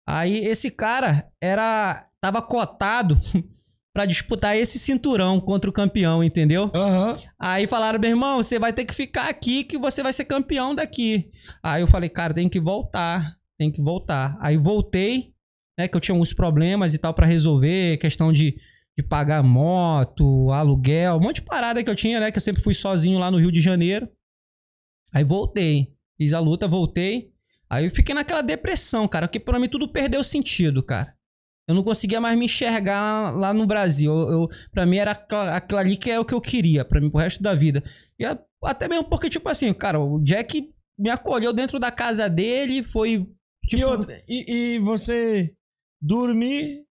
Aí esse cara era. tava cotado pra disputar esse cinturão contra o campeão, entendeu? Aham. Aí falaram, meu irmão, você vai ter que ficar aqui que você vai ser campeão daqui. Aí eu falei, cara, tem que voltar, tem que voltar. Aí voltei, né, que eu tinha alguns problemas e tal pra resolver, questão de, de pagar moto, aluguel, um monte de parada que eu tinha, né, que eu sempre fui sozinho lá no Rio de Janeiro. Aí voltei, fiz a luta, voltei. Aí eu fiquei naquela depressão, cara, porque pra mim tudo perdeu sentido, cara. Eu não conseguia mais me enxergar lá no Brasil. Eu, eu, pra mim era aquilo ali que é o que eu queria, pra mim, pro resto da vida. E até mesmo porque, tipo assim, cara, o Jack me acolheu dentro da casa dele, foi. Tipo, E outra, e, e você dormir,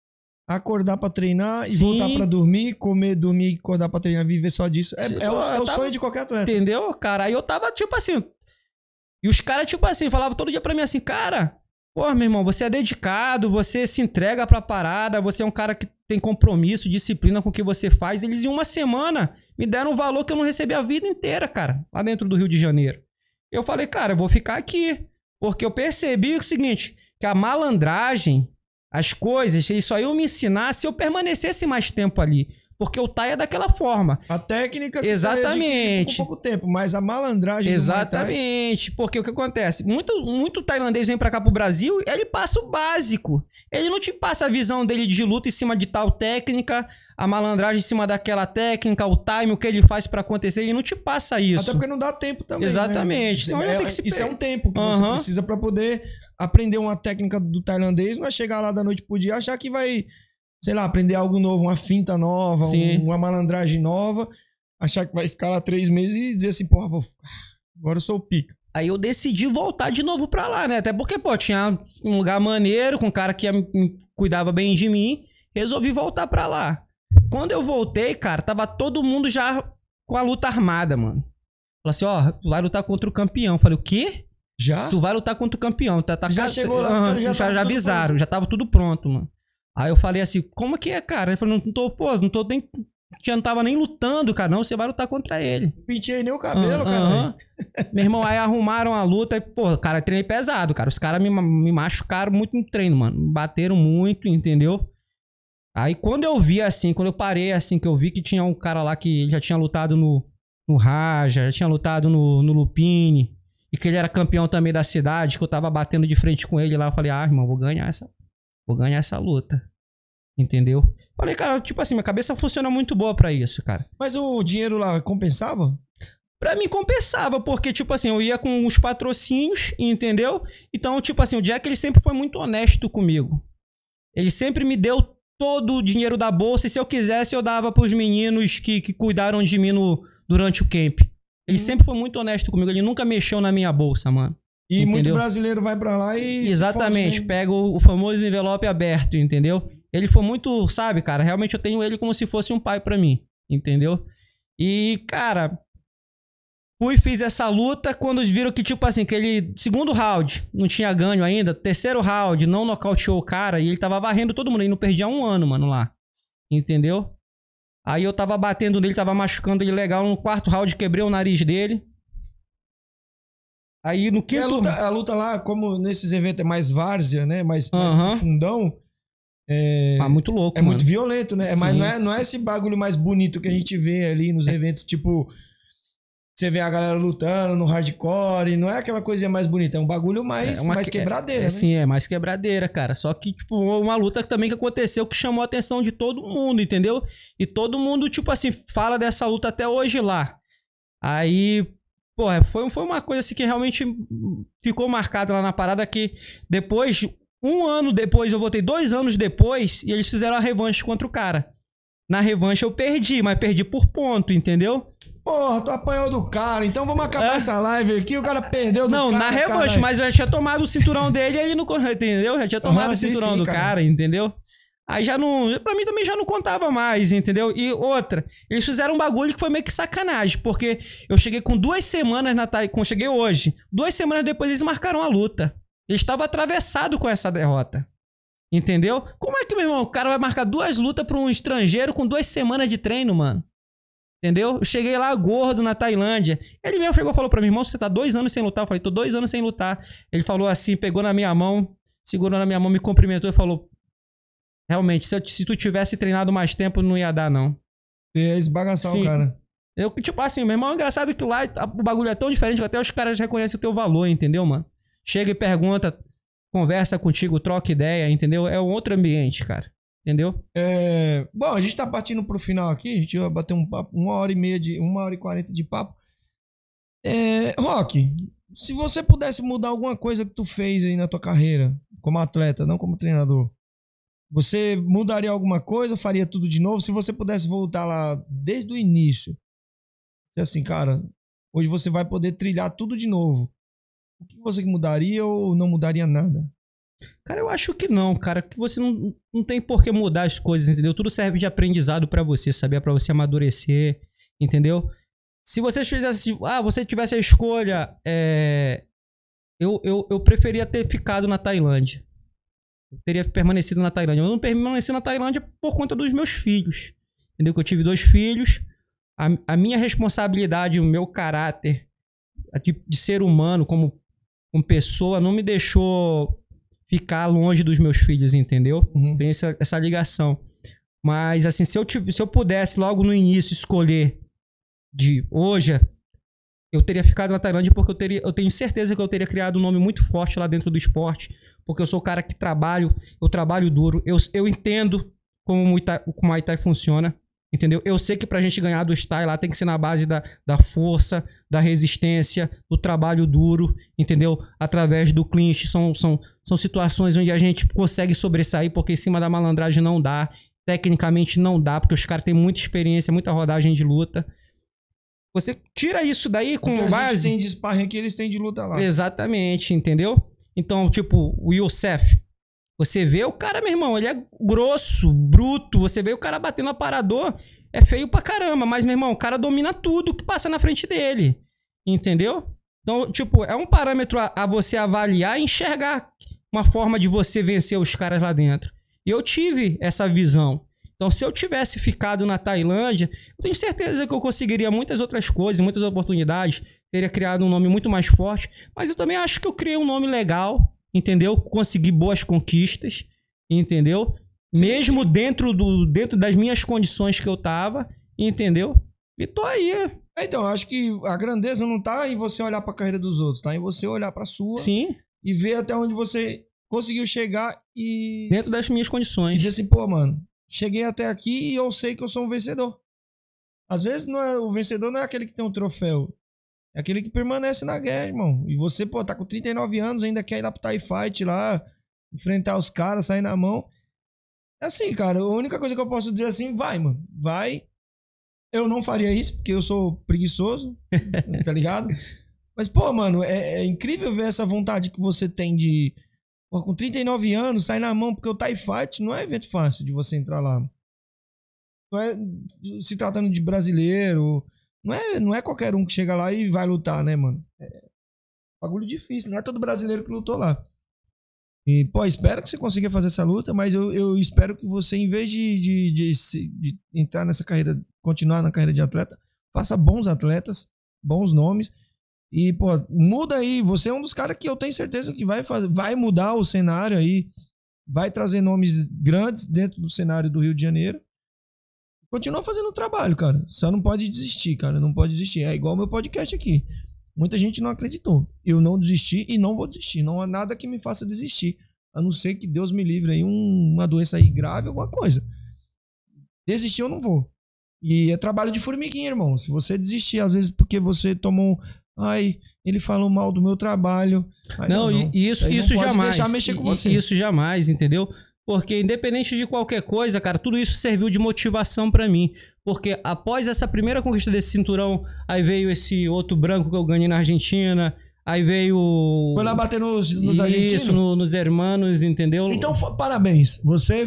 acordar pra treinar e Sim. voltar pra dormir, comer, dormir, acordar pra treinar, viver só disso. É, Sim, é o, é o tava- sonho de qualquer atleta. Entendeu, cara? Aí eu tava, tipo assim. E os caras, tipo assim, falavam todo dia pra mim assim, cara, pô, meu irmão, você é dedicado, você se entrega pra parada, você é um cara que tem compromisso, disciplina com o que você faz. Eles, em uma semana, me deram um valor que eu não recebi a vida inteira, cara, lá dentro do Rio de Janeiro. Eu falei, cara, eu vou ficar aqui. Porque eu percebi o seguinte, que a malandragem, as coisas, isso aí eu me ensinar se eu permanecesse mais tempo ali. Porque o Thai é daquela forma. A técnica você Exatamente. com pouco tempo, mas a malandragem Exatamente, porque o que acontece? Muito, muito tailandês vem pra cá pro Brasil, ele passa o básico. Ele não te passa a visão dele de luta em cima de tal técnica, a malandragem em cima daquela técnica, o time, o que ele faz pra acontecer, ele não te passa isso. Até porque não dá tempo também. Exatamente. Né? Então, é, se isso é um tempo que você Aham. precisa pra poder aprender uma técnica do tailandês. Não é chegar lá da noite pro dia e achar que vai, sei lá, aprender algo novo, uma finta nova, um- uma malandragem nova. Achar que vai ficar lá três meses e dizer assim, porra, vou... agora eu sou o pica. Aí eu decidi voltar de novo pra lá, né? Até porque, pô, tinha um lugar maneiro, com um cara que me cuidava bem de mim. Resolvi voltar pra lá. Quando eu voltei, cara, tava todo mundo já com a luta armada, mano. Falei assim, ó, tu vai lutar contra o campeão. Falei, o quê? Já? Tu vai lutar contra o campeão. Tá, tá Já ca- chegou lá, caras já já, já avisaram, pronto. já tava tudo pronto, mano. Aí eu falei assim, como que é, cara? Ele falou, não tô, pô, não tô nem. Já não tava nem lutando, cara. Não, você vai lutar contra ele. Pintei nem o cabelo, cara. Meu irmão, aí arrumaram a luta e, pô, cara, treinei pesado, cara. Os caras me, me machucaram muito no treino, mano. Bateram muito, entendeu? Aí quando eu vi assim, quando eu parei assim, que eu vi que tinha um cara lá que já tinha lutado no, no Raja, já tinha lutado no, no Lupine, e que ele era campeão também da cidade, que eu tava batendo de frente com ele lá, eu falei, ah, irmão, vou ganhar essa. Vou ganhar essa luta. Entendeu? Falei, cara, tipo assim, minha cabeça funciona muito boa pra isso, cara. Mas o dinheiro lá compensava? Pra mim compensava, porque, tipo assim, eu ia com os patrocínios, entendeu? Então, tipo assim, o Jack, ele sempre foi muito honesto comigo. Ele sempre me deu todo o dinheiro da bolsa, e se eu quisesse, eu dava pros meninos que, que cuidaram de mim no, durante o camp. Ele sempre foi muito honesto comigo, ele nunca mexeu na minha bolsa, mano. E muito Entendeu? brasileiro vai pra lá e. Exatamente, pega o, o famoso envelope aberto, entendeu? Ele foi muito, sabe, cara, realmente eu tenho ele como se fosse um pai pra mim, entendeu? E, cara, fui e fiz essa luta quando eles viram que, tipo assim, aquele segundo round não tinha ganho ainda, terceiro round não nocauteou o cara e ele tava varrendo todo mundo, ele não perdia um ano, mano, lá, entendeu? Aí eu tava batendo nele, tava machucando ele legal, no quarto round quebrei o nariz dele. Aí no quinto... a luta, a luta lá, como nesses eventos é mais várzea, né? Mais, mais Aham. profundão. É, Ah, muito louco, é mano. muito violento, né? É, mas Sim, não é, não é esse bagulho mais bonito que a gente vê ali nos eventos, tipo. Você vê a galera lutando no hardcore, não é aquela coisinha mais bonita, é um bagulho mais, É uma mais que- quebradeira, é, né? Sim, é mais quebradeira, cara. Só que, tipo, uma luta também que aconteceu que chamou a atenção de todo mundo, entendeu? E todo mundo, tipo assim, fala dessa luta até hoje lá. Aí, porra, foi, foi uma coisa assim que realmente ficou marcada lá na parada que depois, um ano depois, eu voltei dois anos depois e eles fizeram a revanche contra o cara. Na revanche eu perdi, mas perdi por ponto, entendeu? Porra, tu apanhou do cara, então vamos acabar É. essa live aqui, o cara perdeu do Não, cara. na revanche, caralho. mas eu já tinha tomado o cinturão dele e ele não. Entendeu? Já tinha tomado Aham, o sim, cinturão sim, do cara. cara. entendeu? Aí já não. Pra mim também já não contava mais, entendeu? E outra, eles fizeram um bagulho que foi meio que sacanagem, porque eu cheguei com duas semanas na Taekwondo, cheguei hoje. Duas semanas depois eles marcaram a luta. Eles estavam atravessados com essa derrota. Entendeu? Como é que, meu irmão, o cara vai marcar duas lutas pra um estrangeiro com duas semanas de treino, mano? Entendeu? Eu cheguei lá gordo na Tailândia. Ele mesmo chegou e falou pra mim, irmão, você tá dois anos sem lutar? Eu falei, tô dois anos sem lutar. Ele falou assim, pegou na minha mão, segurou na minha mão, me cumprimentou e falou: Realmente, se, eu- se tu tivesse treinado mais tempo, não ia dar, não. É esbagaçar Sim. o cara. Eu, tipo assim, meu irmão, é engraçado que lá o bagulho é tão diferente que até os caras reconhecem o teu valor, entendeu, mano? Chega e pergunta, conversa contigo, troca ideia, entendeu? É um outro ambiente, cara. Entendeu? É, Bom, a gente tá partindo pro final aqui. A gente vai bater um papo, uma hora e meia de. Uma hora e quarenta de papo. É, Rock, se você pudesse mudar alguma coisa que tu fez aí na tua carreira, como atleta, não como treinador, você mudaria alguma coisa, faria tudo de novo? Se você pudesse voltar lá desde o início, se assim, cara, hoje você vai poder trilhar tudo de novo. O que você mudaria ou não mudaria nada? Cara, eu acho que não, cara, que você não, não tem por que mudar as coisas, entendeu? Tudo serve de aprendizado pra você, sabia? Pra você amadurecer, entendeu? Se você fizesse, ah, você tivesse a escolha, é, eu, eu, eu preferia ter ficado na Tailândia. Eu teria permanecido na Tailândia. Eu não permaneci na Tailândia por conta dos meus filhos, entendeu? Que eu tive dois filhos, a, a minha responsabilidade, o meu caráter de, de ser humano como, como pessoa não me deixou ficar longe dos meus filhos, entendeu? Uhum. Tem essa, essa ligação. Mas, assim, se eu, tive, se eu pudesse logo no início escolher de hoje, eu teria ficado na Tailândia porque eu, teria, eu tenho certeza que eu teria criado um nome muito forte lá dentro do esporte. Porque eu sou o cara que trabalho, eu trabalho duro, eu, eu entendo como o Muay Thai, o Muay Thai funciona. Entendeu? Eu sei que pra gente ganhar do style lá tem que ser na base da, da força, da resistência, do trabalho duro, entendeu? Através do clinch. São, são, são situações onde a gente consegue sobressair, porque em cima da malandragem não dá. Tecnicamente não dá, porque os caras têm muita experiência, muita rodagem de luta. Você tira isso daí O que a com gente base. tem de sparring aqui, eles têm de luta lá. Exatamente, entendeu? Então, tipo, o Youssef. Você vê o cara, meu irmão, ele é grosso, bruto. Você vê o cara batendo aparador, é feio pra caramba. Mas, meu irmão, o cara domina tudo que passa na frente dele. Entendeu? Então, tipo, é um parâmetro a, a você avaliar e enxergar uma forma de você vencer os caras lá dentro. E eu tive essa visão. Então, se eu tivesse ficado na Tailândia, eu tenho certeza que eu conseguiria muitas outras coisas, muitas oportunidades, teria criado um nome muito mais forte. Mas eu também acho que eu criei um nome legal, entendeu? Consegui boas conquistas, entendeu? Mesmo dentro, do, dentro das minhas condições que eu tava, entendeu? E tô aí. É, Então, eu acho que a grandeza não tá em você olhar pra carreira dos outros, tá em você olhar pra sua Sim, e ver até onde você conseguiu chegar e, Dentro das minhas e condições. dizer assim, pô, mano, cheguei até aqui e eu sei que eu sou um vencedor. Às vezes não é, o vencedor não é aquele que tem um troféu. É aquele que permanece na guerra, irmão. E você, pô, tá com 39 anos, ainda quer ir lá pro TIE Fight lá, enfrentar os caras, sair na mão. É assim, cara, a única coisa que eu posso dizer assim, vai, mano. Vai. Eu não faria isso, porque eu sou preguiçoso, tá ligado? Mas, pô, mano, é, é incrível ver essa vontade que você tem de. Pô, com 39 anos, sair na mão, porque o TIE Fight não é evento fácil de você entrar lá. Não é se tratando de brasileiro. Não é, não é qualquer um que chega lá e vai lutar, né, mano? É bagulho difícil. Não é todo brasileiro que lutou lá. E, pô, espero que você consiga fazer essa luta, mas eu, eu espero que você, em vez de, de, de, de entrar nessa carreira, continuar na carreira de atleta, faça bons atletas, bons nomes. E, pô, muda aí. Você é um dos caras que eu tenho certeza que vai, fazer, vai mudar o cenário aí. Vai trazer nomes grandes dentro do cenário do Rio de Janeiro. Continua fazendo o trabalho, cara. Só não pode desistir, cara. Não pode desistir. É igual meu podcast aqui. Muita gente não acreditou. Eu não desisti e não vou desistir. Não há nada que me faça desistir. A não ser que Deus me livre aí um- uma doença aí grave, alguma coisa. Desistir eu não vou. E é trabalho de formiguinha, irmão. Se você desistir, às vezes, porque você tomou. um, Ai, ele falou mal do meu trabalho. Ai, Não, e isso, não isso pode jamais. deixar mexer com você. Isso jamais, entendeu? Porque independente de qualquer coisa, cara, tudo isso serviu de motivação pra mim. Porque após essa primeira conquista desse cinturão, aí veio esse outro branco que eu ganhei na Argentina, aí veio. Foi lá bater nos, nos Isso, argentinos? no- nos hermanos, entendeu? Então, parabéns. Você,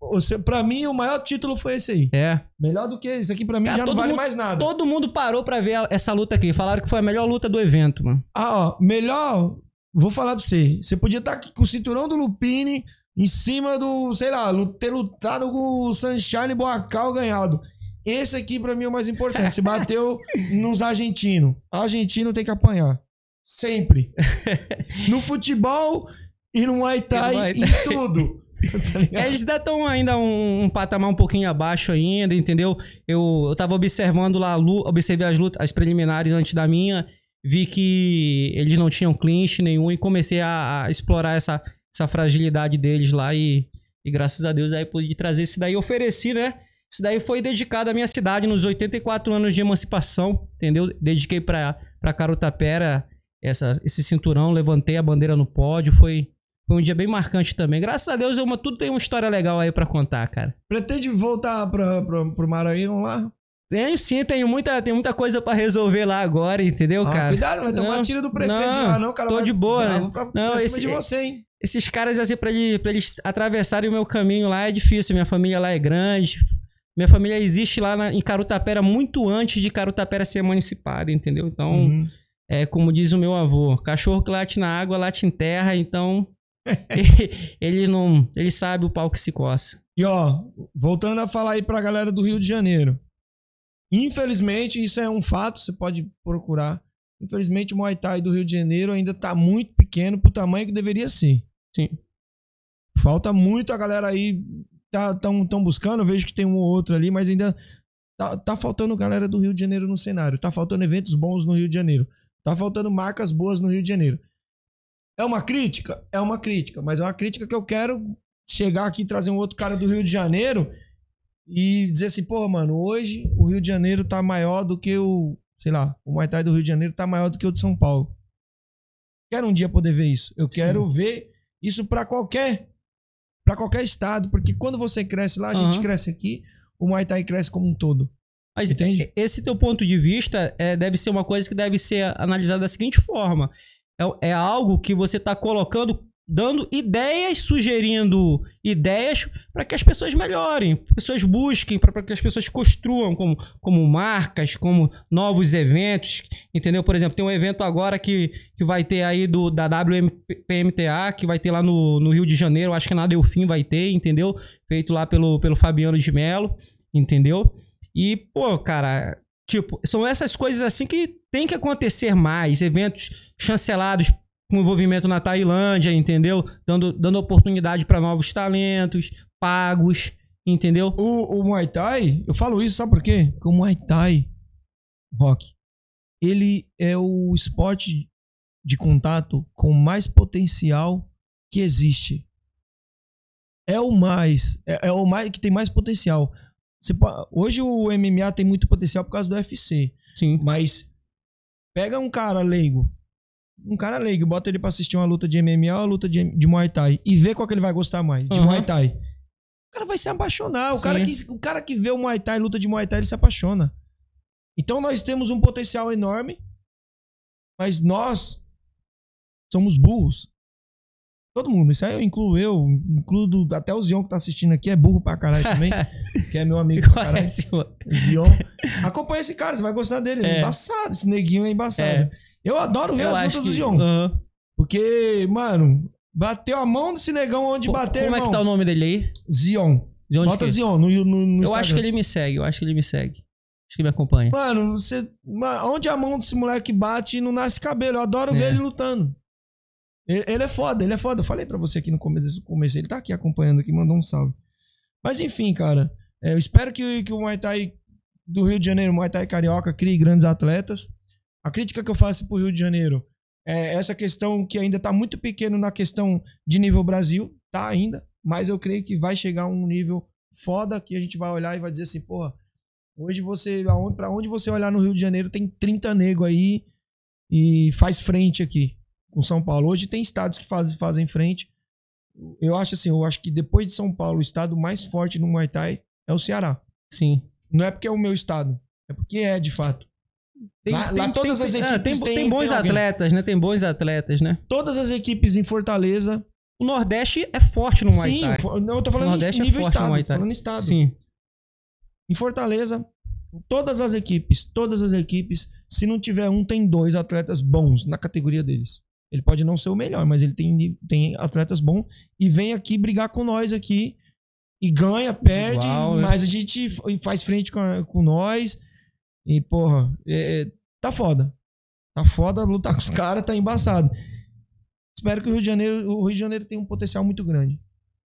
você, pra mim, o maior título foi esse aí. É. Melhor do que isso aqui, pra mim, Cara, já não vale mundo- mais nada. Todo mundo parou pra ver essa luta aqui. Falaram que foi a melhor luta do evento, mano. Ah, ó, melhor. Vou falar pra você. Você podia estar aqui com o cinturão do Lupini em cima do, sei lá, ter lutado com o Sunshine Boacal ganhado. Esse aqui pra mim é o mais importante. Você bateu nos argentinos. Argentino tem que apanhar. Sempre. No futebol e no Muay Thai, Muay em tudo. Tá ligado? Eles ainda estão ainda um, um patamar um pouquinho abaixo ainda, entendeu? Eu, eu tava observando lá, observei as lutas, as preliminares antes da minha, vi que eles não tinham clinch nenhum e comecei a, a explorar essa, essa fragilidade deles lá e, e graças a Deus aí pude trazer esse daí, ofereci, né? Isso daí foi dedicado à minha cidade nos 84 anos de emancipação, entendeu? Dediquei pra, pra Carutapera essa, esse cinturão, levantei a bandeira no pódio, foi, foi um dia bem marcante também. Graças a Deus, uma, tudo tem uma história legal aí pra contar, cara. Pretende voltar pra, pra, pro Maranhão lá? Tenho sim, tenho muita, tenho muita coisa pra resolver lá agora, entendeu, Ah, cara? cuidado, vai tomar Não, tiro do prefeito não, lá, não, cara. tô de boa, né? Pra, Não, pra cima esse- de você, hein? Esses caras, assim, pra, ele- pra eles atravessarem o meu caminho lá é difícil. Minha família lá é grande. Minha família existe lá na- em Carutapera muito antes de Carutapera ser emancipada, entendeu? Então, Uhum. é como diz o meu avô: cachorro que late na água, late em terra. Então, ele não. Ele sabe o pau que se coça. E ó, voltando a falar aí pra galera do Rio de Janeiro. Infelizmente, isso é um fato, você pode procurar. Infelizmente, o Muay Thai do Rio de Janeiro ainda tá muito pequeno pro tamanho que deveria ser. Sim. Falta muito a galera aí tá tão, tão buscando, vejo que tem um ou outro ali, mas ainda tá, tá faltando galera do Rio de Janeiro no cenário. Tá faltando eventos bons no Rio de Janeiro. Tá faltando marcas boas no Rio de Janeiro. É uma crítica? É uma crítica, mas é uma crítica que eu quero chegar aqui e trazer um outro cara do Rio de Janeiro e dizer assim, pô, mano, hoje o Rio de Janeiro tá maior do que o, sei lá, o Muay Thai do Rio de Janeiro tá maior do que o de São Paulo. Quero um dia poder ver isso. Eu quero ver isso pra qualquer para qualquer estado, porque quando você cresce lá, a gente Aham. cresce aqui, o Muay Thai cresce como um todo. Mas Entende? esse teu ponto de vista é, deve ser uma coisa que deve ser analisada da seguinte forma: é, é algo que você está colocando, dando ideias, sugerindo ideias para que as pessoas melhorem, pessoas busquem, para que as pessoas construam como, como marcas, como novos eventos, entendeu? Por exemplo, tem um evento agora que, que vai ter aí do, da WPMTA, que vai ter lá no, no Rio de Janeiro, acho que na Delfim vai ter, entendeu? Feito lá pelo, pelo Fabiano de Mello, entendeu? E, pô, cara, tipo, são essas coisas assim que tem que acontecer mais. Eventos chancelados com envolvimento na Tailândia, entendeu? Dando, dando oportunidade para novos talentos, pagos, entendeu? O, o Muay Thai, eu falo isso, sabe por quê? Porque o Muay Thai, Rock, ele é o esporte de contato com mais potencial que existe. É o mais. É, é o mais que tem mais potencial. Você hoje o MMA tem muito potencial por causa do UFC. Sim. Mas pega um cara leigo. Um cara leigo, bota ele pra assistir uma luta de MMA ou uma luta de, de Muay Thai e vê qual que ele vai gostar mais. De Aham. Muay Thai. O cara vai se apaixonar. O cara, que, o cara que vê o Muay Thai, luta de Muay Thai, ele se apaixona. Então nós temos um potencial enorme, mas nós somos burros. Todo mundo, isso aí eu incluo eu, incluo até o Zion que tá assistindo aqui, é burro pra caralho também, que é meu amigo pra caralho. Zion. Acompanha esse cara, você vai gostar dele. É. É. embaçado, esse neguinho é embaçado. É. Eu adoro ver Eu as lutas do que. Zion. Aham. Porque, mano, bateu a mão desse negão onde Co- bater, Como é que irmão. tá o nome dele aí? Zion. Onde Bota que? Zion no, no, no Eu acho que ele me segue, eu acho que ele me segue. Acho que ele me acompanha. Mano, você, mano, onde a mão desse moleque bate, não nasce cabelo. Eu adoro ver É. ele lutando. Ele, ele é foda, ele é foda. Eu falei pra você aqui no começo, começo ele tá aqui acompanhando aqui, mandou um salve. Mas enfim, cara, é, eu espero que, que o Muay Thai do Rio de Janeiro, o Muay Thai Carioca, crie grandes atletas. A crítica que eu faço pro Rio de Janeiro é essa questão que ainda tá muito pequeno na questão de nível Brasil, tá ainda, mas eu creio que vai chegar um nível foda que a gente vai olhar e vai dizer assim, porra, Hoje você, pra onde você olhar no Rio de Janeiro, tem 30 nego aí e faz frente aqui com São Paulo. Hoje tem estados que fazem, fazem frente. Eu acho assim, eu acho que depois de São Paulo, o estado mais forte no Muay Thai é o Ceará. Sim. Não é porque é o meu estado, é porque é de fato. Tem, Lá- lá todas as ah, equipes tem, têm- tem bons tem alguém. atletas, né? Tem bons atletas, né? Todas as equipes em Fortaleza. O Nordeste é forte no Muay sim, Thai. fo- não, eu tô O falando Nordeste em é nível forte no estado. Muay Thai. falando estado. Sim. Em Fortaleza, todas as equipes, todas as equipes, se não tiver um, tem dois atletas bons na categoria deles. Ele pode não ser o melhor, mas ele tem, tem atletas bons e vem aqui brigar com nós aqui e ganha, perde, Igual, né? mas a gente faz frente com, a- com nós e, porra, é- tá foda. Tá foda lutar com os caras, tá embaçado. Espero que o Rio de Janeiro, o Rio de Janeiro tenha um potencial muito grande.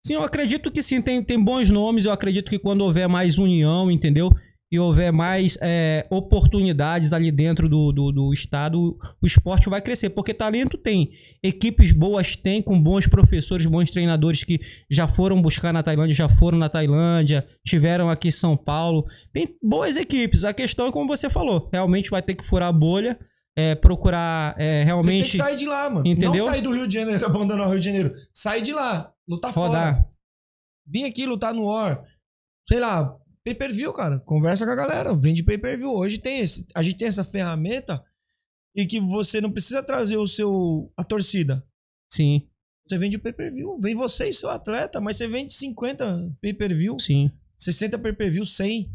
Sim, eu acredito que sim, tem, tem bons nomes. Eu acredito que quando houver mais união, entendeu? E houver mais é, oportunidades ali dentro do, do, do estado, o esporte vai crescer. Porque talento tem. Equipes boas tem, com bons professores, bons treinadores que já foram buscar na Tailândia, já foram na Tailândia, tiveram aqui em São Paulo. Tem boas equipes. A questão é como você falou. Realmente vai ter que furar a bolha, é, procurar é, Vocês realmente que sair de lá, mano. Entendeu? Não sair do Rio de Janeiro, abandonar o Rio de Janeiro. Sair de lá, lutar fora. rodar. Vim aqui lutar no War. Sei lá, pay per view, cara. Conversa com a galera, vende pay per view. Hoje tem esse, a gente tem essa ferramenta e que você não precisa trazer o seu a torcida. Sim, Você vende o pay per view, vem você e seu atleta, mas você vende 50 pay per view, sim. 60 pay per view, 100.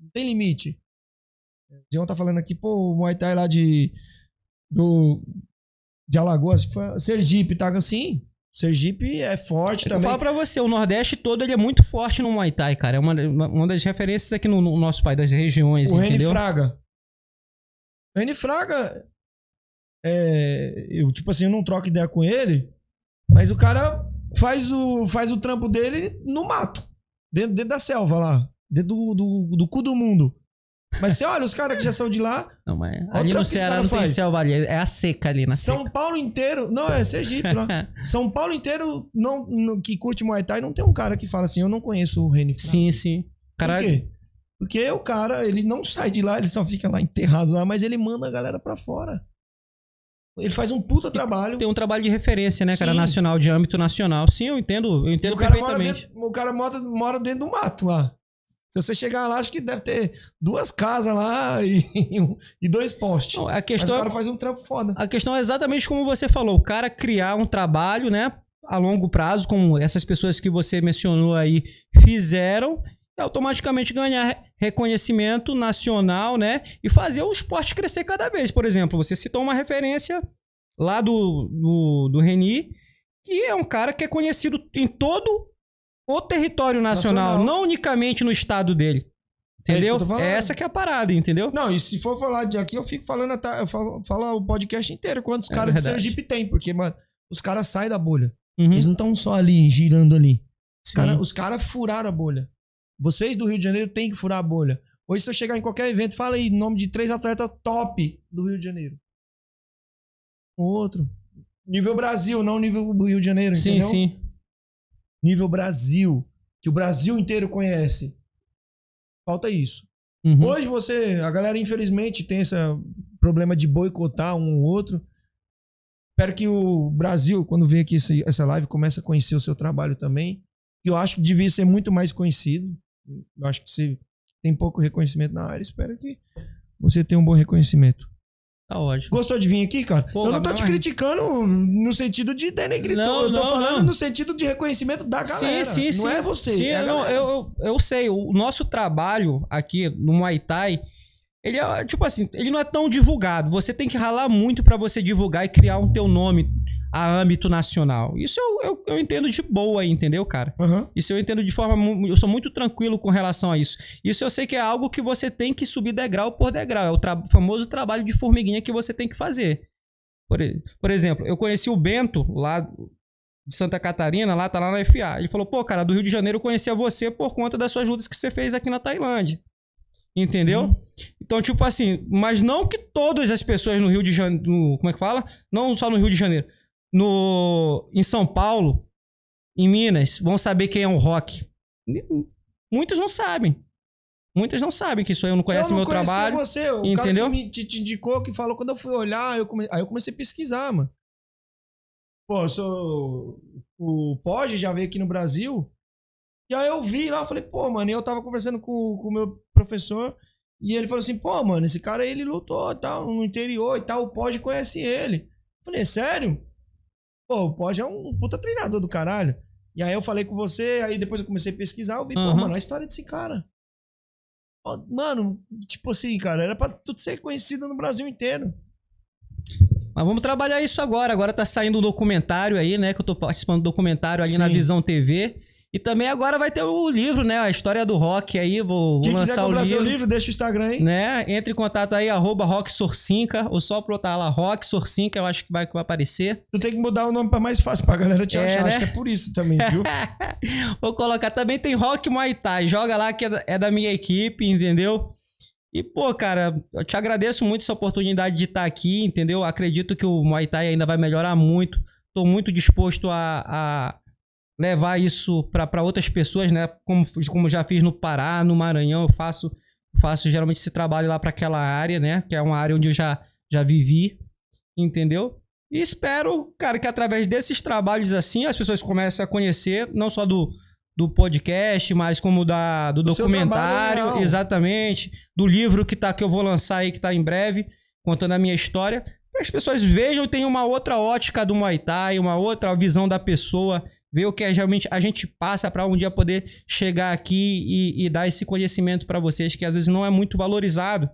Não tem limite. O Zion tá falando aqui, pô, o Muay Thai lá de do de Alagoas, foi Sergipe, tá assim? Sergipe é forte Eu também. falo pra você, o Nordeste todo ele é muito forte no Muay Thai, cara. É uma, uma das referências aqui no, no nosso país, das regiões, O Reni entendeu? Fraga. O Reni Fraga, é, eu, tipo assim, eu não troco ideia com ele, mas o cara faz o, faz o trampo dele no mato, dentro, dentro da selva lá, dentro do, do, do cu do mundo. Mas você olha os caras que já são de lá, Não, mas Olha ali no Ceará cara não tem faz. selva ali, é a seca ali na São seca. Paulo inteiro, não, é Sergipe lá. São Paulo inteiro não, não- que curte Muay Thai, não tem um cara que fala assim, eu não conheço o Reni. Sim, sim. Por Caralho. quê? Porque o cara, ele não sai de lá, ele só fica lá enterrado lá, mas ele manda a galera pra fora. Ele faz um puta trabalho. Tem um trabalho de referência, né, cara? Sim. Nacional, de âmbito nacional. Sim, eu entendo, eu entendo o cara, perfeitamente. dentro, o cara mora, mora dentro do mato lá. Se você chegar lá, acho que deve ter duas casas lá e, e dois postes. Não, a Mas o questão é cara faz um trampo foda. A questão é exatamente como você falou, o cara criar um trabalho, né, a longo prazo, como essas pessoas que você mencionou aí fizeram, e automaticamente ganhar re- reconhecimento nacional, né, e fazer o esporte crescer cada vez. Por exemplo, você citou uma referência lá do, do, do Reni, que é um cara que é conhecido em todo o território nacional, Nacional. não unicamente no estado dele. É Entendeu? É essa que é a parada, entendeu? Não, e se for falar de aqui, eu fico falando até, eu falo, falo o podcast inteiro quantos É caras de. Sergipe tem, porque, mano, os caras saem da bolha. Uhum. Eles não estão só ali, girando ali. Os Sim. cara- os caras furaram a bolha. Vocês do Rio de Janeiro têm que furar a bolha. Hoje, se eu chegar em qualquer evento, fala aí nome de três atletas top do Rio de Janeiro. Um outro. Nível Brasil, não nível Rio de Janeiro, Sim, entendeu? sim. Nível Brasil, que o Brasil inteiro conhece. Falta isso. Uhum. Hoje você, a galera infelizmente tem esse problema de boicotar um ou outro. Espero que o Brasil, quando vê aqui esse- essa live, comece a conhecer o seu trabalho também. Que eu acho que devia ser muito mais conhecido. Eu acho que você tem pouco reconhecimento na área. Espero que você tenha um bom reconhecimento. Tá ótimo. Gostou de vir aqui, cara? Pô, eu não tô te criticando no sentido de denegrir. Não, eu tô não, falando não. no sentido de reconhecimento da galera. Sim, sim, não sim. é você. Sim, é não, eu, eu, eu sei. O nosso trabalho aqui no Muay Thai, ele é, tipo assim, ele não é tão divulgado. Você tem que ralar muito pra você divulgar e criar um teu nome a âmbito nacional. Isso eu, eu, eu entendo de boa entendeu, cara? Aham. Isso eu entendo de forma. Eu sou muito tranquilo com relação a isso. Isso eu sei que é algo que você tem que subir degrau por degrau. É o tra- famoso trabalho de formiguinha que você tem que fazer. Por, por exemplo, eu conheci o Bento lá de Santa Catarina, lá tá lá na FA. Ele falou: pô, cara, do Rio de Janeiro eu conhecia você por conta das suas lutas que você fez aqui na Tailândia. Entendeu? Então, tipo assim, mas não que todas as pessoas no Rio de Janeiro. Como é que fala? Não só no Rio de Janeiro. No, em São Paulo, em Minas, vão saber quem é o rock. Muitas não sabem. Muitas não sabem que isso aí eu não não meu trabalho. você, o entendeu? cara que me te, te indicou, que falou, quando eu fui olhar, eu come... aí eu comecei a pesquisar, mano. Pô, eu sou... O Pog já veio aqui no Brasil, e aí eu vi lá, eu falei, pô, mano, e eu tava conversando com com o meu professor, e ele falou assim, pô, mano, esse cara, ele lutou tal, no interior e tal, o Pog conhece ele. Eu falei, sério? Pô, o Pog é um puta treinador do caralho. E aí eu falei com você, aí depois eu comecei a pesquisar, eu vi, pô, Aham. mano, a história desse cara. Mano, tipo assim, cara, era pra tudo ser conhecido no Brasil inteiro. Mas vamos trabalhar isso agora. Agora tá saindo um documentário aí, né? Que eu tô participando do documentário ali na Sim. Visão TV. E também agora vai ter o livro, né? A história do rock aí. Vou, vou Quem quiser lançar o comprar seu livro. livro, deixa o Instagram aí. Né? Entre em contato aí, arroba Rock Sorcinca, ou só botar lá Rock Sorcinca, eu acho que vai, que vai aparecer. Tu tem que mudar o nome pra mais fácil pra galera te É, achar. né? Acho que é por isso também, viu? Vou colocar também tem Rock Muay Thai. Joga lá que é da, é da minha equipe, entendeu? E, pô, cara, eu te agradeço muito essa oportunidade de estar aqui, entendeu? Acredito que o Muay Thai ainda vai melhorar muito. Tô muito disposto a, a levar isso para outras pessoas, né? Como, como já fiz no Pará, no Maranhão, eu faço, faço geralmente esse trabalho lá para aquela área, né? Que é uma área onde eu já, já vivi, entendeu? E espero, cara, que através desses trabalhos assim as pessoas comecem a conhecer, não só do, do podcast, mas como da, do O documentário, exatamente, do livro que tá que eu vou lançar aí que tá em breve, contando a minha história, para as pessoas vejam e tenham uma outra ótica do Muay Thai, uma outra visão da pessoa, ver o que é realmente a gente passa para um dia poder chegar aqui e, e dar esse conhecimento para vocês que às vezes não é muito valorizado.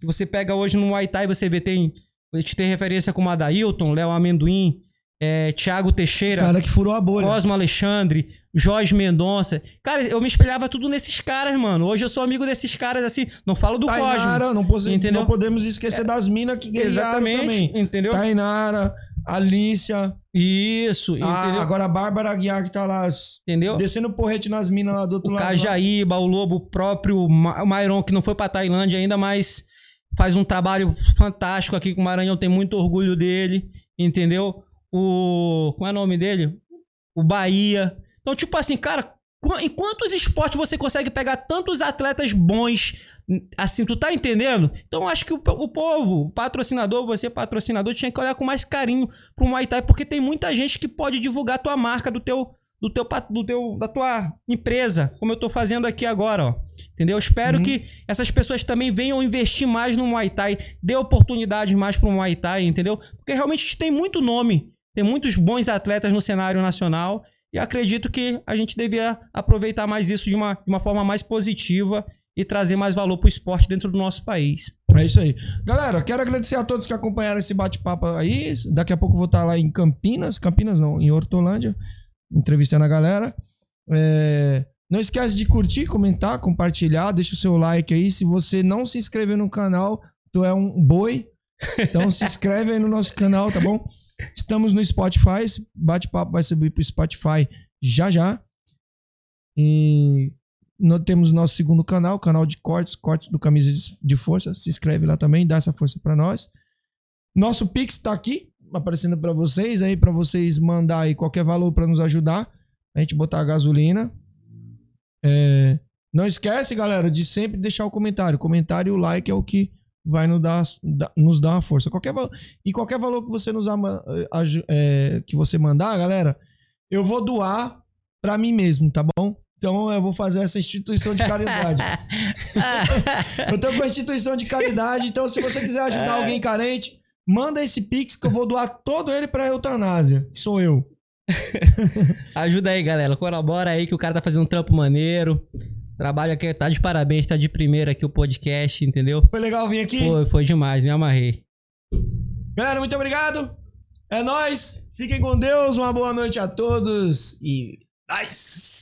Que você pega hoje no Muay Thai, você vê tem a gente tem referência como Adailton, Léo Amendoim, é, Thiago Teixeira, cara que furou a bolha. Cosmo Alexandre, Jorge Mendonça. Cara, eu me espelhava tudo nesses caras, mano. Hoje eu sou amigo desses caras, assim. Não falo do Cosmo. Tainara, não, pose- Entendeu? não podemos esquecer das minas que guerrearam Exatamente, também. entendeu? Tainara, Alicia, Isso, a- entendeu? agora a Bárbara Aguiar que tá lá entendeu? descendo porrete nas minas lá do outro O lado. Cajaíba, o Lobo, o próprio Ma- o Mairon, que não foi pra Tailândia ainda, mas faz um trabalho fantástico aqui com o Maranhão, tem muito orgulho dele, entendeu? O. Como é o nome dele? O Bahia. Então, tipo assim, cara, em quantos esportes você consegue pegar tantos atletas bons? Assim, tu tá entendendo? Então, acho que o, o povo, o patrocinador, você patrocinador, tinha que olhar com mais carinho pro Muay Thai, porque tem muita gente que pode divulgar a tua marca do teu, do teu, do teu, da tua empresa, como eu tô fazendo aqui agora, ó. Entendeu? Eu espero Uhum. que essas pessoas também venham investir mais no Muay Thai, dê oportunidades mais pro Muay Thai, entendeu? Porque realmente a gente tem muito nome, tem muitos bons atletas no cenário nacional e acredito que a gente devia aproveitar mais isso de uma, de uma forma mais positiva e trazer mais valor pro esporte dentro do nosso país. É isso aí. Galera, quero agradecer a todos que acompanharam esse bate-papo aí. Daqui a pouco vou estar lá em Campinas. Campinas não, em Hortolândia. Entrevistando a galera. É, Não esquece de curtir, comentar, compartilhar. Deixa o seu like aí. Se você não se inscrever no canal, tu é um boi. Então se inscreve aí no nosso canal, tá bom? Estamos no Spotify. Esse bate-papo vai subir pro Spotify já já. E nós temos nosso segundo canal, canal de cortes, cortes do Camisa de- Força. Se inscreve lá também, dá essa força pra nós. Nosso Pix tá aqui. aparecendo pra vocês aí, pra vocês mandar aí qualquer valor pra nos ajudar. A gente botar a gasolina. É, não esquece, galera, de sempre deixar o comentário. O comentário e o like é o que vai nos dar, da- nos dar uma força. Qualquer, e qualquer valor que você nos ama- é, que você mandar, galera, eu vou doar pra mim mesmo, tá bom? Então eu vou fazer essa instituição de caridade. eu tô com a instituição de caridade, então se você quiser ajudar alguém carente, manda esse pix que eu vou doar todo ele pra eutanásia. que Sou eu. Ajuda aí, galera. Colabora aí que o cara tá fazendo um trampo maneiro. Trabalho aqui, tá de parabéns, tá de primeira aqui o podcast, entendeu? Foi legal vir aqui? Foi, foi demais, me amarrei. Galera, muito obrigado. É nóis. Fiquem com Deus. Uma boa noite a todos. E. Nice!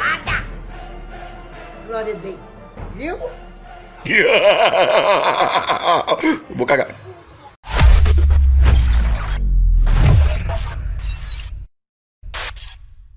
Calada. Glória a Deus. Viu? Vou cagar.